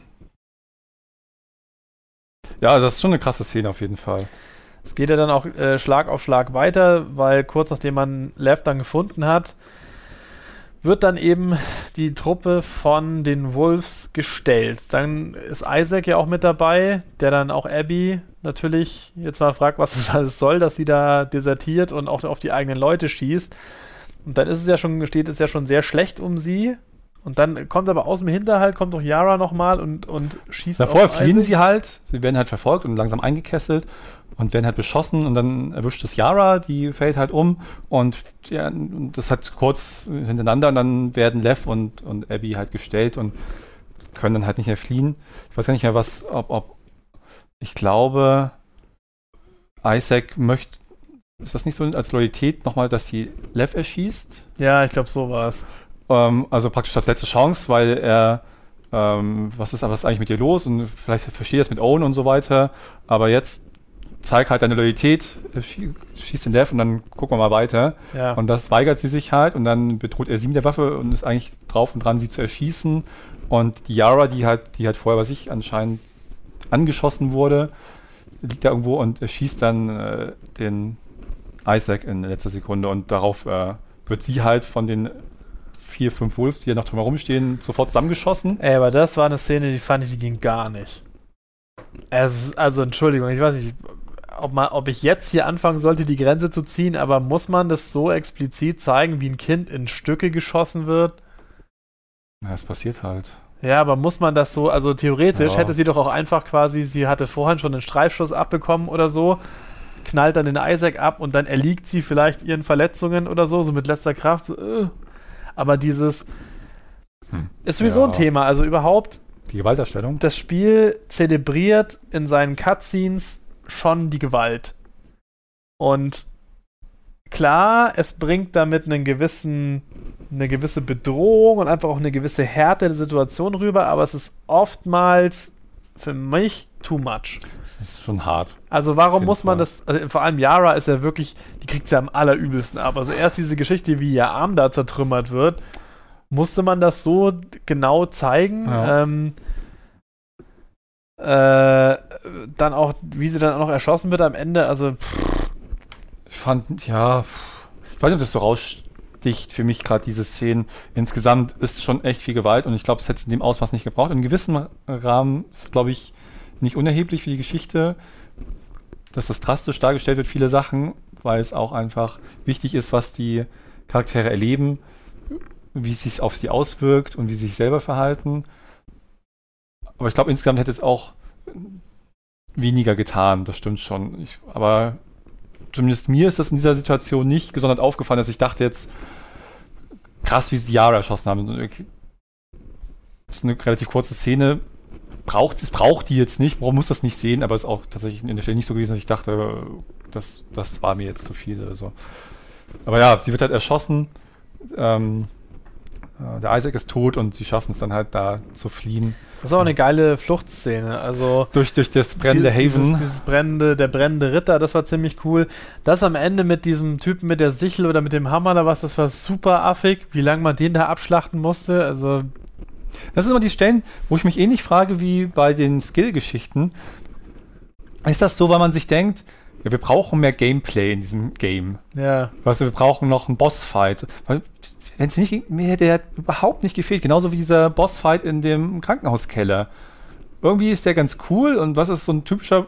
ja, also das ist schon eine krasse Szene auf jeden Fall. Es geht ja dann auch äh, Schlag auf Schlag weiter, weil kurz nachdem man Lev dann gefunden hat, wird dann eben die Truppe von den Wolves gestellt. Dann ist Isaac ja auch mit dabei, der dann auch Abby natürlich jetzt mal fragt, was das alles soll, dass sie da desertiert und auch auf die eigenen Leute schießt. Und dann ist es ja schon, steht es ja schon sehr schlecht um sie. Und dann kommt aber aus dem Hinterhalt, kommt doch Yara nochmal und, und schießt Davor fliehen sie halt, sie werden halt verfolgt und langsam eingekesselt und werden halt beschossen und dann erwischt es Yara, die fällt halt um und ja, das hat kurz hintereinander und dann werden Lev und, und Abby halt gestellt und können dann halt nicht mehr fliehen. Ich weiß gar nicht mehr, was, ob, ob ich glaube, Isaac möchte, ist das nicht so als Loyalität nochmal, dass sie Lev erschießt? Ja, ich glaube, so war es. Ähm, also praktisch als letzte Chance, weil er, ähm, was ist was ist eigentlich mit dir los? Und vielleicht verstehe das mit Owen und so weiter. Aber jetzt zeig halt deine Loyalität, schieß den Lev und dann gucken wir mal weiter. Ja. Und das weigert sie sich halt und dann bedroht er sie mit der Waffe und ist eigentlich drauf und dran, sie zu erschießen. Und die Yara, die halt, die halt vorher bei sich anscheinend angeschossen wurde, liegt da irgendwo und erschießt dann äh, den Isaac in letzter Sekunde und darauf äh, wird sie halt von den vier, fünf Wolves, die ja noch drumherum stehen, sofort zusammengeschossen. Ey, aber das war eine Szene, die fand ich, die ging gar nicht. Es, also, Entschuldigung, ich weiß nicht, ob, man, ob ich jetzt hier anfangen sollte, die Grenze zu ziehen, aber muss man das so explizit zeigen, wie ein Kind in Stücke geschossen wird? Ja, es passiert halt. Ja, aber muss man das so, also theoretisch Ja. hätte sie doch auch einfach quasi, sie hatte vorhin schon einen Streifschuss abbekommen oder so, knallt dann den Isaac ab und dann erliegt sie vielleicht ihren Verletzungen oder so, so mit letzter Kraft. So, äh. Aber dieses Hm. ist sowieso Ja. ein Thema. Also überhaupt, Die Gewalterstellung. das Spiel zelebriert in seinen Cutscenes schon die Gewalt. Und klar, es bringt damit einen gewissen, eine gewisse Bedrohung und einfach auch eine gewisse Härte der Situation rüber, aber es ist oftmals für mich too much. Das ist schon hart. Also warum muss man das, also vor allem Yara ist ja wirklich, die kriegt ja am allerübelsten ab. Also erst diese Geschichte, wie ihr Arm da zertrümmert wird, musste man das so genau zeigen. Ja. Ähm, äh, dann auch, wie sie dann auch noch erschossen wird am Ende, also pff, Ich fand, ja, ich weiß nicht, ob das so raussticht für mich gerade diese Szenen. Insgesamt ist schon echt viel Gewalt und ich glaube, es hätte es in dem Ausmaß nicht gebraucht. In gewissem Rahmen ist es, glaube ich, nicht unerheblich für die Geschichte, dass das drastisch dargestellt wird, viele Sachen, weil es auch einfach wichtig ist, was die Charaktere erleben, wie es sich auf sie auswirkt und wie sie sich selber verhalten. Aber ich glaube, insgesamt hätte es auch weniger getan, das stimmt schon. Ich, aber zumindest mir ist das in dieser Situation nicht gesondert aufgefallen, dass ich dachte jetzt, krass, wie sie die Yara erschossen haben. Das ist eine relativ kurze Szene. Braucht es, braucht die jetzt nicht, man muss das nicht sehen, aber es ist auch tatsächlich in der Stelle nicht so gewesen, dass ich dachte, das, das war mir jetzt zu viel. Also. Aber ja, sie wird halt erschossen. Ähm, äh, der Isaac ist tot und sie schaffen es dann halt da zu fliehen. das ist auch eine geile Fluchtszene. Also Durch, durch das brennende Die- Haven. Dieses, dieses brennende, der brennende Ritter, das war ziemlich cool. Das am Ende mit diesem Typen mit der Sichel oder mit dem Hammer oder was, das war super affig, wie lange man den da abschlachten musste. Also, Das sind immer die Stellen, wo ich mich ähnlich frage wie bei den Skill-Geschichten. Ist das so, weil man sich denkt, ja, wir brauchen mehr Gameplay in diesem Game. ja. Weißt du, wir brauchen noch einen Bossfight. Wenn es nicht, ging, mir hätte der überhaupt nicht gefehlt. Genauso wie dieser Bossfight in dem Krankenhauskeller. Irgendwie ist der ganz cool und was ist so ein typischer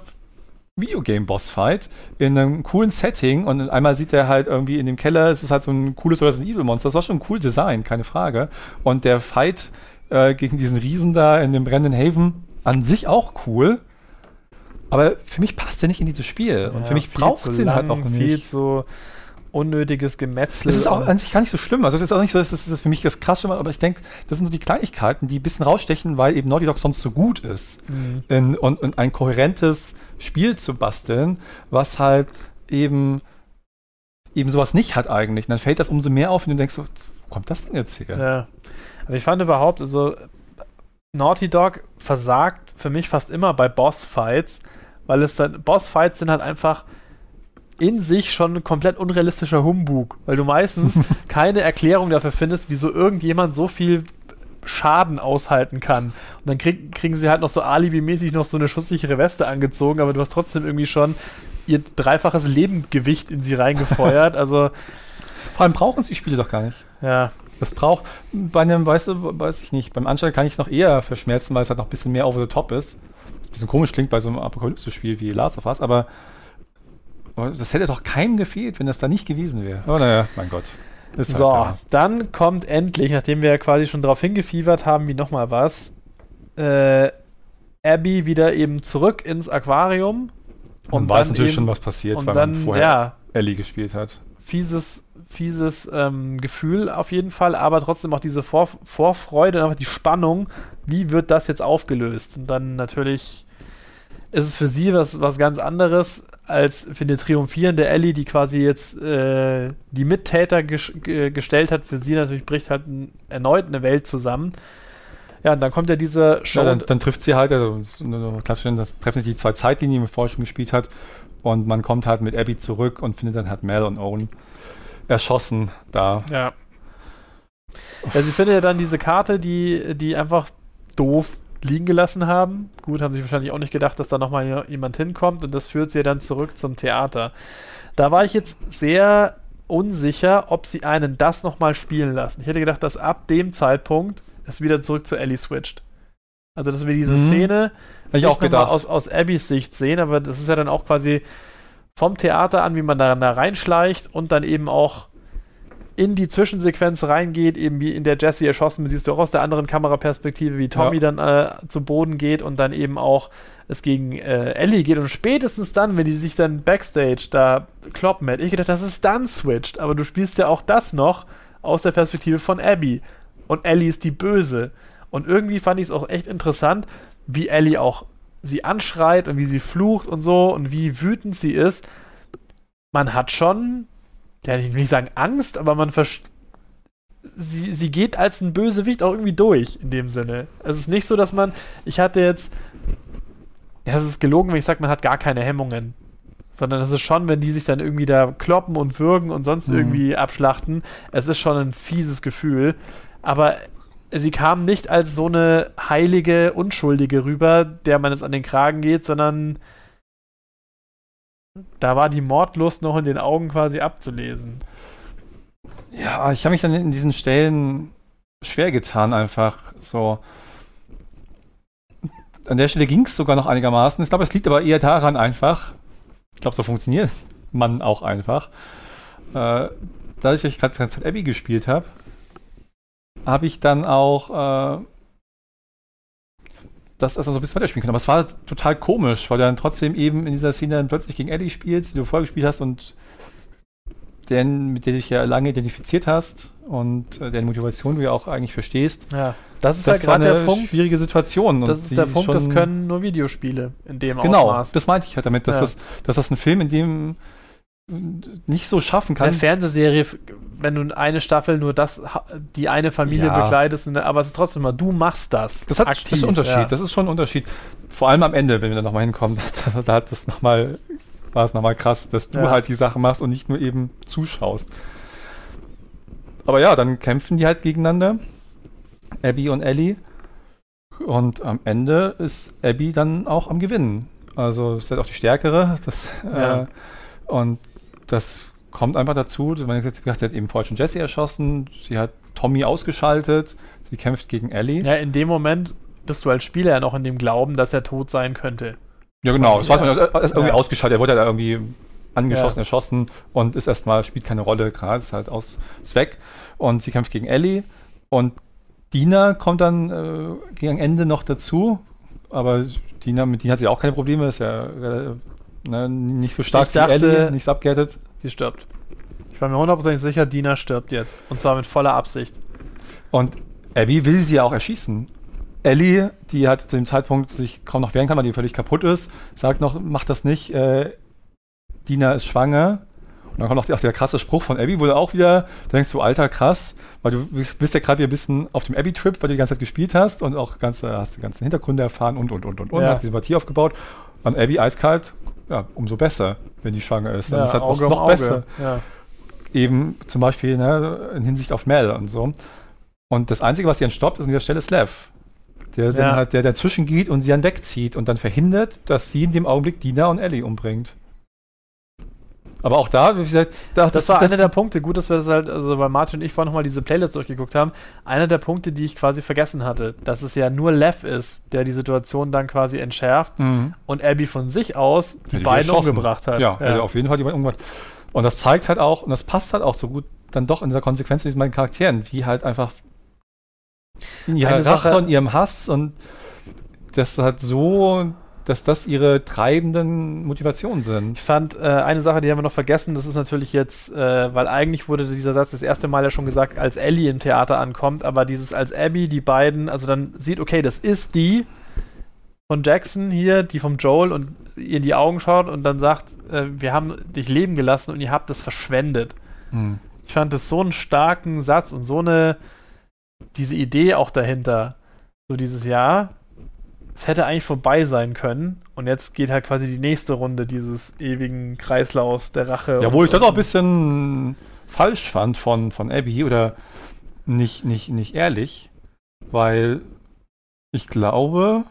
Videogame-Bossfight in einem coolen Setting und einmal sieht er halt irgendwie in dem Keller, es ist halt so ein cooles Resident Evil Monster. Das war schon ein cool Design, keine Frage. Und der Fight äh, gegen diesen Riesen da in dem brennenden Haven an sich auch cool. Aber für mich passt der nicht in dieses Spiel. Und Ja, für mich viel braucht es ihn halt auch Viel nicht. zu unnötiges Gemetzel. Das ist auch an sich gar nicht so schlimm. Also es ist auch nicht so, dass das, das für mich das krass aber ich denke, das sind so die Kleinigkeiten, die ein bisschen rausstechen, weil eben Naughty Dog sonst so gut ist. Mhm. In, und, und ein kohärentes Spiel zu basteln, was halt eben eben sowas nicht hat eigentlich. Und dann fällt das umso mehr auf und du denkst so, wo kommt das denn jetzt her? Ja. Aber ich fand überhaupt, also Naughty Dog versagt für mich fast immer bei Bossfights, weil es dann, Bossfights sind halt einfach in sich schon ein komplett unrealistischer Humbug, weil du meistens keine Erklärung dafür findest, wieso irgendjemand so viel Schaden aushalten kann. Und dann krieg, kriegen sie halt noch so alibimäßig noch so eine schusssichere Weste angezogen, aber du hast trotzdem irgendwie schon ihr dreifaches Lebengewicht in sie reingefeuert. Also, Vor allem brauchen es die Spiele doch gar nicht. ja. Das braucht bei einem, weißt du, weiß ich nicht, beim Anschein kann ich es noch eher verschmerzen, weil es halt noch ein bisschen mehr over the top ist. Was ein bisschen komisch klingt bei so einem Apokalypse-Spiel wie Last of Us, aber das hätte doch keinem gefehlt, wenn das da nicht gewesen wäre. Aber naja, mein Gott. Ist so, halt dann kommt endlich, nachdem wir quasi schon darauf hingefiebert haben, wie nochmal was, äh, Abby wieder eben zurück ins Aquarium. Und man weiß natürlich eben, schon, was passiert, weil dann, man vorher ja, Ellie gespielt hat. Fieses, fieses ähm, Gefühl auf jeden Fall, aber trotzdem auch diese Vor Vorfreude und einfach die Spannung, wie wird das jetzt aufgelöst? Und dann natürlich ist es für sie was, was ganz anderes als für eine triumphierende Ellie, die quasi jetzt äh, die Mittäter ges gestellt hat. Für sie natürlich bricht halt ein, erneut eine Welt zusammen. Ja, und dann kommt ja diese Show. Ja, dann, dann, trifft sie halt, also klassisch, das treffen sich die zwei Zeitlinien, die man vorher schon gespielt hat. Und man kommt halt mit Abby zurück und findet dann halt Mel und Owen erschossen da. Ja. Ja, sie findet ja dann diese Karte, die, die einfach doof liegen gelassen haben. Gut, haben sie wahrscheinlich auch nicht gedacht, dass da nochmal jemand hinkommt und das führt sie ja dann zurück zum Theater. Da war ich jetzt sehr unsicher, ob sie einen das nochmal spielen lassen. Ich hätte gedacht, dass ab dem Zeitpunkt es wieder zurück zu Ellie switcht. Also, dass wir diese mhm. Szene ich auch gedacht. Aus, aus Abbys Sicht sehen, aber das ist ja dann auch quasi vom Theater an, wie man da, da reinschleicht und dann eben auch in die Zwischensequenz reingeht, eben wie in der Jesse erschossen siehst du auch aus der anderen Kameraperspektive, wie Tommy ja. dann äh, zu Boden geht und dann eben auch es gegen äh, Ellie geht und spätestens dann, wenn die sich dann Backstage da kloppen, hätte ich gedacht, dass es dann switcht, aber du spielst ja auch das noch aus der Perspektive von Abby und Ellie ist die Böse und irgendwie fand ich es auch echt interessant, wie Ellie auch sie anschreit und wie sie flucht und so und wie wütend sie ist. Man hat schon ja, ich will nicht sagen Angst, aber man versteht. Sie, sie geht als ein Bösewicht auch irgendwie durch, in dem Sinne. Es ist nicht so, dass man. Ich hatte jetzt. Ja, es ist gelogen, wenn ich sage, man hat gar keine Hemmungen. Sondern es ist schon, wenn die sich dann irgendwie da kloppen und würgen und sonst mhm. irgendwie abschlachten. Es ist schon ein fieses Gefühl. Aber sie kam nicht als so eine heilige Unschuldige rüber, der man jetzt an den Kragen geht, sondern da war die Mordlust noch in den Augen quasi abzulesen. Ja, ich habe mich dann in diesen Stellen schwer getan, einfach so. An der Stelle ging es sogar noch einigermaßen. Ich glaube, es liegt aber eher daran einfach. Ich glaube, so funktioniert man auch einfach. Äh, dadurch, dass ich gerade Zeit Abby gespielt habe, habe ich dann auch äh, das also so ein bisschen weiterspielen können. Aber es war total komisch, weil du dann trotzdem eben in dieser Szene dann plötzlich gegen Eddie spielst, die du vorher gespielt hast und den, mit dem du dich ja lange identifiziert hast und äh, deren Motivation du ja auch eigentlich verstehst. Ja, das ist das ja gerade der Punkt. Schwierige Situation. Das ist der Punkt, das können nur Videospiele in dem genau, Ausmaß. Genau, das meinte ich halt damit, dass, ja. das, dass das ein Film, in dem nicht so schaffen kann. Eine Fernsehserie, wenn du eine Staffel nur das, die eine Familie ja. begleitest, aber es ist trotzdem mal, du machst das. Das, hat, aktiv, das ist ein Unterschied, ja. das ist schon ein Unterschied. Vor allem am Ende, wenn wir da nochmal hinkommen, da, da hat das nochmal, war es nochmal krass, dass du ja. halt die Sachen machst und nicht nur eben zuschaust. Aber ja, dann kämpfen die halt gegeneinander, Abby und Ellie. Und am Ende ist Abby dann auch am Gewinnen. Also ist halt auch die Stärkere. Das, äh, und das kommt einfach dazu. Man hat gesagt, sie hat eben schon Jesse erschossen, sie hat Tommy ausgeschaltet, sie kämpft gegen Ellie. Ja, in dem Moment bist du als Spieler ja noch in dem Glauben, dass er tot sein könnte. Ja, genau. Das ja. weiß man, er ist irgendwie ja. ausgeschaltet, er wurde ja da irgendwie angeschossen, ja. erschossen und ist erstmal, spielt keine Rolle, gerade ist halt aus, ist weg. Und sie kämpft gegen Ellie und Dina kommt dann äh, gegen Ende noch dazu, aber Dina, mit Dina hat sie auch keine Probleme, ist ja Ne, nicht so stark ich dachte, Ellie, nichts abgehärtet. Sie stirbt. Ich war mir hundertprozentig sicher, Dina stirbt jetzt. Und zwar mit voller Absicht. Und Abby will sie ja auch erschießen. Ellie, die halt zu dem Zeitpunkt sich kaum noch wehren kann, weil die völlig kaputt ist, sagt noch, mach das nicht. Äh, Dina ist schwanger. Und dann kommt auch der, der krasse Spruch von Abby, wo du auch wieder denkst, du alter krass, weil du bist ja gerade wieder ein bisschen auf dem Abby-Trip, weil du die ganze Zeit gespielt hast und auch ganze, hast die ganzen Hintergründe erfahren und und und und und, ja. hat die Sympathie aufgebaut. Und Abby eiskalt, ja, umso besser, wenn die schwanger ist. Dann ja, ist halt Auge noch, noch besser. Ja. Eben zum Beispiel ne, in Hinsicht auf Mel und so. Und das Einzige, was sie dann stoppt, ist an dieser Stelle Slav. Der, ja. halt, der dazwischen geht und sie dann wegzieht und dann verhindert, dass sie in dem Augenblick Dina und Ellie umbringt. Aber auch da, wie gesagt, das, das war einer der Punkte. Gut, dass wir das halt, also weil Martin und ich vorhin nochmal diese Playlist durchgeguckt haben. Einer der Punkte, die ich quasi vergessen hatte, dass es ja nur Lev ist, der die Situation dann quasi entschärft Mhm. und Abby von sich aus die Ja, die beiden umgebracht hat. Ja, Also auf jeden Fall die beiden umgebracht. Und das zeigt halt auch, und das passt halt auch so gut dann doch in dieser Konsequenz zu diesen beiden Charakteren, wie halt einfach in ihrer Rache Sache- und ihrem Hass und das halt so, dass das ihre treibenden Motivationen sind. Ich fand äh, eine Sache, die haben wir noch vergessen, das ist natürlich jetzt, äh, weil eigentlich wurde dieser Satz das erste Mal ja schon gesagt, als Ellie im Theater ankommt, aber dieses als Abby, die beiden, also dann sieht, okay, das ist die von Jackson hier, die vom Joel und ihr in die Augen schaut und dann sagt, äh, wir haben dich leben gelassen und ihr habt das verschwendet. Hm. Ich fand das so einen starken Satz und so eine, diese Idee auch dahinter. So dieses Jahr, es hätte eigentlich vorbei sein können und jetzt geht halt quasi die nächste Runde dieses ewigen Kreislaufs der Rache. Ja, wo ich das auch ein und- bisschen falsch fand von, von Abby oder nicht, nicht, nicht ehrlich, weil ich glaube,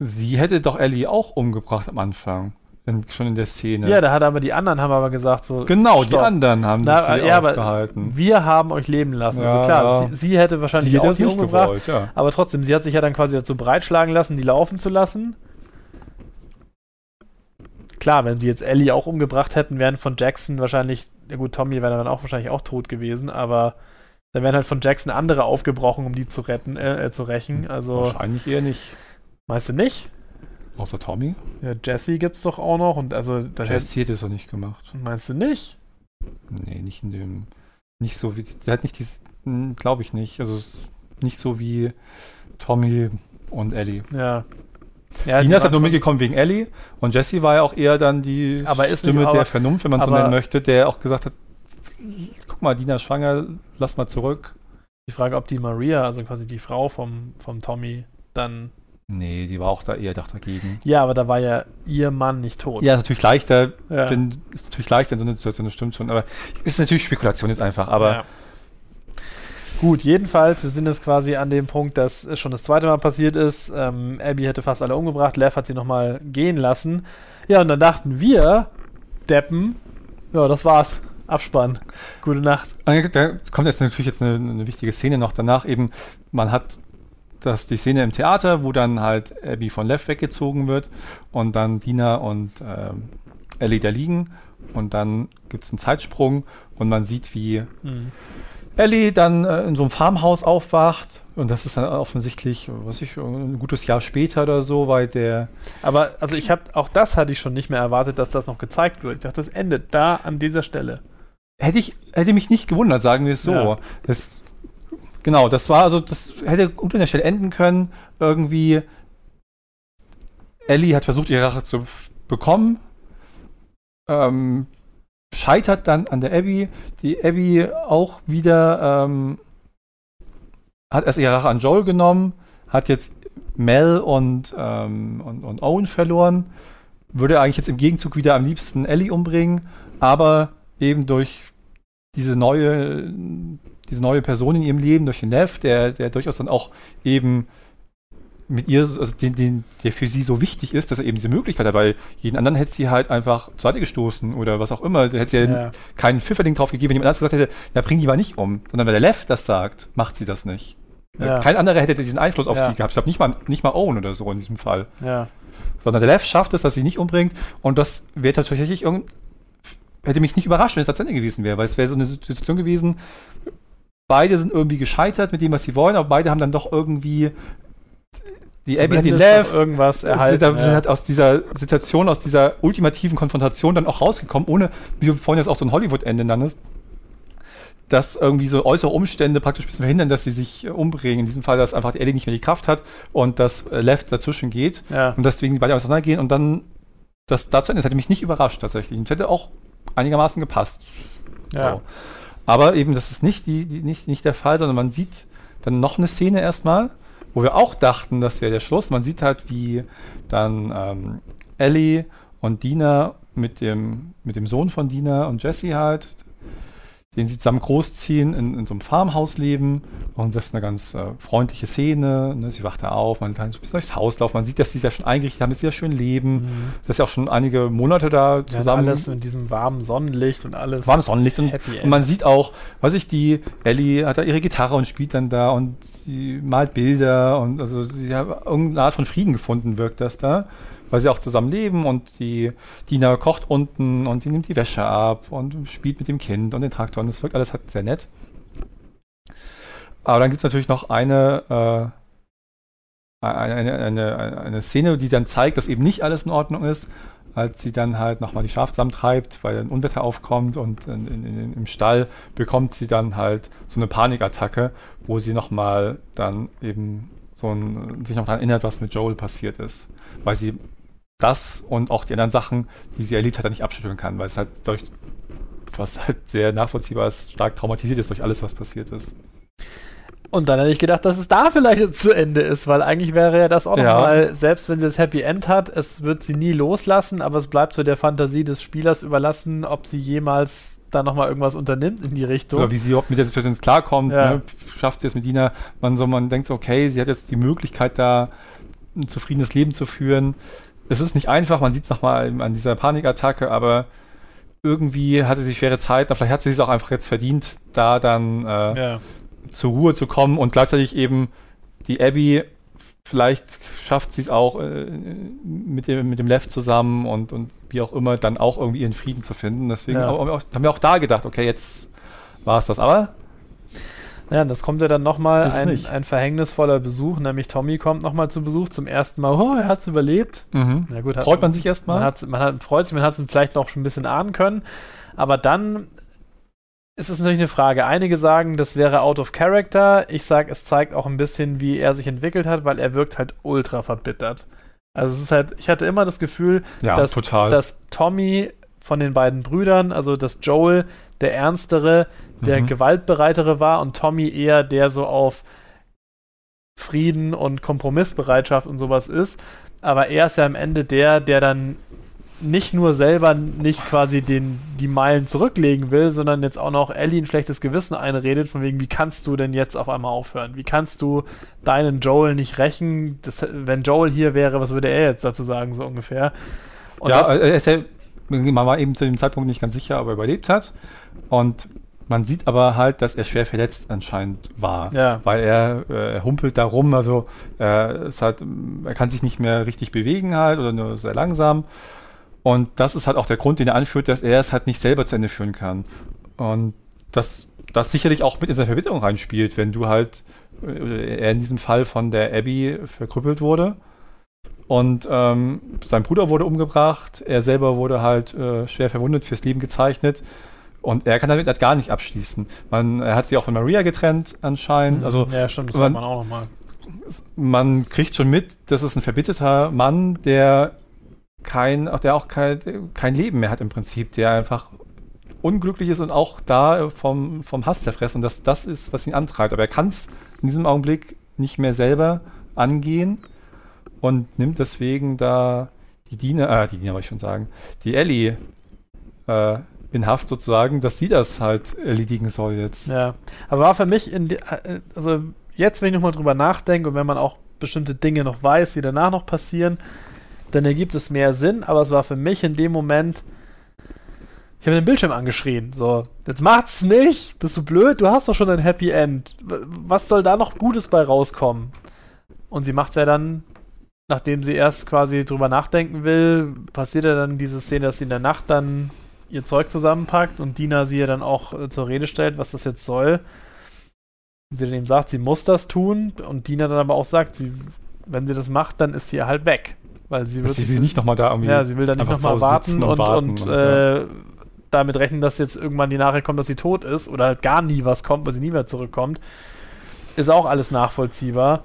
sie hätte doch Ellie auch umgebracht am Anfang, in, schon in der Szene. Ja, da hat aber die anderen haben aber gesagt so. genau, die stopp. anderen haben Na, sie ja, aber aufgehalten. wir haben euch leben lassen. Ja, also klar, sie, sie hätte wahrscheinlich Sie auch das die nicht umgebracht. gewollt, ja. Aber trotzdem, sie hat sich ja dann quasi dazu breitschlagen lassen, die laufen zu lassen. Klar, wenn sie jetzt Ellie auch umgebracht hätten, wären von Jackson wahrscheinlich, ja gut, Tommy wäre dann auch wahrscheinlich auch tot gewesen, aber dann wären halt von Jackson andere aufgebrochen, um die zu retten, äh, äh, zu rächen. Also, Wahrscheinlich eher nicht. meinst du nicht? Außer Tommy. Ja, Jesse gibt's doch auch noch und also, hätte, Jesse hätte es doch nicht gemacht. meinst du nicht? Nee, nicht in dem. Nicht so wie. Sie hat nicht dieses. Glaube ich nicht. Also nicht so wie Tommy und Ellie. Ja. ja Nina ist halt nur mitgekommen wegen Ellie und Jesse war ja auch eher dann die Aber ist nicht- Stimme aber- der Vernunft, wenn man so nennen möchte, der auch gesagt hat, guck mal, Dina ist schwanger, lass mal zurück. Die Frage, ob die Maria, also quasi die Frau vom, vom Tommy, dann. Nee, die war auch da eher doch dagegen. Ja, aber da war ja ihr Mann nicht tot. Ja, ist natürlich leichter, Ja. wenn, ist natürlich leichter in so einer Situation, das stimmt schon, aber ist natürlich Spekulation jetzt einfach, aber Ja. Gut, jedenfalls, wir sind jetzt quasi an dem Punkt, dass es schon das zweite Mal passiert ist. Ähm, Abby hätte fast alle umgebracht, Lev hat sie nochmal gehen lassen. Ja, und dann dachten wir, Deppen, ja, das war's. Abspann. Gute Nacht. Ah, Da kommt jetzt natürlich jetzt eine, eine wichtige Szene noch danach. Eben, man hat das, die Szene im Theater, wo dann halt Abby von Lev weggezogen wird und dann Dina und ähm, Ellie da liegen. Und dann gibt es einen Zeitsprung und man sieht, wie Mhm. Ellie dann äh, in so einem Farmhaus aufwacht. Und das ist dann offensichtlich, was ich, ein gutes Jahr später oder so, weil der. Aber also ich habe auch das hatte ich schon nicht mehr erwartet, dass das noch gezeigt wird. Ich dachte, das endet da an dieser Stelle. Hätte ich, hätte mich nicht gewundert, sagen wir es so. Ja. Das, genau, das war also, das hätte gut an der Stelle enden können. Irgendwie, Ellie hat versucht, ihre Rache zu bekommen. Ähm, scheitert dann an der Abby. Die Abby auch wieder ähm, hat erst ihre Rache an Joel genommen, hat jetzt Mel und, ähm, und, und Owen verloren. Würde eigentlich jetzt im Gegenzug wieder am liebsten Ellie umbringen, aber eben durch diese neue, diese neue Person in ihrem Leben, durch den Neff, der, der durchaus dann auch eben mit ihr, also den, den, der für sie so wichtig ist, dass er eben diese Möglichkeit hat, weil jeden anderen hätte sie halt einfach zur Seite gestoßen oder was auch immer. Da hätte sie ja, Ja. keinen Pfifferling drauf gegeben, wenn jemand anders gesagt hätte, na bring die mal nicht um. Sondern wenn der Lev das sagt, macht sie das nicht. Ja. Kein anderer hätte diesen Einfluss auf Ja. sie gehabt. Ich glaube nicht mal, nicht mal Owen oder so in diesem Fall Ja. sondern der Lev schafft es, dass sie nicht umbringt und das wäre tatsächlich irgend hätte mich nicht überrascht, wenn es das Ende gewesen wäre, weil es wäre so eine Situation gewesen, beide sind irgendwie gescheitert mit dem, was sie wollen, aber beide haben dann doch irgendwie die Abby hat den Lev irgendwas erhalten. sind, ja. halt aus dieser Situation, aus dieser ultimativen Konfrontation dann auch rausgekommen, ohne, wie du vorhin jetzt auch so ein Hollywood-Ende nanntest, dass irgendwie so äußere Umstände praktisch ein bisschen verhindern, dass sie sich umbringen. In diesem Fall, dass einfach die Ellie nicht mehr die Kraft hat und dass äh, Lev dazwischen geht ja. und deswegen die beide auseinandergehen und dann das dazu Ende. Das hätte mich nicht überrascht tatsächlich. Es hätte auch einigermaßen gepasst. Ja. So. Aber eben, das ist nicht, die, die, nicht, nicht der Fall, sondern man sieht dann noch eine Szene erstmal, wo wir auch dachten, das wäre der Schluss. Man sieht halt, wie dann ähm, Ellie und Dina mit dem, mit dem Sohn von Dina und Jesse halt den sie zusammen großziehen, in, in so einem Farmhaus leben. Und das ist eine ganz äh, freundliche Szene. Ne? Sie wacht da auf, man kann ein bisschen durchs Haus laufen. Man sieht, dass sie da schon eingerichtet haben, dass sie da schön leben. Mhm. Dass sie auch schon einige Monate da Ja, und zusammen. alles mit diesem warmen Sonnenlicht und alles. warmes Sonnenlicht und, und man sieht auch, weiß ich, die Ellie hat da ihre Gitarre und spielt dann da und sie malt Bilder und also sie hat irgendeine Art von Frieden gefunden, wirkt das da, weil sie auch zusammen leben und die Dina kocht unten und die nimmt die Wäsche ab und spielt mit dem Kind und den Traktor und das wirkt alles halt sehr nett. Aber dann gibt es natürlich noch eine, äh, eine, eine, eine Szene, die dann zeigt, dass eben nicht alles in Ordnung ist als sie dann halt nochmal die Schafe zusammentreibt, weil ein Unwetter aufkommt und in, in, in, im Stall bekommt sie dann halt so eine Panikattacke, wo sie nochmal dann eben so ein, sich noch daran erinnert, was mit Joel passiert ist. Weil sie das und auch die anderen Sachen, die sie erlebt hat, dann nicht abschütteln kann, weil es halt durch was halt sehr nachvollziehbar ist, stark traumatisiert ist durch alles, was passiert ist. Und dann hätte ich gedacht, dass es da vielleicht jetzt zu Ende ist, weil eigentlich wäre ja das auch Ja. nochmal, selbst wenn sie das Happy End hat, es wird sie nie loslassen, aber es bleibt so der Fantasie des Spielers überlassen, ob sie jemals da nochmal irgendwas unternimmt in die Richtung. Oder wie sie überhaupt mit der Situation jetzt klarkommt, Ja. ne? schafft sie es mit Dina, man so, man denkt so, okay, sie hat jetzt die Möglichkeit da ein zufriedenes Leben zu führen. Es ist nicht einfach, man sieht es nochmal an dieser Panikattacke, aber irgendwie hatte sie schwere Zeit, vielleicht hat sie es auch einfach jetzt verdient, da dann äh, ja. zur Ruhe zu kommen und gleichzeitig eben die Abby, vielleicht schafft sie es auch äh, mit, dem, mit dem Lev zusammen und, und wie auch immer, dann auch irgendwie ihren Frieden zu finden. Deswegen Ja. haben wir auch da gedacht, okay, jetzt war es das. Aber Ja, das kommt ja dann nochmal es ein, ein verhängnisvoller Besuch, nämlich Tommy kommt nochmal zu Besuch zum ersten Mal. Oh, er hat's überlebt. Na gut, hat- freut man sich Man, erstmal. hat's, man hat, freut sich, man hat es vielleicht noch schon ein bisschen ahnen können. Aber dann ist es natürlich eine Frage. Einige sagen, das wäre out of character. Ich sage, es zeigt auch ein bisschen, wie er sich entwickelt hat, weil er wirkt halt ultra verbittert. Also es ist halt, ich hatte immer das Gefühl, Ja, dass, dass Tommy von den beiden Brüdern, also dass Joel der ernstere, der Mhm. gewaltbereitere war und Tommy eher der so auf Frieden und Kompromissbereitschaft und sowas ist. Aber er ist ja am Ende der, der dann nicht nur selber nicht quasi den, die Meilen zurücklegen will, sondern jetzt auch noch Ellie ein schlechtes Gewissen einredet, von wegen, wie kannst du denn jetzt auf einmal aufhören? Wie kannst du deinen Joel nicht rächen? Das, wenn Joel hier wäre, was würde er jetzt dazu sagen, so ungefähr? Und ja, das, er ist ja, man war eben zu dem Zeitpunkt nicht ganz sicher, ob er überlebt hat. Und man sieht aber halt, dass er schwer verletzt anscheinend war. Ja. Weil er, äh, humpelt da rum, also äh, ist halt, er kann sich nicht mehr richtig bewegen halt oder nur sehr langsam. Und das ist halt auch der Grund, den er anführt, dass er es halt nicht selber zu Ende führen kann. Und das, das sicherlich auch mit in seine Verbitterung reinspielt, wenn du halt, äh, er in diesem Fall von der Abby verkrüppelt wurde. Und ähm, sein Bruder wurde umgebracht, er selber wurde halt äh, schwer verwundet, fürs Leben gezeichnet. Und er kann damit halt gar nicht abschließen. Man, er hat sich auch von Maria getrennt anscheinend. Also ja, stimmt, das man- man, auch nochmal. man kriegt schon mit, das ist ein verbitterter Mann, der kein, auch der auch kein, kein Leben mehr hat im Prinzip, der einfach unglücklich ist und auch da vom, vom Hass zerfressen. Und das, das ist, was ihn antreibt. Aber er kann es in diesem Augenblick nicht mehr selber angehen und nimmt deswegen da die Dina, äh, die Dina wollte ich schon sagen, die Ellie äh, in Haft sozusagen, dass sie das halt erledigen soll jetzt. Ja, aber war für mich in, äh, also jetzt, wenn ich nochmal drüber nachdenke und wenn man auch bestimmte Dinge noch weiß, die danach noch passieren, dann ergibt es mehr Sinn, aber es war für mich in dem Moment, ich habe den Bildschirm angeschrien, so, jetzt macht's nicht, bist du blöd, du hast doch schon ein Happy End, was soll da noch Gutes bei rauskommen? Und sie macht's ja dann, nachdem sie erst quasi drüber nachdenken will, passiert ja dann diese Szene, dass sie in der Nacht dann ihr Zeug zusammenpackt und Dina sie ja dann auch äh, zur Rede stellt, was das jetzt soll. Und sie dann eben sagt, sie muss das tun und Dina dann aber auch sagt, sie, wenn sie das macht, dann ist sie halt weg. Weil sie wird Sie will nicht nochmal da irgendwie. ja, sie will dann nicht nochmal warten und, und, warten und, äh, damit rechnen, dass jetzt irgendwann die Nachricht kommt, dass sie tot ist oder halt gar nie was kommt, weil sie nie mehr zurückkommt. Ist auch alles nachvollziehbar.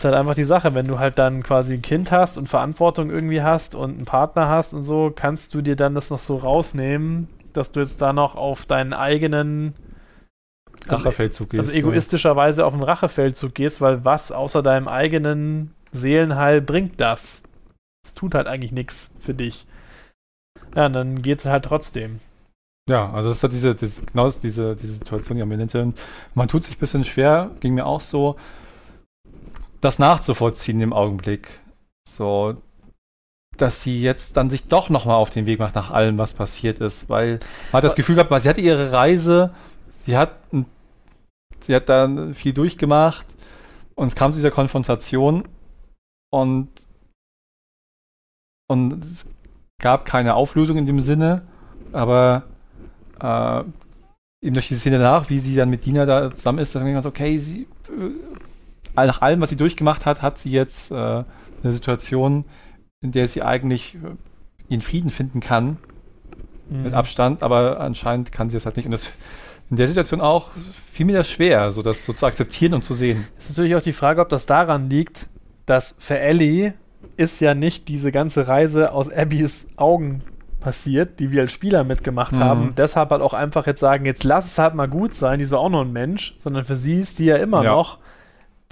Ist halt einfach die Sache, wenn du halt dann quasi ein Kind hast und Verantwortung irgendwie hast und einen Partner hast und so, kannst du dir dann das noch so rausnehmen, dass du jetzt da noch auf deinen eigenen also, Rachefeldzug also gehst, egoistischerweise auf den Rachefeldzug gehst, weil was außer deinem eigenen Seelenheil bringt das? Es tut halt eigentlich nichts für dich. Ja, und dann geht's halt trotzdem. Ja, also das hat diese, diese genau diese, diese Situation, die am Ende. Man tut sich ein bisschen schwer, ging mir auch so, das nachzuvollziehen im Augenblick. So, dass sie jetzt dann sich doch nochmal auf den Weg macht nach allem, was passiert ist, weil man hat das Gefühl gehabt, sie hatte ihre Reise, sie hat, sie hat dann viel durchgemacht und es kam zu dieser Konfrontation und und es gab keine Auflösung in dem Sinne, aber äh, eben durch die Szene danach, wie sie dann mit Dina da zusammen ist, dann denkt man so, okay, sie, äh, nach allem, was sie durchgemacht hat, hat sie jetzt äh, eine Situation, in der sie eigentlich äh, ihren Frieden finden kann, mhm. mit Abstand, aber anscheinend kann sie es halt nicht. Und das in der Situation auch fiel mir das schwer, so das so zu akzeptieren und zu sehen. Es ist natürlich auch die Frage, ob das daran liegt, dass für Ellie ist ja nicht diese ganze Reise aus Abbys Augen passiert, die wir als Spieler mitgemacht mhm. haben. Deshalb halt auch einfach jetzt sagen, jetzt lass es halt mal gut sein, die ist auch noch ein Mensch, sondern für sie ist die ja immer ja. noch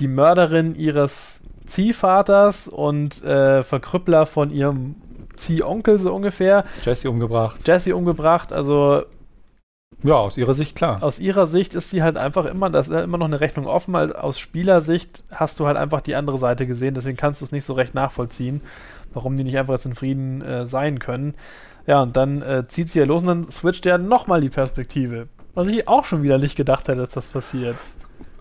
die Mörderin ihres Ziehvaters und äh, Verkrüppler von ihrem Ziehonkel so ungefähr. Jesse umgebracht. Jesse umgebracht, also ja, aus ihrer Sicht klar. Aus ihrer Sicht ist sie halt einfach immer, das ist halt immer noch eine Rechnung offen, weil aus Spielersicht hast du halt einfach die andere Seite gesehen, deswegen kannst du es nicht so recht nachvollziehen, warum die nicht einfach jetzt in Frieden äh, sein können. Ja, und dann äh, zieht sie ja los und dann switcht er nochmal die Perspektive. Was ich auch schon wieder nicht gedacht hätte, dass das passiert.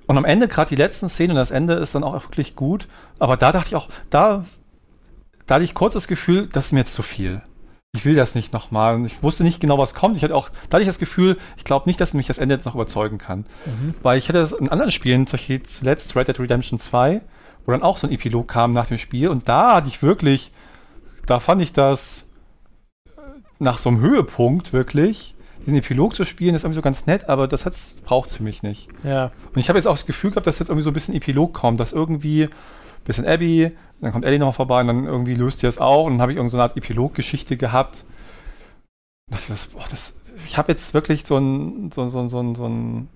Und am Ende, gerade die letzten Szenen, und das Ende ist dann auch wirklich gut, aber da dachte ich auch, da, da hatte ich kurz das Gefühl, das ist mir jetzt zu viel ich will das nicht nochmal. Und ich wusste nicht genau, was kommt. Ich hatte auch, da hatte ich das Gefühl, ich glaube nicht, dass mich das Ende jetzt noch überzeugen kann. Mhm. Weil ich hatte das in anderen Spielen, zum Beispiel zuletzt Red Dead Redemption 2, wo dann auch so ein Epilog kam nach dem Spiel. Und da hatte ich wirklich, da fand ich das äh, nach so einem Höhepunkt wirklich, diesen Epilog zu spielen, ist irgendwie so ganz nett, aber das braucht es für mich nicht. Ja. Und ich habe jetzt auch das Gefühl gehabt, dass jetzt irgendwie so ein bisschen Epilog kommt, dass irgendwie ein bisschen Abby, dann kommt Ellie noch vorbei und dann irgendwie löst sie das auch und dann habe ich irgendeine so eine Art Epiloggeschichte gehabt. Das, boah, das, ich habe jetzt wirklich so ein, so, so, so, so ein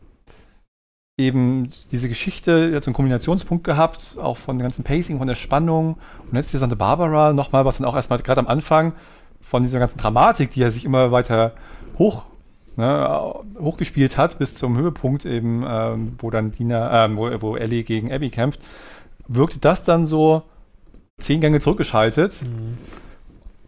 eben diese Geschichte jetzt einen Kombinationspunkt gehabt, auch von dem ganzen Pacing, von der Spannung und jetzt die Santa Barbara nochmal, was dann auch erstmal gerade am Anfang von dieser ganzen Dramatik, die er sich immer weiter hoch ne, hochgespielt hat bis zum Höhepunkt eben, ähm, wo dann Dina, äh, wo, wo Ellie gegen Abby kämpft, wirkte das dann so zehn Gänge zurückgeschaltet. Mhm.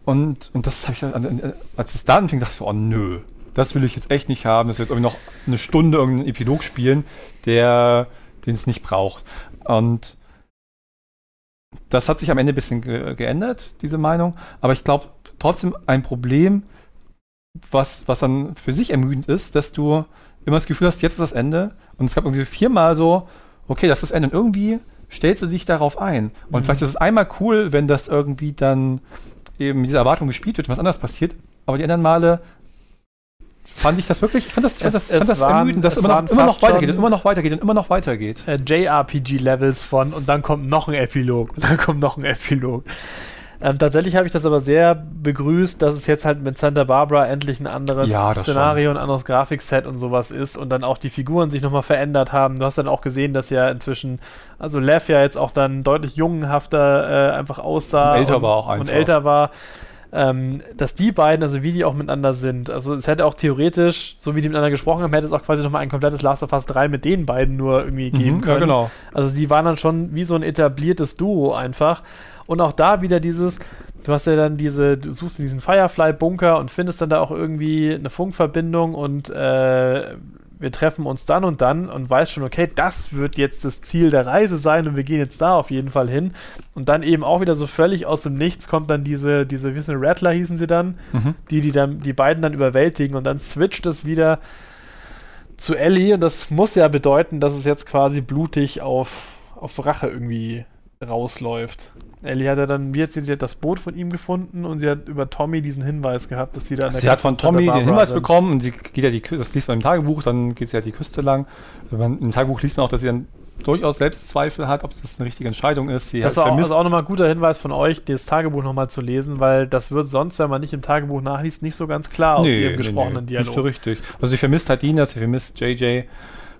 Und, und das habe ich, als es da anfing, dachte ich so, oh nö, das will ich jetzt echt nicht haben, dass wir jetzt irgendwie noch eine Stunde irgendeinen Epilog spielen, der, den es nicht braucht. Und das hat sich am Ende ein bisschen ge geändert, diese Meinung. Aber ich glaube trotzdem ein Problem, was, was dann für sich ermüdend ist, dass du immer das Gefühl hast, jetzt ist das Ende. Und es gab irgendwie viermal so, okay, das ist das Ende. Und irgendwie stellst du dich darauf ein. Und mhm. vielleicht ist es einmal cool, wenn das irgendwie dann eben diese Erwartung gespielt wird, was anders passiert. Aber die anderen Male fand ich das wirklich, ich fand das, fand es, das, fand das waren, ermüdend, dass immer noch, immer noch weitergeht und immer noch weitergeht und immer noch weitergeht. Äh, JRPG-Levels von und dann kommt noch ein Epilog und dann kommt noch ein Epilog. Ähm, tatsächlich habe ich das aber sehr begrüßt, dass es jetzt halt mit Santa Barbara endlich ein anderes ja, Szenario, schon. ein anderes Grafikset und sowas ist und dann auch die Figuren sich nochmal verändert haben. Du hast dann auch gesehen, dass ja inzwischen, also Lev ja jetzt auch dann deutlich jungenhafter äh, einfach aussah. Und älter und, war auch einfach. Und älter war. Ähm, dass die beiden, also wie die auch miteinander sind, also es hätte auch theoretisch, so wie die miteinander gesprochen haben, hätte es auch quasi nochmal ein komplettes Last of Us 3 mit den beiden nur irgendwie mhm, geben können. Ja, genau. Also sie waren dann schon wie so ein etabliertes Duo einfach. Und auch da wieder dieses, du hast ja dann diese, du suchst diesen Firefly-Bunker und findest dann da auch irgendwie eine Funkverbindung und äh, wir treffen uns dann und dann und weißt schon, okay, das wird jetzt das Ziel der Reise sein und wir gehen jetzt da auf jeden Fall hin. Und dann eben auch wieder so völlig aus dem Nichts kommt dann diese, diese, wie ist Rattler hießen sie dann, mhm. die, die dann, die beiden dann überwältigen und dann switcht es wieder zu Ellie und das muss ja bedeuten, dass es jetzt quasi blutig auf, auf Rache irgendwie rausläuft. Ellie hat ja dann, wie hat sie das Boot von ihm gefunden und sie hat über Tommy diesen Hinweis gehabt, dass sie da an der Sie hat von Tommy den Hinweis sind. bekommen und sie geht ja die Küste, das liest man im Tagebuch, dann geht sie ja die Küste lang. Im Tagebuch liest man auch, dass sie dann durchaus Selbstzweifel hat, ob das eine richtige Entscheidung ist. Sie das war auch, also auch nochmal ein guter Hinweis von euch, das Tagebuch nochmal zu lesen, weil das wird sonst, wenn man nicht im Tagebuch nachliest, nicht so ganz klar aus nee, ihrem gesprochenen nee, Dialog. Nicht so richtig. Also sie vermisst halt Dina, sie vermisst JJ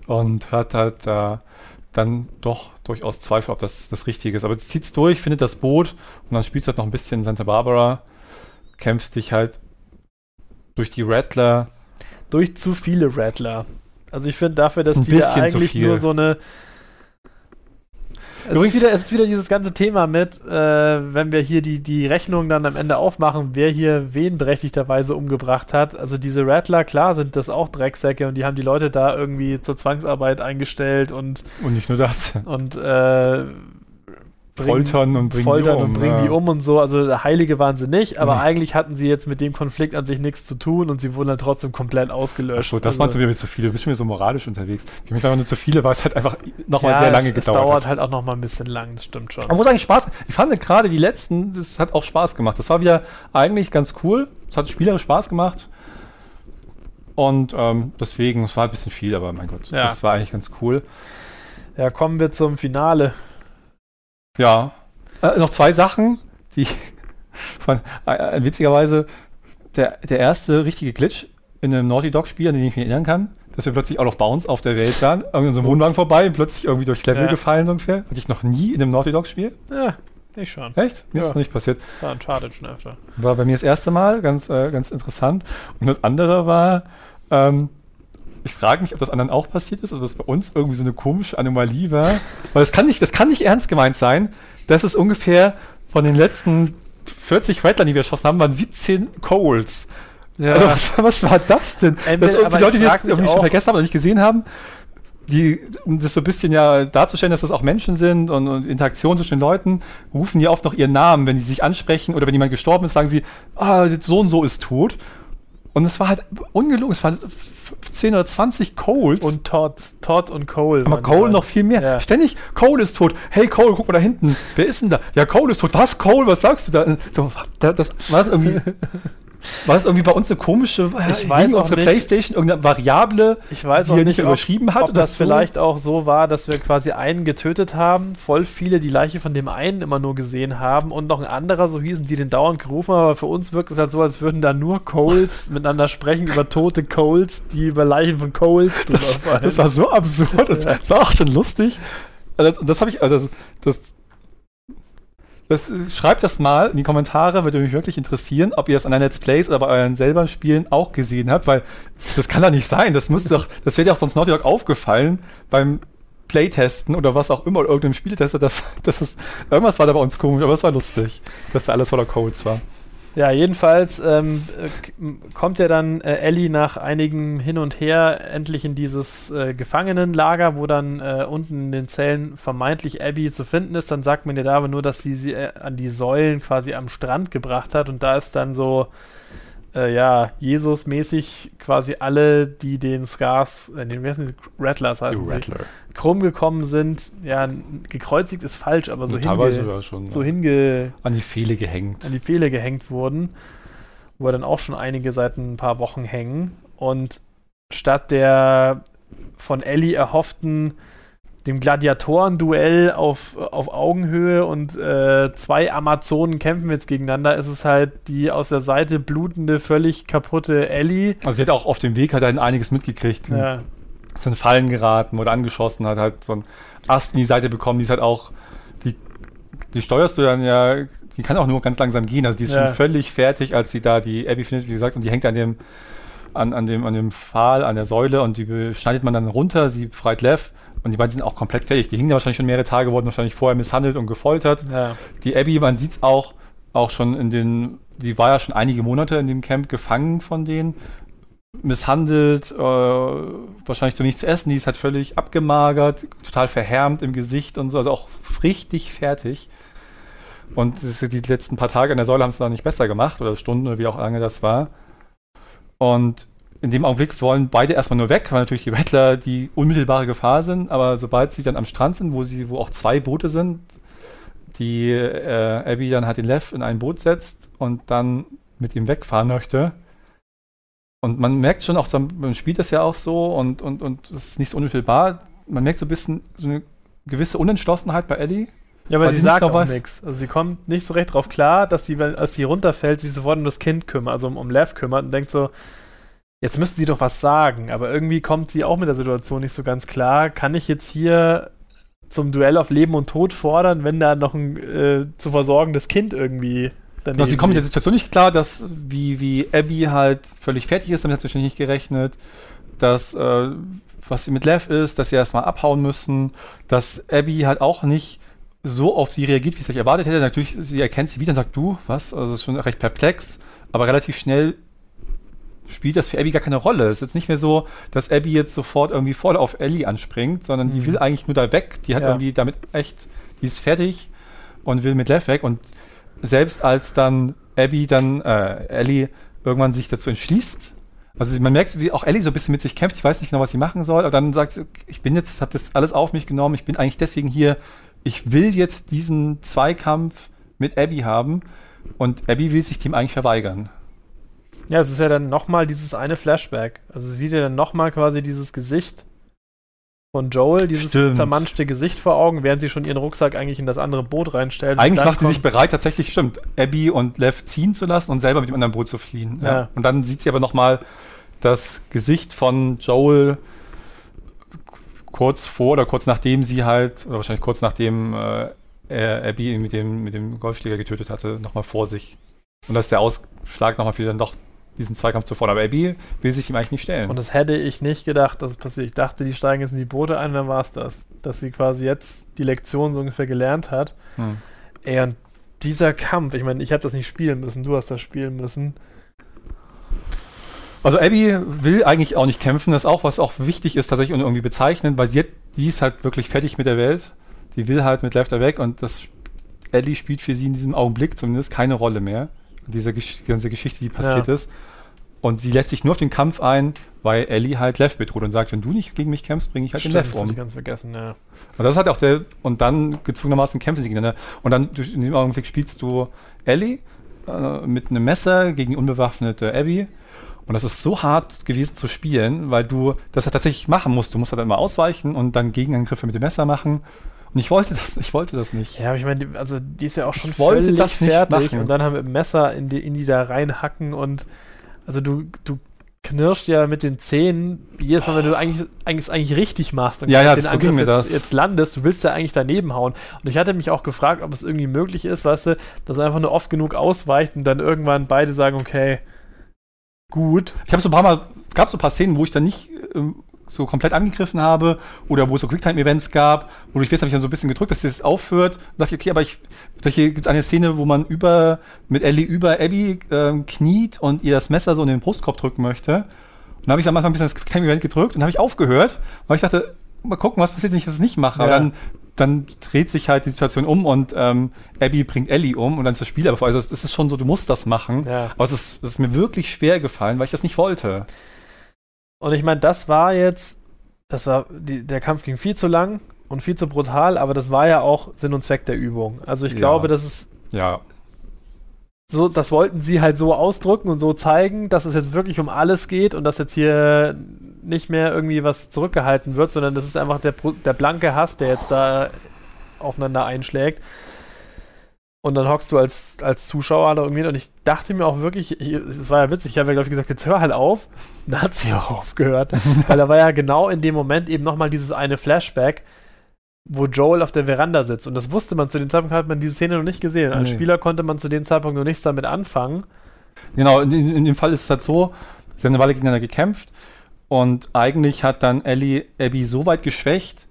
und hat halt äh, dann doch durchaus Zweifel, ob das das Richtige ist. Aber es zieht es durch, findet das Boot und dann spielst du halt noch ein bisschen Santa Barbara, kämpfst dich halt durch die Rattler. durch zu viele Rattler. Also ich finde dafür, dass Ein die da eigentlich nur so eine. Es ist, Übrigens- wieder, es ist wieder dieses ganze Thema mit, äh, wenn wir hier die, die Rechnung dann am Ende aufmachen, wer hier wen berechtigterweise umgebracht hat. Also diese Rattler, klar sind das auch Drecksäcke und die haben die Leute da irgendwie zur Zwangsarbeit eingestellt und, Und nicht nur das. und äh, bringen- Foltern und bringen foltern die um. und bringen ja. die um und so. Also Heilige waren sie nicht, aber Nee. eigentlich hatten sie jetzt mit dem Konflikt an sich nichts zu tun und sie wurden dann trotzdem komplett ausgelöscht. Achso, das also, meinst du wieder zu viele. Du bist schon wieder so moralisch unterwegs. Für mich war nur zu viele, weil es halt einfach nochmal ja, sehr lange es, es gedauert dauert hat. halt auch noch mal ein bisschen lang, das stimmt schon. Aber muss eigentlich Spaß. Ich fand gerade die letzten, das hat auch Spaß gemacht. Das war wieder eigentlich ganz cool. Es hat spielerisch Spaß gemacht. Und ähm, deswegen, es war ein bisschen viel, aber mein Gott, Ja. das war eigentlich ganz cool. Ja, kommen wir zum Finale. Ja. Äh, noch zwei Sachen, die von, äh, äh, witzigerweise der, der erste richtige Glitch in einem Naughty Dog Spiel, an den ich mich erinnern kann, dass wir plötzlich out of bounds auf der Welt waren, irgendwie so einem Wohnwagen vorbei und plötzlich irgendwie durchs Level Ja. gefallen so ungefähr. Hatte ich noch nie in einem Naughty Dog Spiel. Ja, ich schon. Echt? Mir ist Ja. das nicht passiert. War Uncharted schon öfter. War bei mir das erste Mal, ganz, äh, ganz interessant. Und das andere war, ähm, ich frage mich, ob das anderen auch passiert ist, ob das bei uns irgendwie so eine komische Anomalie war. Weil das kann nicht, das kann nicht ernst gemeint sein. Das ist ungefähr von den letzten 40 Rattlern, die wir erschossen haben, waren 17 Coles. Ja, Also was, was war das denn? Entweder- das irgendwie Leute, die das irgendwie schon vergessen haben oder nicht gesehen haben, die, um das so ein bisschen ja darzustellen, dass das auch Menschen sind und, und Interaktion zwischen den Leuten, rufen ja oft noch ihren Namen, wenn die sich ansprechen oder wenn jemand gestorben ist, sagen sie, ah, so und so ist tot. Und es war halt ungelogen, es waren 15 oder 20 Coles. und Todd, Todd und Cole. aber Cole noch viel mehr. Ja. Ständig, Cole ist tot. Hey Cole, guck mal da hinten. Wer ist denn da? Ja, Cole ist tot. Was, Cole? Was sagst du da? So, da das war irgendwie. War das irgendwie bei uns eine komische, Ich weiß auch unsere nicht. Playstation irgendeine Variable, Ich weiß die auch nicht, nicht ob, überschrieben hat ob das so? vielleicht auch so war, dass wir quasi einen getötet haben, voll viele die Leiche von dem einen immer nur gesehen haben und noch ein anderer so hießen, die den dauernd gerufen haben, aber für uns wirkt es halt so, als würden da nur Coles miteinander sprechen über tote Coles, die über Leichen von Coles drüber Das, fallen. das war so absurd. und. Das war auch schon lustig. Also, das habe ich, also das, das, das, schreibt das mal in die Kommentare, würde mich wirklich interessieren, ob ihr das an den Let's Plays oder bei euren selber Spielen auch gesehen habt, weil das kann doch nicht sein. Das müsste doch, das wäre dir auch sonst Naughty Dog aufgefallen beim Playtesten oder was auch immer, oder irgendeinem Spieltester, dass, dass es, irgendwas war da bei uns komisch, aber es war lustig, dass da alles voller Codes war. Ja, jedenfalls ähm, äh, kommt ja dann äh, Ellie nach einigem Hin und Her endlich in dieses äh, Gefangenenlager, wo dann äh, unten in den Zellen vermeintlich Abby zu finden ist. Dann sagt man ihr da aber nur, dass sie sie äh, an die Säulen quasi am Strand gebracht hat und da ist dann so, äh, ja, Jesus-mäßig quasi alle, die den Scars, äh, den, die? Rattlers heißen sie, krumm gekommen sind. Ja, gekreuzigt ist falsch, aber so, hinge ja schon so hinge an die Fehle gehängt. an die Pfähle gehängt wurden, wo dann auch schon einige seit ein paar Wochen hängen. Und statt der von Ellie erhofften dem Gladiatorenduell auf, auf Augenhöhe und äh, zwei Amazonen kämpfen jetzt gegeneinander, ist es halt die aus der Seite blutende, völlig kaputte Ellie. Also sie hat auch auf dem Weg halt einiges mitgekriegt. Ja, so in Fallen geraten oder angeschossen hat, halt so einen Ast in die Seite bekommen, die ist halt auch, die, die steuerst du dann ja, die kann auch nur ganz langsam gehen, also die ist Ja. schon völlig fertig, als sie da die Abby findet, wie gesagt, und die hängt an dem, an, an dem, an dem Pfahl, an der Säule und die schneidet man dann runter, sie befreit Lev und die beiden sind auch komplett fertig. Die hingen ja wahrscheinlich schon mehrere Tage, wurden wahrscheinlich vorher misshandelt und gefoltert. ja. Die Abby, man sieht es auch, auch schon in den, die war ja schon einige Monate in dem Camp gefangen von denen, misshandelt, äh, wahrscheinlich zu nichts zu essen, die ist halt völlig abgemagert, total verhärmt im Gesicht und so, also auch richtig fertig. Und die letzten paar Tage an der Säule haben es noch nicht besser gemacht, oder Stunden oder wie auch lange das war. Und in dem Augenblick wollen beide erstmal nur weg, weil natürlich die Rattler die unmittelbare Gefahr sind, aber sobald sie dann am Strand sind, wo sie, wo auch zwei Boote sind, die äh, Abby dann halt den Lev in ein Boot setzt und dann mit ihm wegfahren möchte. Und man merkt schon auch, man spielt das ja auch so und, und, und das ist nicht so unmittelbar. Man merkt so ein bisschen so eine gewisse Unentschlossenheit bei Ellie. Ja, aber Weil sie sie sagt auch weiß. nichts. Also sie kommt nicht so recht drauf klar, dass wenn- als sie runterfällt, sich sofort um das Kind kümmert, also um, um Lev kümmert und denkt so, jetzt müsste sie doch was sagen. Aber irgendwie kommt sie auch mit der Situation nicht so ganz klar. Kann ich jetzt hier zum Duell auf Leben und Tod fordern, wenn da noch ein äh, zu versorgendes Kind irgendwie daneben Also sie kommen mit der. Situation nicht klar, dass wie, wie Abby halt völlig fertig ist, damit hat sie wahrscheinlich nicht gerechnet, dass äh, was sie mit Lev ist, dass sie erstmal abhauen müssen, dass Abby halt auch nicht so auf sie reagiert, wie sie es erwartet hätte. Natürlich, sie erkennt sie wieder und sagt, du, was? Also es ist schon recht perplex, aber relativ schnell spielt das für Abby gar keine Rolle. Es ist jetzt nicht mehr so, dass Abby jetzt sofort irgendwie voll auf Ellie anspringt, sondern die Mhm. will eigentlich nur da weg. Die hat Ja. irgendwie damit echt, die ist fertig und will mit Lev weg. Und selbst als dann Abby dann, äh, Ellie irgendwann sich dazu entschließt, also man merkt, wie auch Ellie so ein bisschen mit sich kämpft, ich weiß nicht genau, was sie machen soll, aber dann sagt sie, ich bin jetzt, habe das alles auf mich genommen, ich bin eigentlich deswegen hier, ich will jetzt diesen Zweikampf mit Abby haben und Abby will sich dem eigentlich verweigern. Ja, es ist ja dann nochmal dieses eine Flashback. Also sie sieht ja dann nochmal quasi dieses Gesicht von Joel, dieses Stimmt. zermanschte Gesicht vor Augen, während sie schon ihren Rucksack eigentlich in das andere Boot reinstellt. Und Eigentlich macht sie sich bereit, tatsächlich, stimmt, Abby und Lev ziehen zu lassen und selber mit dem anderen Boot zu fliehen. Ja. Und dann sieht sie aber nochmal das Gesicht von Joel kurz vor oder kurz nachdem sie halt, oder wahrscheinlich kurz nachdem äh, er Abby mit dem, mit dem Golfschläger getötet hatte, nochmal vor sich. Und das ist der Ausschlag nochmal für dann doch diesen Zweikampf zuvor. Aber Abby will sich ihm eigentlich nicht stellen. Und das hätte ich nicht gedacht, dass es passiert. Ich dachte, die steigen jetzt in die Boote ein und dann war es das. Dass sie quasi jetzt die Lektion so ungefähr gelernt hat. hm. Ey, und dieser Kampf, ich meine, ich habe das nicht spielen müssen, du hast das spielen müssen. Also Abby will eigentlich auch nicht kämpfen, das ist auch, was auch wichtig ist, tatsächlich und irgendwie bezeichnend, weil sie hat, die ist halt wirklich fertig mit der Welt. Die will halt mit Left weg und das Ellie spielt für sie in diesem Augenblick zumindest keine Rolle mehr. Diese Gesch ganze Geschichte, die passiert Ja. ist. Und sie lässt sich nur auf den Kampf ein, weil Ellie halt Lev bedroht und sagt, wenn du nicht gegen mich kämpfst, bringe ich halt den das Lev um. ich ganz vergessen, ja. Und das hat auch der, und dann gezwungenermaßen kämpfen sie gegeneinander. Und dann in diesem Augenblick spielst du Ellie äh, mit einem Messer gegen die unbewaffnete Abby. Und das ist so hart gewesen zu spielen, weil du das halt tatsächlich machen musst. Du musst halt immer ausweichen und dann Gegenangriffe mit dem Messer machen. Und ich wollte das, ich wollte das nicht. Ja, aber ich meine, die- also die ist ja auch schon Ich wollte völlig fertig machen. und dann haben wir ein Messer in die, in die da reinhacken und also du, du knirscht ja mit den Zähnen jedes Mal, wenn du eigentlich, eigentlich, eigentlich richtig machst und Ja, ja, den so mir jetzt, das. jetzt landest, du willst ja eigentlich daneben hauen. Und ich hatte mich auch gefragt, ob es irgendwie möglich ist, weißt du, dass er einfach nur oft genug ausweicht und dann irgendwann beide sagen, okay, gut. Ich habe so ein paar Mal, gab so ein paar Szenen, wo ich dann nicht ähm, so komplett angegriffen habe oder wo es so Quicktime-Events gab, wo ich jetzt habe ich dann so ein bisschen gedrückt, dass es aufhört. Und dachte ich, okay, aber ich, hier gibt es eine Szene, wo man über, mit Ellie über Abby ähm, kniet und ihr das Messer so in den Brustkorb drücken möchte. Und dann habe ich am Anfang ein bisschen das Quicktime-Event gedrückt und habe ich aufgehört, weil ich dachte, mal gucken, was passiert, wenn ich das nicht mache. Ja. dann, dann dreht sich halt die Situation um und ähm, Abby bringt Ellie um und dann ist das Spiel aber vorbei. Also es ist schon so, du musst das machen. Ja. Aber es ist, es ist mir wirklich schwer gefallen, weil ich das nicht wollte. Und ich meine, das war jetzt, das war, die, der Kampf ging viel zu lang und viel zu brutal, aber das war ja auch Sinn und Zweck der Übung. Also ich Ja. glaube, das ist Ja, so, das wollten sie halt so ausdrücken und so zeigen, dass es jetzt wirklich um alles geht und dass jetzt hier nicht mehr irgendwie was zurückgehalten wird, sondern das ist einfach der, der blanke Hass, der jetzt da aufeinander einschlägt. Und dann hockst du als, als Zuschauer da irgendwie und ich dachte mir auch wirklich, ich- es war ja witzig, ich habe ja glaube ich gesagt, jetzt hör halt auf. Da hat sie auch aufgehört, weil da war ja genau in dem Moment eben nochmal dieses eine Flashback, wo Joel auf der Veranda sitzt. Und das wusste man zu dem Zeitpunkt, hat man diese Szene noch nicht gesehen. Als Nee. Spieler konnte man zu dem Zeitpunkt noch nichts damit anfangen. genau. In, in, in dem Fall ist es halt so, sie haben eine Weile gegeneinander gekämpft und eigentlich hat dann Ellie Abby so weit geschwächt,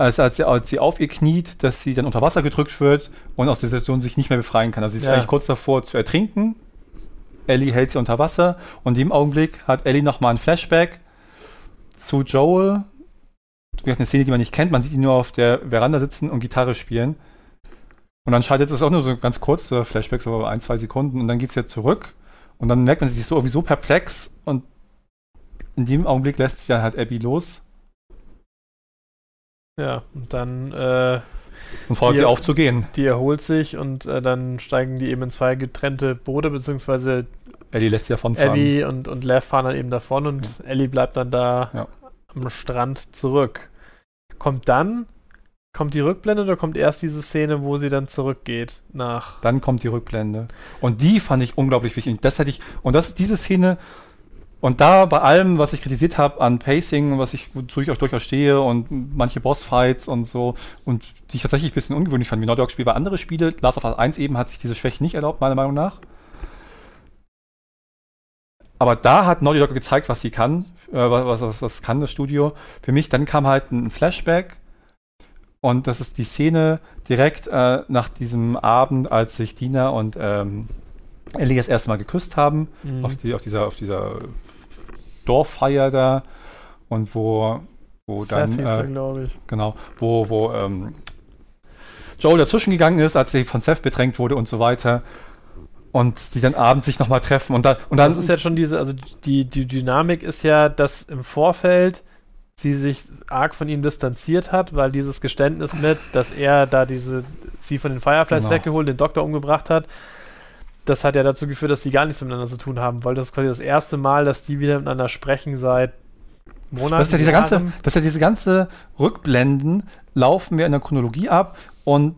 als, als, sie, als sie auf ihr kniet, dass sie dann unter Wasser gedrückt wird und aus der Situation sich nicht mehr befreien kann. Also sie ist Ja. eigentlich kurz davor zu ertrinken. Ellie hält sie unter Wasser und in dem Augenblick hat Ellie nochmal ein Flashback zu Joel. Eine Szene, die man nicht kennt. Man sieht ihn nur auf der Veranda sitzen und Gitarre spielen. Und dann schaltet es auch nur so ganz kurz, so Flashback, so ein, zwei Sekunden, und dann geht es wieder zurück. Und dann merkt man sich so irgendwie so perplex und in dem Augenblick lässt sich dann halt Abby los Ja, und dann, äh, und fordert sie auf zu gehen. die erholt sich und äh, dann steigen die eben in zwei getrennte Boote, beziehungsweise Ellie lässt sie davonfahren. Abby und, und Lev fahren dann eben davon und Ellie bleibt dann da Ja. am Strand zurück. Kommt dann, kommt die Rückblende oder kommt erst diese Szene, wo sie dann zurückgeht nach. Dann kommt die Rückblende. Und die fand ich unglaublich wichtig. Und das hätte ich, und das, diese Szene Und da bei allem, was ich kritisiert habe an Pacing, was ich, wozu ich auch durchaus stehe und manche Bossfights und so, und die ich tatsächlich ein bisschen ungewöhnlich fand, wie Naughty Dog Spiel bei andere Spiele, Last of Us 1 eben hat sich diese Schwäche nicht erlaubt, meiner Meinung nach. Aber da hat Naughty Dog gezeigt, was sie kann, äh, was, was, was kann das Studio. Für mich, dann kam halt ein Flashback und das ist die Szene direkt äh, nach diesem Abend, als sich Dina und ähm, Ellie das erste Mal geküsst haben, Mhm. auf, die, auf dieser, auf dieser Dorffeier da und wo, wo Seth dann, äh, glaube ich. genau, wo, wo ähm, Joel dazwischen gegangen ist, als sie von Seth bedrängt wurde und so weiter. Und die dann abends sich nochmal treffen und dann, und dann Das ist jetzt schon diese, also die, die Dynamik ist ja, dass im Vorfeld sie sich arg von ihm distanziert hat, weil dieses Geständnis mit, dass er da diese, sie von den Fireflies Genau. weggeholt, den Doktor umgebracht hat, das hat ja dazu geführt, dass die gar nichts miteinander zu tun haben, weil das ist quasi das erste Mal, dass die wieder miteinander sprechen seit Monaten. Das ist ja diese ganze, das ist ja diese ganze Rückblenden laufen wir in der Chronologie ab und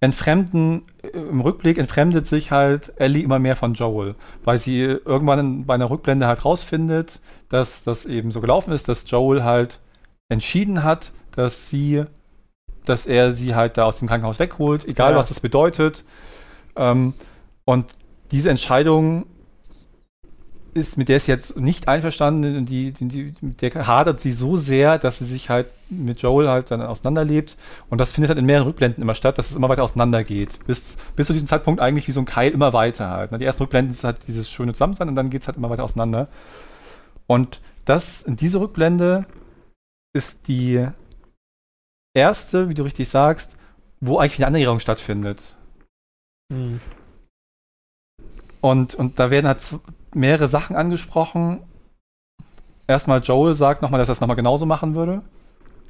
entfremden, äh, im Rückblick entfremdet sich halt Ellie immer mehr von Joel, weil sie irgendwann bei einer Rückblende halt rausfindet, dass das eben so gelaufen ist, dass Joel halt entschieden hat, dass sie, dass er sie halt da aus dem Krankenhaus wegholt, egal Ja. was das bedeutet. Ähm, und diese Entscheidung ist, mit der ist jetzt nicht einverstanden, und die, die, mit der hadert sie so sehr, dass sie sich halt mit Joel halt dann auseinanderlebt. Und das findet halt in mehreren Rückblenden immer statt, dass es immer weiter auseinandergeht. Bis, bis zu diesem Zeitpunkt eigentlich wie so ein Keil immer weiter halt. Die ersten Rückblenden ist halt dieses schöne Zusammensein und dann geht es halt immer weiter auseinander. Und das, diese Rückblende ist die erste, wie du richtig sagst, wo eigentlich eine Annäherung stattfindet. Hm. Und, und da werden halt mehrere Sachen angesprochen. Erstmal Joel sagt nochmal, dass er es nochmal genauso machen würde.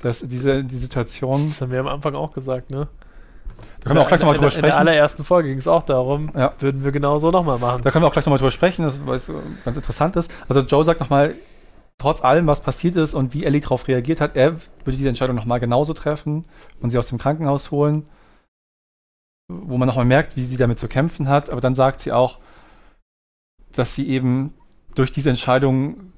Dass diese die Situation. Das haben wir am Anfang auch gesagt, ne? Da können wir auch gleich nochmal drüber in, in der sprechen. allerersten Folge ging es auch darum, Ja. würden wir genau so nochmal machen. Da können wir auch gleich nochmal drüber sprechen, das, weil es äh, ganz interessant ist. Also Joe sagt nochmal, trotz allem, was passiert ist und wie Ellie darauf reagiert hat, er würde diese Entscheidung nochmal genauso treffen und sie aus dem Krankenhaus holen, wo man nochmal merkt, wie sie damit zu kämpfen hat. Aber dann sagt sie auch, dass sie eben durch diese Entscheidung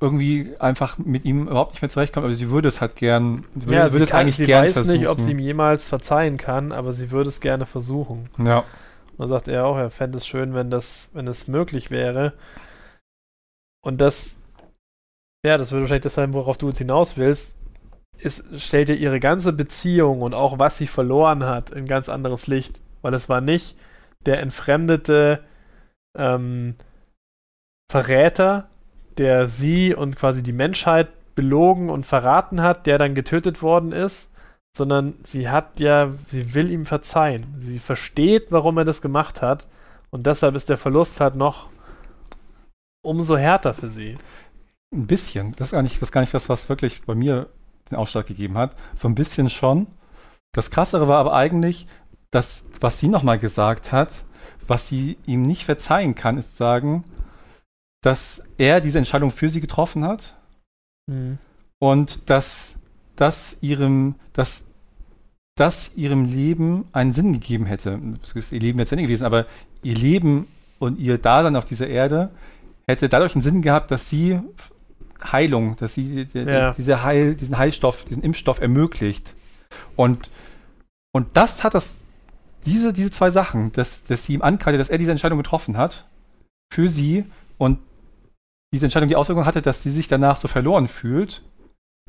irgendwie einfach mit ihm überhaupt nicht mehr zurechtkommt, aber sie würde es halt gern, sie würde, ja, würde sie, es kann, eigentlich sie gern weiß versuchen. nicht, ob sie ihm jemals verzeihen kann, aber sie würde es gerne versuchen. ja. Und dann sagt er auch, er fände es schön, wenn das, wenn es möglich wäre. Und das, ja, das würde wahrscheinlich das sein, worauf du jetzt hinaus willst. Es stellt ja ihre ganze Beziehung und auch was sie verloren hat in ganz anderes Licht. Weil es war nicht der entfremdete ähm, Verräter, der sie und quasi die Menschheit belogen und verraten hat, der dann getötet worden ist, sondern sie hat ja, sie will ihm verzeihen. Sie versteht, warum er das gemacht hat und deshalb ist der Verlust halt noch umso härter für sie. Ein bisschen. Das ist gar nicht das, ist gar nicht das was wirklich bei mir den Ausschlag gegeben hat. So ein bisschen schon. Das Krassere war aber eigentlich, dass, was sie nochmal gesagt hat, was sie ihm nicht verzeihen kann, ist sagen, dass er diese Entscheidung für sie getroffen hat und dass das ihrem, dass das ihrem Leben einen Sinn gegeben hätte. Ihr Leben wäre zu Ende gewesen, aber ihr Leben und ihr Dasein auf dieser Erde hätte dadurch einen Sinn gehabt, dass sie Heilung, dass sie Ja. diese Heil, diesen Heilstoff, diesen Impfstoff ermöglicht. Und, und das hat das, diese, diese zwei Sachen, dass, dass sie ihm ankreidet, dass er diese Entscheidung getroffen hat, für sie und diese Entscheidung die Auswirkung hatte, dass sie sich danach so verloren fühlt,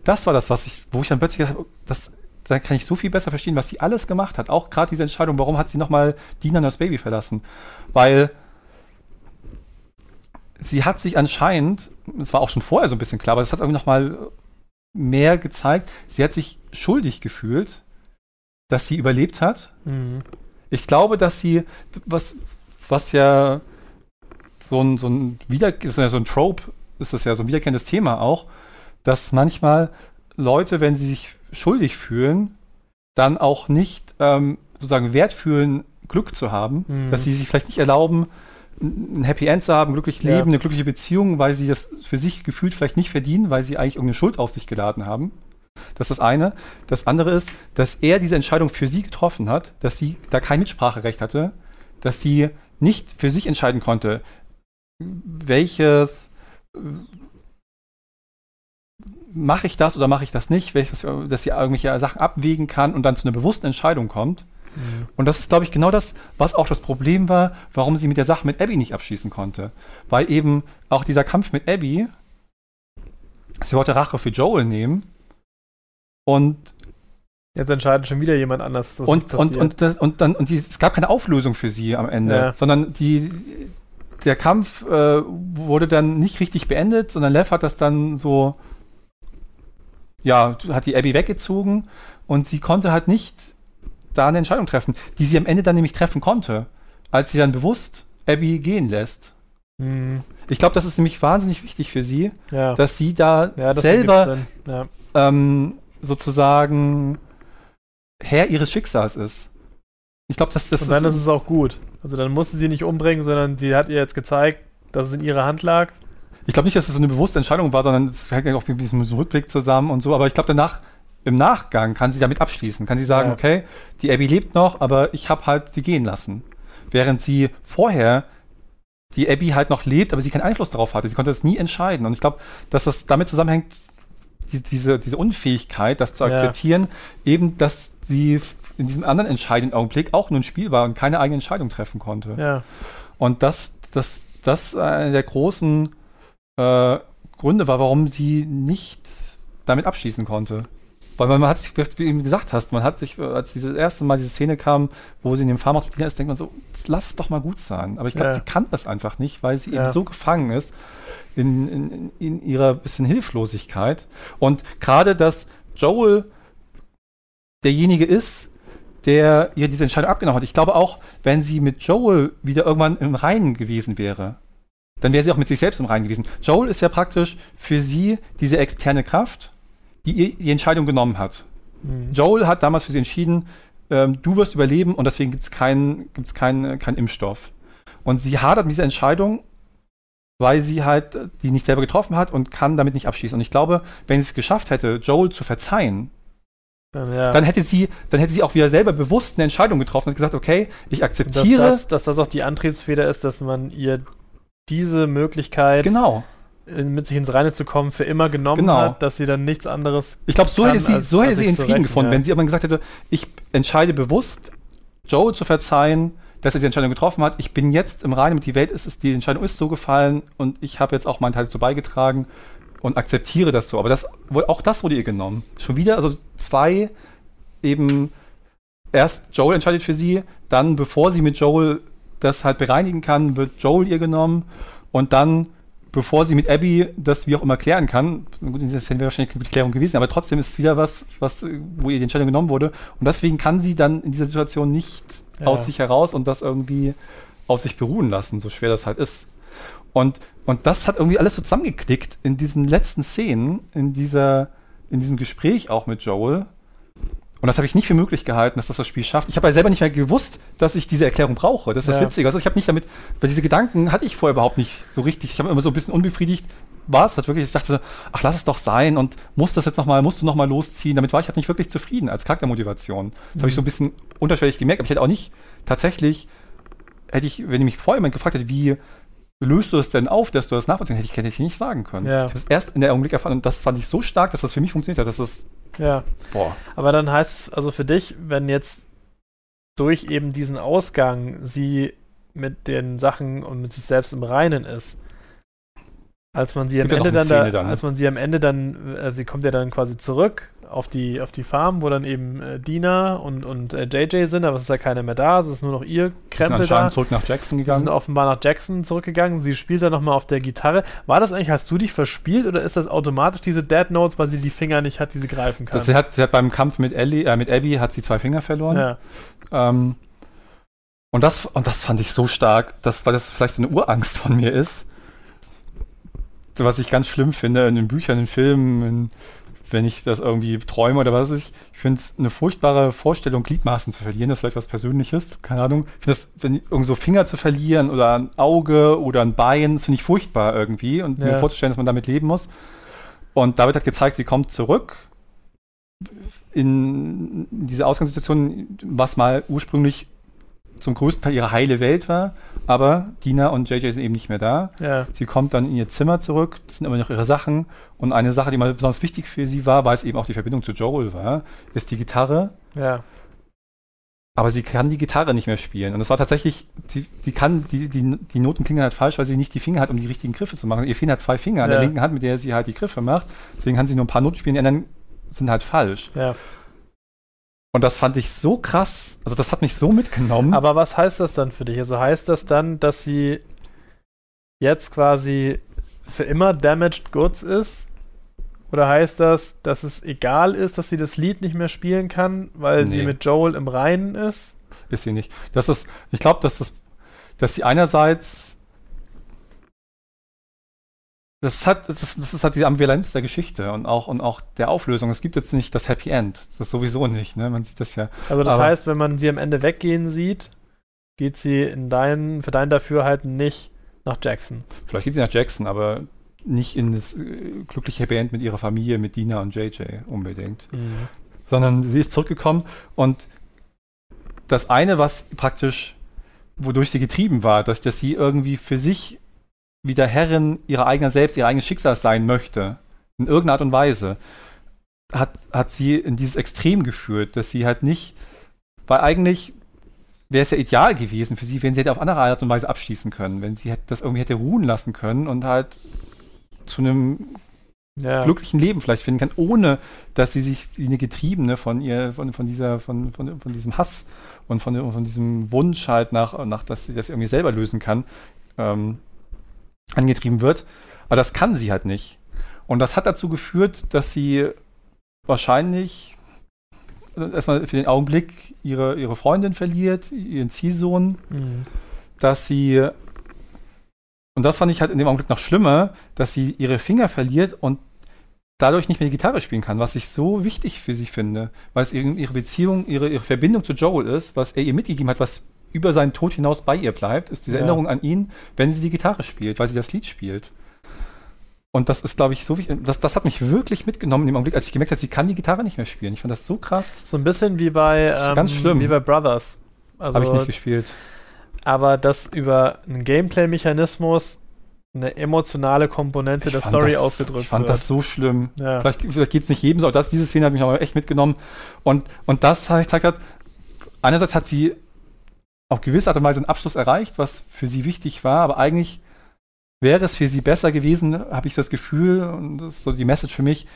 das war das, was ich, wo ich dann plötzlich gedacht habe, das, da kann ich so viel besser verstehen, was sie alles gemacht hat. Auch gerade diese Entscheidung, warum hat sie nochmal Dina das Baby verlassen? Weil sie hat sich anscheinend, es war auch schon vorher so ein bisschen klar, aber es hat irgendwie nochmal mehr gezeigt, sie hat sich schuldig gefühlt, dass sie überlebt hat. Mhm. Ich glaube, dass sie, was, was ja so ein, so ein wieder, ist ja so ein Trope, ist das ja so ein wiederkehrendes Thema auch, dass manchmal Leute, wenn sie sich schuldig fühlen, dann auch nicht ähm, sozusagen Wert fühlen, Glück zu haben, Mhm. dass sie sich vielleicht nicht erlauben, ein Happy End zu haben, glücklich Ja. leben, eine glückliche Beziehung, weil sie das für sich gefühlt vielleicht nicht verdienen, weil sie eigentlich irgendeine Schuld auf sich geladen haben. Das ist das eine. Das andere ist, dass er diese Entscheidung für sie getroffen hat, dass sie da kein Mitspracherecht hatte, dass sie nicht für sich entscheiden konnte, welches mache ich das oder mache ich das nicht, welches, dass sie irgendwelche Sachen abwägen kann und dann zu einer bewussten Entscheidung kommt. Mhm. Und das ist, glaube ich, genau das, was auch das Problem war, warum sie mit der Sache mit Abby nicht abschließen konnte. Weil eben auch dieser Kampf mit Abby, sie wollte Rache für Joel nehmen und Jetzt entscheidet schon wieder jemand anders. Und, und, und, das, und, dann, und die, es gab keine Auflösung für sie am Ende, ja. sondern die, der Kampf äh, wurde dann nicht richtig beendet, sondern Lev hat das dann so, ja, hat die Abby weggezogen und sie konnte halt nicht da eine Entscheidung treffen, die sie am Ende dann nämlich treffen konnte, als sie dann bewusst Abby gehen lässt. Mhm. Ich glaube, das ist nämlich wahnsinnig wichtig für sie, ja. dass sie da ja, das selber ähm, sozusagen Herr ihres Schicksals ist. Ich glaube, das, das Und dann ist, ist es auch gut. Also dann musste sie nicht umbringen, sondern sie hat ihr jetzt gezeigt, dass es in ihrer Hand lag. Ich glaube nicht, dass es das so eine bewusste Entscheidung war, sondern es hängt ja auch mit einem Rückblick zusammen und so. Aber ich glaube, danach, im Nachgang, kann sie damit abschließen. Kann sie sagen, ja. okay, die Abby lebt noch, aber ich habe halt sie gehen lassen. Während sie vorher die Abby halt noch lebt, aber sie keinen Einfluss darauf hatte. Sie konnte das nie entscheiden. Und ich glaube, dass das damit zusammenhängt, die, diese, diese Unfähigkeit, das zu akzeptieren, ja. eben, dass sie in diesem anderen entscheidenden Augenblick auch nur ein Spiel war und keine eigene Entscheidung treffen konnte. Ja. Und das, das, das einer der großen äh, Gründe war, warum sie nicht damit abschließen konnte. Weil man hat, wie du eben gesagt hast, man hat sich, als dieses erste Mal diese Szene kam, wo sie in dem Farmhaus mit ist, denkt man so, lass es doch mal gut sein. Aber ich glaube, ja. sie kann das einfach nicht, weil sie ja. eben so gefangen ist in, in, in ihrer bisschen Hilflosigkeit. Und gerade, dass Joel derjenige ist, der ihr diese Entscheidung abgenommen hat. Ich glaube auch, wenn sie mit Joel wieder irgendwann im Reinen gewesen wäre, dann wäre sie auch mit sich selbst im Reinen gewesen. Joel ist ja praktisch für sie diese externe Kraft, die die Entscheidung genommen hat. Mhm. Joel hat damals für sie entschieden, ähm, du wirst überleben und deswegen gibt es keinen gibt's kein, kein Impfstoff. Und sie hadert mit dieser Entscheidung, weil sie halt die nicht selber getroffen hat und kann damit nicht abschließen. Und ich glaube, wenn sie es geschafft hätte, Joel zu verzeihen, dann, ja. dann, hätte sie, dann hätte sie auch wieder selber bewusst eine Entscheidung getroffen und gesagt, okay, ich akzeptiere. Dass das, dass das auch die Antriebsfeder ist, dass man ihr diese Möglichkeit genau mit sich ins Reine zu kommen, für immer genommen genau. hat, dass sie dann nichts anderes. Ich glaube, so hätte sie, als, so hätte sie ihren Frieden gefunden, ja. wenn sie aber gesagt hätte, ich entscheide bewusst, Joe zu verzeihen, dass er die Entscheidung getroffen hat. Ich bin jetzt im Reinen mit die Welt, ist, ist die Entscheidung ist so gefallen und ich habe jetzt auch meinen Teil dazu beigetragen und akzeptiere das so. Aber das, auch das wurde ihr genommen. Schon wieder, also zwei eben erst Joel entscheidet für sie, dann bevor sie mit Joel das halt bereinigen kann, wird Joel ihr genommen und dann bevor sie mit Abby das wie auch immer klären kann, gut, das wäre wahrscheinlich eine gute Klärung gewesen, aber trotzdem ist es wieder was, was, wo ihr die Entscheidung genommen wurde. Und deswegen kann sie dann in dieser Situation nicht ja. aus sich heraus und das irgendwie auf sich beruhen lassen, so schwer das halt ist. Und, und das hat irgendwie alles so zusammengeklickt in diesen letzten Szenen, in dieser, in diesem Gespräch auch mit Joel. Und das habe ich nicht für möglich gehalten, dass das das Spiel schafft. Ich habe ja selber nicht mehr gewusst, dass ich diese Erklärung brauche. Das ist das Witzige. Also ich habe nicht damit, weil diese Gedanken hatte ich vorher überhaupt nicht so richtig. Ich habe immer so ein bisschen unbefriedigt. War es halt wirklich, ich dachte, ach, lass es doch sein und muss das jetzt nochmal, musst du nochmal losziehen. Damit war ich halt nicht wirklich zufrieden als Charaktermotivation. Das mhm. habe ich so ein bisschen unterschwellig gemerkt, aber ich hätte auch nicht tatsächlich, hätte ich, wenn ich mich vorher jemand gefragt hätte, wie löst du es denn auf, dass du das nachvollziehen hätte ich, hätte ich nicht sagen können. Ja. Ich habe es erst in der Augenblick erfahren und das fand ich so stark, dass das für mich funktioniert hat. Das ist. Ja. Boah. Aber dann heißt es also für dich, wenn jetzt durch eben diesen Ausgang sie mit den Sachen und mit sich selbst im Reinen ist, als man sie am Ende dann, da, dann, als man sie am Ende dann, äh, sie kommt ja dann quasi zurück auf die, auf die Farm, wo dann eben äh, Dina und, und äh, JJ sind, aber es ist ja keiner mehr da, es ist nur noch ihr Krempel sind da. zurück nach Jackson gegangen. Sie sind offenbar nach Jackson zurückgegangen, sie spielt dann nochmal auf der Gitarre. War das eigentlich, hast du dich verspielt oder ist das automatisch diese Dead Notes, weil sie die Finger nicht hat, die sie greifen kann? Das, sie, hat, sie hat beim Kampf mit, Ellie, äh, mit Abby hat sie zwei Finger verloren. Ja. Ähm, und, das, und das fand ich so stark, dass, weil das vielleicht so eine Urangst von mir ist. Was ich ganz schlimm finde in den Büchern, in Filmen, in wenn ich das irgendwie träume oder was weiß ich. Ich finde es eine furchtbare Vorstellung, Gliedmaßen zu verlieren. Das ist vielleicht was Persönliches, keine Ahnung. Ich finde das, wenn irgendwo so Finger zu verlieren oder ein Auge oder ein Bein, das finde ich furchtbar irgendwie. Und ja. mir vorzustellen, dass man damit leben muss. Und David hat gezeigt, sie kommt zurück in diese Ausgangssituation, was mal ursprünglich zum größten Teil ihre heile Welt war, aber Dina und JJ sind eben nicht mehr da. Ja. Sie kommt dann in ihr Zimmer zurück, das sind immer noch ihre Sachen. Und eine Sache, die mal besonders wichtig für sie war, weil es eben auch die Verbindung zu Joel war, ist die Gitarre. Ja. Aber sie kann die Gitarre nicht mehr spielen. Und es war tatsächlich, die, die kann, die, die, die Noten klingen halt falsch, weil sie nicht die Finger hat, um die richtigen Griffe zu machen. Ihr fehlen halt zwei Finger an der linken Hand, mit der sie halt die Griffe macht. Deswegen kann sie nur ein paar Noten spielen, die anderen sind halt falsch. Ja. Und das fand ich so krass. Also das hat mich so mitgenommen. Aber was heißt das dann für dich? Also heißt das dann, dass sie jetzt quasi für immer Damaged Goods ist? Oder heißt das, dass es egal ist, dass sie das Lied nicht mehr spielen kann, weil sie Nee. mit Joel im Reinen ist? ist sie nicht. Das ist, ich glaube, dass das, dass sie einerseits das hat, das, das ist halt die Ambivalenz der Geschichte und auch, und auch der Auflösung. Es gibt jetzt nicht das Happy End. Das sowieso nicht, ne? Man sieht das ja. Also das Aber- heißt, wenn man sie am Ende weggehen sieht, geht sie in dein, für dein Dafürhalten nicht nach Jackson. Vielleicht geht sie nach Jackson, aber nicht in das äh, glückliche Happy End mit ihrer Familie, mit Dina und JJ unbedingt. sondern sie ist zurückgekommen und das eine, was praktisch, wodurch sie getrieben war, dass, dass sie irgendwie für sich wieder Herrin ihrer eigenen Selbst, ihr eigenes Schicksal sein möchte, in irgendeiner Art und Weise, hat, hat sie in dieses Extrem geführt, dass sie halt nicht, weil eigentlich wäre es ja ideal gewesen für sie, wenn sie hätte auf andere Art und Weise abschließen können, wenn sie das irgendwie hätte ruhen lassen können und halt zu einem Ja. glücklichen Leben vielleicht finden kann, ohne dass sie sich wie eine Getriebene von ihr, von, von dieser, von, von, von diesem Hass und von, von diesem Wunsch halt nach, nach dass sie das irgendwie selber lösen kann, ähm, angetrieben wird. Aber das kann sie halt nicht. Und das hat dazu geführt, dass sie wahrscheinlich erstmal für den Augenblick ihre, ihre Freundin verliert, ihren Ziehsohn, Mhm. dass sie, und das fand ich halt in dem Augenblick noch schlimmer, dass sie ihre Finger verliert und dadurch nicht mehr die Gitarre spielen kann, was ich so wichtig für sie finde, weil es ihre Beziehung, ihre, ihre Verbindung zu Joel ist, was er ihr mitgegeben hat, was über seinen Tod hinaus bei ihr bleibt, ist diese Ja. Erinnerung an ihn, wenn sie die Gitarre spielt, weil sie das Lied spielt. Und das ist, glaube ich, so wichtig. Das, das hat mich wirklich mitgenommen in dem Augenblick, als ich gemerkt habe, sie kann die Gitarre nicht mehr spielen. Ich fand das so krass. So ein bisschen wie bei, ähm, ganz schlimm. wie bei Brothers. Also, Habe ich nicht gespielt. Aber dass über einen Gameplay-Mechanismus eine emotionale Komponente der fand Story das, ausgedrückt Ich fand wird. das so schlimm. ja. Vielleicht, vielleicht geht es nicht jedem so, aber das, diese Szene hat mich aber echt mitgenommen. Und, und das zeigt hat, einerseits hat sie auf gewisse Art und Weise einen Abschluss erreicht, was für sie wichtig war, aber eigentlich wäre es für sie besser gewesen, habe ich das Gefühl, und das ist so die Message für mich,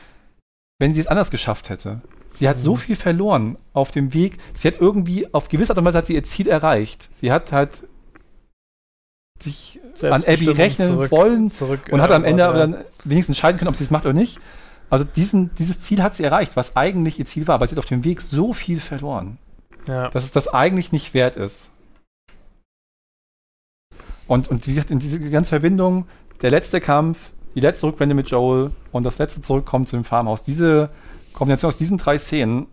wenn sie es anders geschafft hätte. Sie hat Mhm. so viel verloren auf dem Weg. Sie hat irgendwie, auf gewisse Art und Weise hat sie ihr Ziel erreicht. Sie hat halt sich an Abby rechnen zurück- wollen zurück, und hat am äh, Ende ja. aber dann wenigstens entscheiden können, ob sie es macht oder nicht. Also diesen, dieses Ziel hat sie erreicht, was eigentlich ihr Ziel war, aber sie hat auf dem Weg so viel verloren, Ja. dass es das eigentlich nicht wert ist. Und, und wie gesagt, in diese ganze Verbindung, der letzte Kampf, die letzte Rückblende mit Joel und das letzte Zurückkommen zu dem Farmhaus, diese Kombination aus diesen drei Szenen,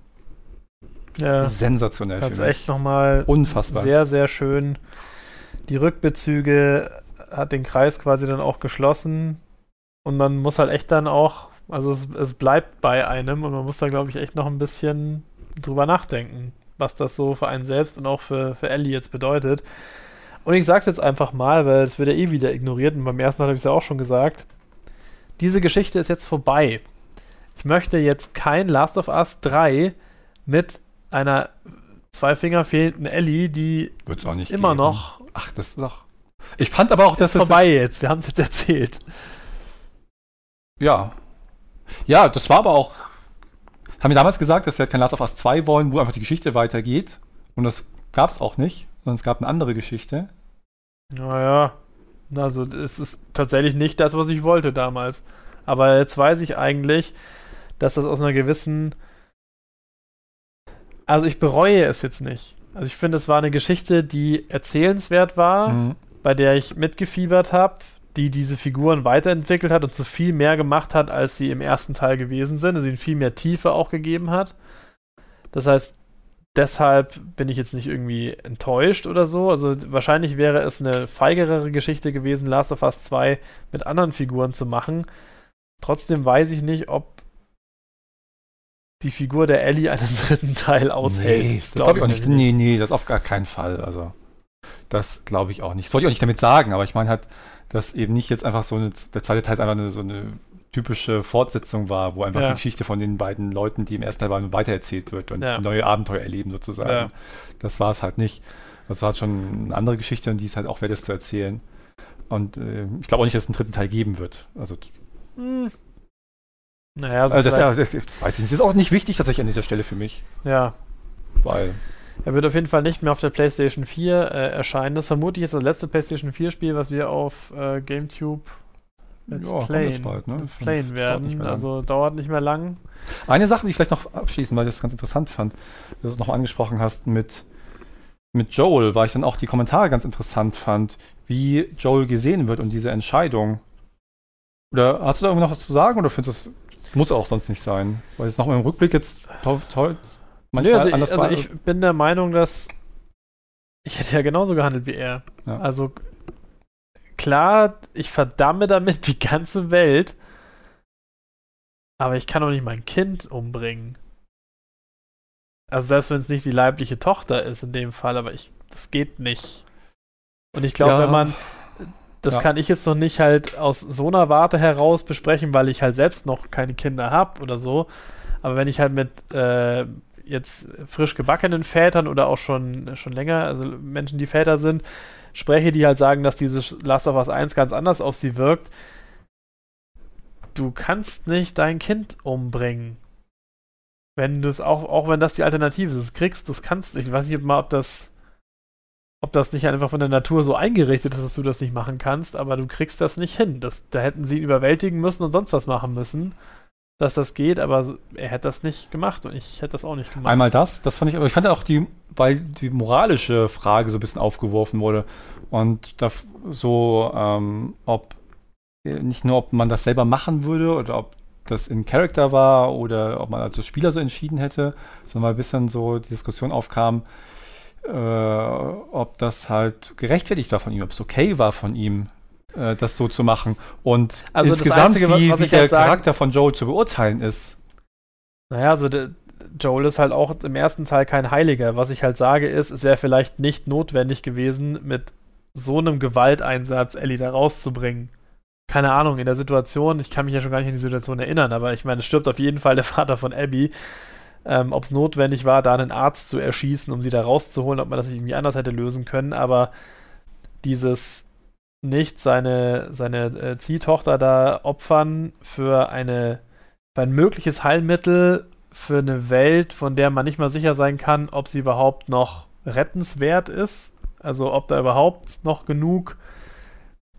ja. sensationell Hat's mich. echt nochmal Unfassbar. sehr, sehr schön. Die Rückbezüge hat den Kreis quasi dann auch geschlossen. Und man muss halt echt dann auch, also es, es bleibt bei einem und man muss da, glaube ich, echt noch ein bisschen drüber nachdenken, was das so für einen selbst und auch für, für Ellie jetzt bedeutet. Und ich sag's jetzt einfach mal, weil es wird ja eh wieder ignoriert und beim ersten Mal habe ich es ja auch schon gesagt. Diese Geschichte ist jetzt vorbei. Ich möchte jetzt kein Last of Us 3 mit einer zwei Finger fehlenden Ellie, die Wird's auch nicht immer geben. noch Ach, das ist doch. Ich fand aber auch, dass ist vorbei jetzt. Wir haben es jetzt erzählt. Ja. Ja, das war aber auch. Haben wir damals gesagt, dass wir halt kein Last of Us 2 wollen, wo einfach die Geschichte weitergeht. Und das gab es auch nicht, sondern es gab eine andere Geschichte. Naja, also es ist tatsächlich nicht das, was ich wollte damals. Aber jetzt weiß ich eigentlich, dass das aus einer gewissen. Also ich bereue es jetzt nicht. Also ich finde, es war eine Geschichte, die erzählenswert war. Mhm. bei der ich mitgefiebert habe, die diese Figuren weiterentwickelt hat und so viel mehr gemacht hat, als sie im ersten Teil gewesen sind, also ihnen viel mehr Tiefe auch gegeben hat. Das heißt, deshalb bin ich jetzt nicht irgendwie enttäuscht oder so. Also wahrscheinlich wäre es eine feigerere Geschichte gewesen, Last of Us 2 mit anderen Figuren zu machen. Trotzdem weiß ich nicht, ob die Figur der Ellie einen dritten Teil aushält. Nee, das glaube ich auch nicht. Nee, nee, das auf gar keinen Fall. Also. Das glaube ich auch nicht. Das wollte ich auch nicht damit sagen, aber ich meine halt, dass eben nicht jetzt einfach so eine, der zweite Teil einfach eine, so eine typische Fortsetzung war, wo einfach Ja. die Geschichte von den beiden Leuten, die im ersten Teil waren, weitererzählt wird und Ja. neue Abenteuer erleben sozusagen. Ja. Das war es halt nicht. Das war halt schon eine andere Geschichte und die ist halt auch wert, es zu erzählen. Und äh, ich glaube auch nicht, dass es einen dritten Teil geben wird. Also, Hm. Naja, also also das, ja, ich weiß ich nicht. Das ist auch nicht wichtig tatsächlich an dieser Stelle für mich, ja. weil Er wird auf jeden Fall nicht mehr auf der PlayStation 4 äh, erscheinen. Das vermute ich jetzt das letzte PlayStation 4 Spiel, was wir auf äh, GameTube Let's Ja, Playen, jetzt bald, ne? Let's Playen werden. Also dauert nicht mehr lang. Eine Sache, die ich vielleicht noch abschließen, weil ich das ganz interessant fand, dass du es noch angesprochen hast mit, mit Joel, weil ich dann auch die Kommentare ganz interessant fand, wie Joel gesehen wird und diese Entscheidung. Oder hast du da irgendwie noch was zu sagen oder findest du das muss auch sonst nicht sein? Weil es nochmal im Rückblick jetzt toll, toll Nee, also, ich, anders also ich bin der Meinung, dass ich hätte ja genauso gehandelt wie er. Ja. Also klar, ich verdamme damit die ganze Welt, aber ich kann doch nicht mein Kind umbringen. Also selbst wenn es nicht die leibliche Tochter ist in dem Fall, aber ich, das geht nicht. Und ich glaube, Ja. wenn man, das Ja. kann ich jetzt noch nicht halt aus so einer Warte heraus besprechen, weil ich halt selbst noch keine Kinder habe oder so. Aber wenn ich halt mit äh, jetzt frisch gebackenen Vätern oder auch schon, schon länger, also Menschen, die Väter sind, spreche, die halt sagen, dass dieses Last of Us 1 ganz anders auf sie wirkt. Du kannst nicht dein Kind umbringen. Wenn du es auch, auch wenn das die Alternative ist, das kriegst, das kannst du. Ich weiß nicht mal, ob das, ob das nicht einfach von der Natur so eingerichtet ist, dass du das nicht machen kannst, aber du kriegst das nicht hin. Das, da hätten sie ihn überwältigen müssen und sonst was machen müssen, dass das geht, aber er hätte das nicht gemacht und ich hätte das auch nicht gemacht. Einmal das, das fand ich, aber ich fand auch die, weil die moralische Frage so ein bisschen aufgeworfen wurde und da so, ähm, ob äh, nicht nur, ob man das selber machen würde oder ob das in Character war oder ob man als Spieler so entschieden hätte, sondern mal ein bisschen so die Diskussion aufkam, äh, ob das halt gerechtfertigt war von ihm, ob es okay war von ihm, äh, das so zu machen und Also das insgesamt, Einzige, wie, wie ich der sagen- Charakter von Joel zu beurteilen ist. Naja, also der, Joel ist halt auch im ersten Teil kein Heiliger. Was ich halt sage ist, es wäre vielleicht nicht notwendig gewesen, mit so einem Gewalteinsatz Ellie da rauszubringen. Keine Ahnung, in der Situation, ich kann mich ja schon gar nicht an die Situation erinnern, aber ich meine, es stirbt auf jeden Fall der Vater von Abby. Ähm, ob es notwendig war, da einen Arzt zu erschießen, um sie da rauszuholen, ob man das irgendwie anders hätte lösen können, aber dieses nicht seine, seine äh, Ziehtochter da opfern für eine für ein mögliches Heilmittel für eine Welt, von der man nicht mal sicher sein kann, ob sie überhaupt noch rettenswert ist. Also ob da überhaupt noch genug,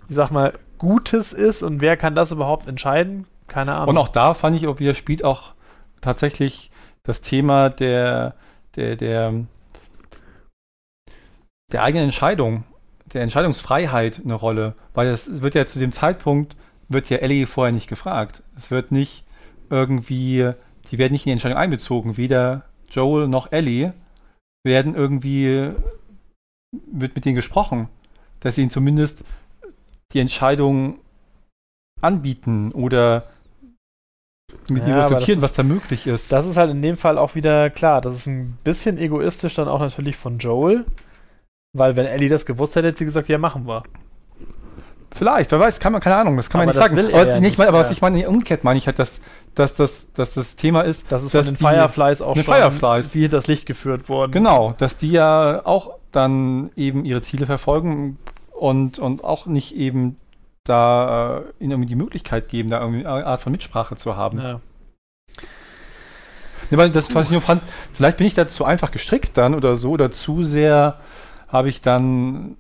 ich sag mal, Gutes ist und wer kann das überhaupt entscheiden? Keine Ahnung. Und auch da fand ich, auch wieder spielt auch tatsächlich das Thema der, der, der, der eigenen Entscheidung, der Entscheidungsfreiheit eine Rolle. Weil es wird ja zu dem Zeitpunkt, wird ja Ellie vorher nicht gefragt. Es wird nicht irgendwie, die werden nicht in die Entscheidung einbezogen. Weder Joel noch Ellie werden irgendwie, wird mit denen gesprochen, dass sie ihnen zumindest die Entscheidung anbieten oder mit Ja, diskutieren, was da möglich ist. das ist halt in dem Fall auch wieder klar. Das ist ein bisschen egoistisch dann auch natürlich von Joel. Weil wenn Ellie das gewusst hätte, hätte sie gesagt, ja, machen wir. Vielleicht, wer weiß, kann man, keine Ahnung, das kann man Aber nicht das sagen. er Aber, nicht nicht, mal, aber was ich meine, umgekehrt meine ich halt, dass, dass, dass, dass das Thema ist, Das ist dass von den die- Fireflies auch schon Fireflies. die das Licht geführt wurden. Genau, dass die ja auch dann eben ihre Ziele verfolgen und, und auch nicht eben da äh, ihnen irgendwie die Möglichkeit geben, da irgendwie eine Art von Mitsprache zu haben. Ja. Ja, weil das, was ich nur fand, vielleicht bin ich da zu einfach gestrickt dann oder so, oder zu sehr habe ich dann,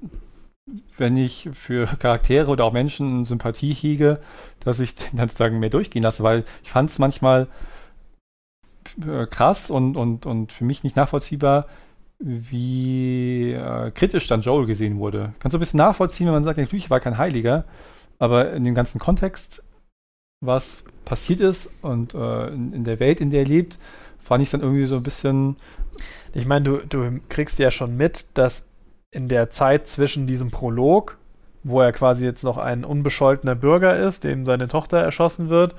wenn ich für Charaktere oder auch Menschen Sympathie hege, dass ich den ganzen Tag mehr durchgehen lasse, weil ich fand es manchmal äh, krass und, und, und für mich nicht nachvollziehbar, wie äh, kritisch dann Joel gesehen wurde. Kannst du ein bisschen nachvollziehen, wenn man sagt, natürlich war kein Heiliger, aber in dem ganzen Kontext, was passiert ist und äh, in, in der Welt, in der er lebt, fand ich es dann irgendwie so ein bisschen, Ich meine, du, du kriegst ja schon mit, dass in der Zeit zwischen diesem Prolog, wo er quasi jetzt noch ein unbescholtener Bürger ist, dem seine Tochter erschossen wird,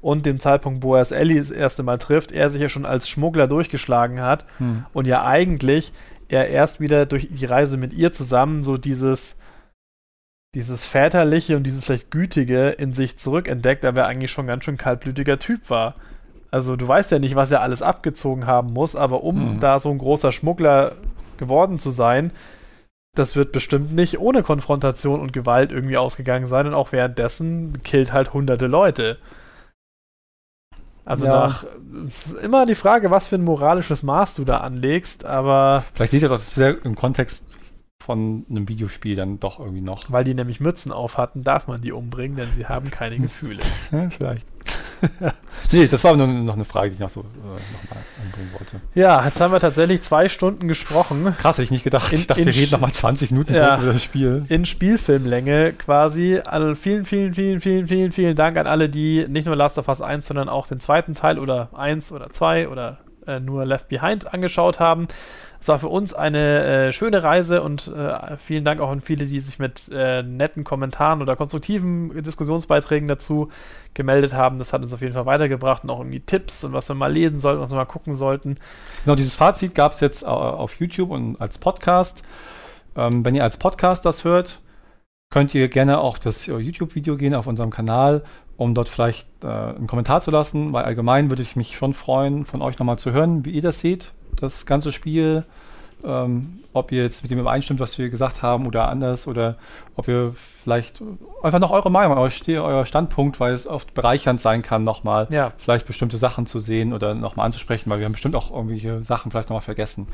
und dem Zeitpunkt, wo er es Ellie das erste Mal trifft, er sich ja schon als Schmuggler durchgeschlagen hat hm, und ja eigentlich er erst wieder durch die Reise mit ihr zusammen so dieses, dieses Väterliche und dieses vielleicht Gütige in sich zurückentdeckt, aber er eigentlich schon ganz schön kaltblütiger Typ war. Also du weißt ja nicht, was er alles abgezogen haben muss, aber um Mhm. da so ein großer Schmuggler geworden zu sein, das wird bestimmt nicht ohne Konfrontation und Gewalt irgendwie ausgegangen sein und auch währenddessen killt halt hunderte Leute. Also Ja. nach immer die Frage, was für ein moralisches Maß du da anlegst, aber Vielleicht sehe ich das sehr im Kontext von einem Videospiel dann doch irgendwie noch. weil die nämlich Mützen auf hatten, darf man die umbringen, denn sie haben keine Gefühle. Vielleicht. nee, das war nur noch eine Frage, die ich noch so äh, nochmal anbringen wollte. Ja, jetzt haben wir tatsächlich zwei Stunden gesprochen. Krass, hätte ich nicht gedacht. In- ich dachte, wir reden nochmal 20 Minuten Ja. kurz über das Spiel. in Spielfilmlänge quasi. Also vielen, vielen, vielen, vielen, vielen, vielen Dank an alle, die nicht nur Last of Us 1, sondern auch den zweiten Teil oder 1 oder 2 oder äh, nur Left Behind angeschaut haben. Es war für uns eine äh, schöne Reise und äh, vielen Dank auch an viele, die sich mit äh, netten Kommentaren oder konstruktiven Diskussionsbeiträgen dazu gemeldet haben. Das hat uns auf jeden Fall weitergebracht und auch irgendwie Tipps und was wir mal lesen sollten, was wir mal gucken sollten. Genau, dieses Fazit gab es jetzt auf YouTube und als Podcast. Ähm, wenn ihr als Podcast das hört, könnt ihr gerne auf das äh, YouTube-Video gehen, auf unserem Kanal, um dort vielleicht äh, einen Kommentar zu lassen, weil allgemein würde ich mich schon freuen, von euch nochmal zu hören, wie ihr das seht, das ganze Spiel. Ähm, ob ihr jetzt mit dem übereinstimmt, was wir gesagt haben oder anders oder ob ihr vielleicht einfach noch eure Meinung, euer, Standpunkt, weil es oft bereichernd sein kann, nochmal Ja, vielleicht bestimmte Sachen zu sehen oder nochmal anzusprechen, weil wir haben bestimmt auch irgendwelche Sachen vielleicht nochmal vergessen.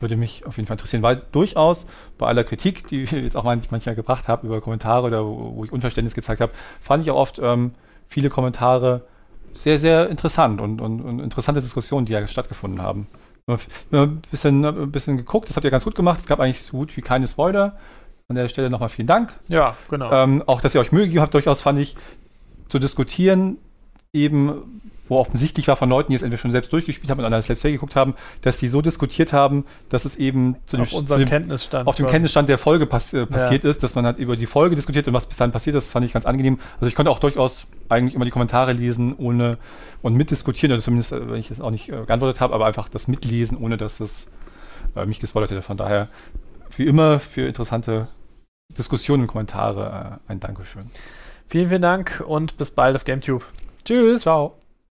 Würde mich auf jeden Fall interessieren, weil durchaus bei aller Kritik, die ich jetzt auch manch- manchmal gebracht habe über Kommentare oder wo, wo ich Unverständnis gezeigt habe, fand ich auch oft ähm, viele Kommentare sehr, sehr interessant und, und, und interessante Diskussionen, die ja stattgefunden haben. Wir haben ein bisschen, ein bisschen geguckt, das habt ihr ganz gut gemacht. Es gab eigentlich so gut wie keine Spoiler. An der Stelle nochmal vielen Dank. ja, genau. Ähm, auch, dass ihr euch Mühe gegeben habt, durchaus fand ich, zu diskutieren, eben, wo offensichtlich war von Leuten, die es entweder schon selbst durchgespielt haben und an das Let's Play geguckt haben, dass sie so diskutiert haben, dass es eben zu dem, auf zu dem, Kenntnisstand. auf dem. Kenntnisstand der Folge pass äh, passiert ist, dass man halt über die Folge diskutiert und was bis dahin passiert ist, fand ich ganz angenehm. Also ich konnte auch durchaus eigentlich immer die Kommentare lesen, ohne und mitdiskutieren, oder zumindest, äh, wenn ich es auch nicht äh, geantwortet habe, aber einfach das Mitlesen, ohne dass es äh, mich gespoilert hätte. Von daher, wie immer, für interessante Diskussionen und Kommentare äh, ein Dankeschön. Vielen, vielen Dank und bis bald auf GameTube. Tschüss. Ciao.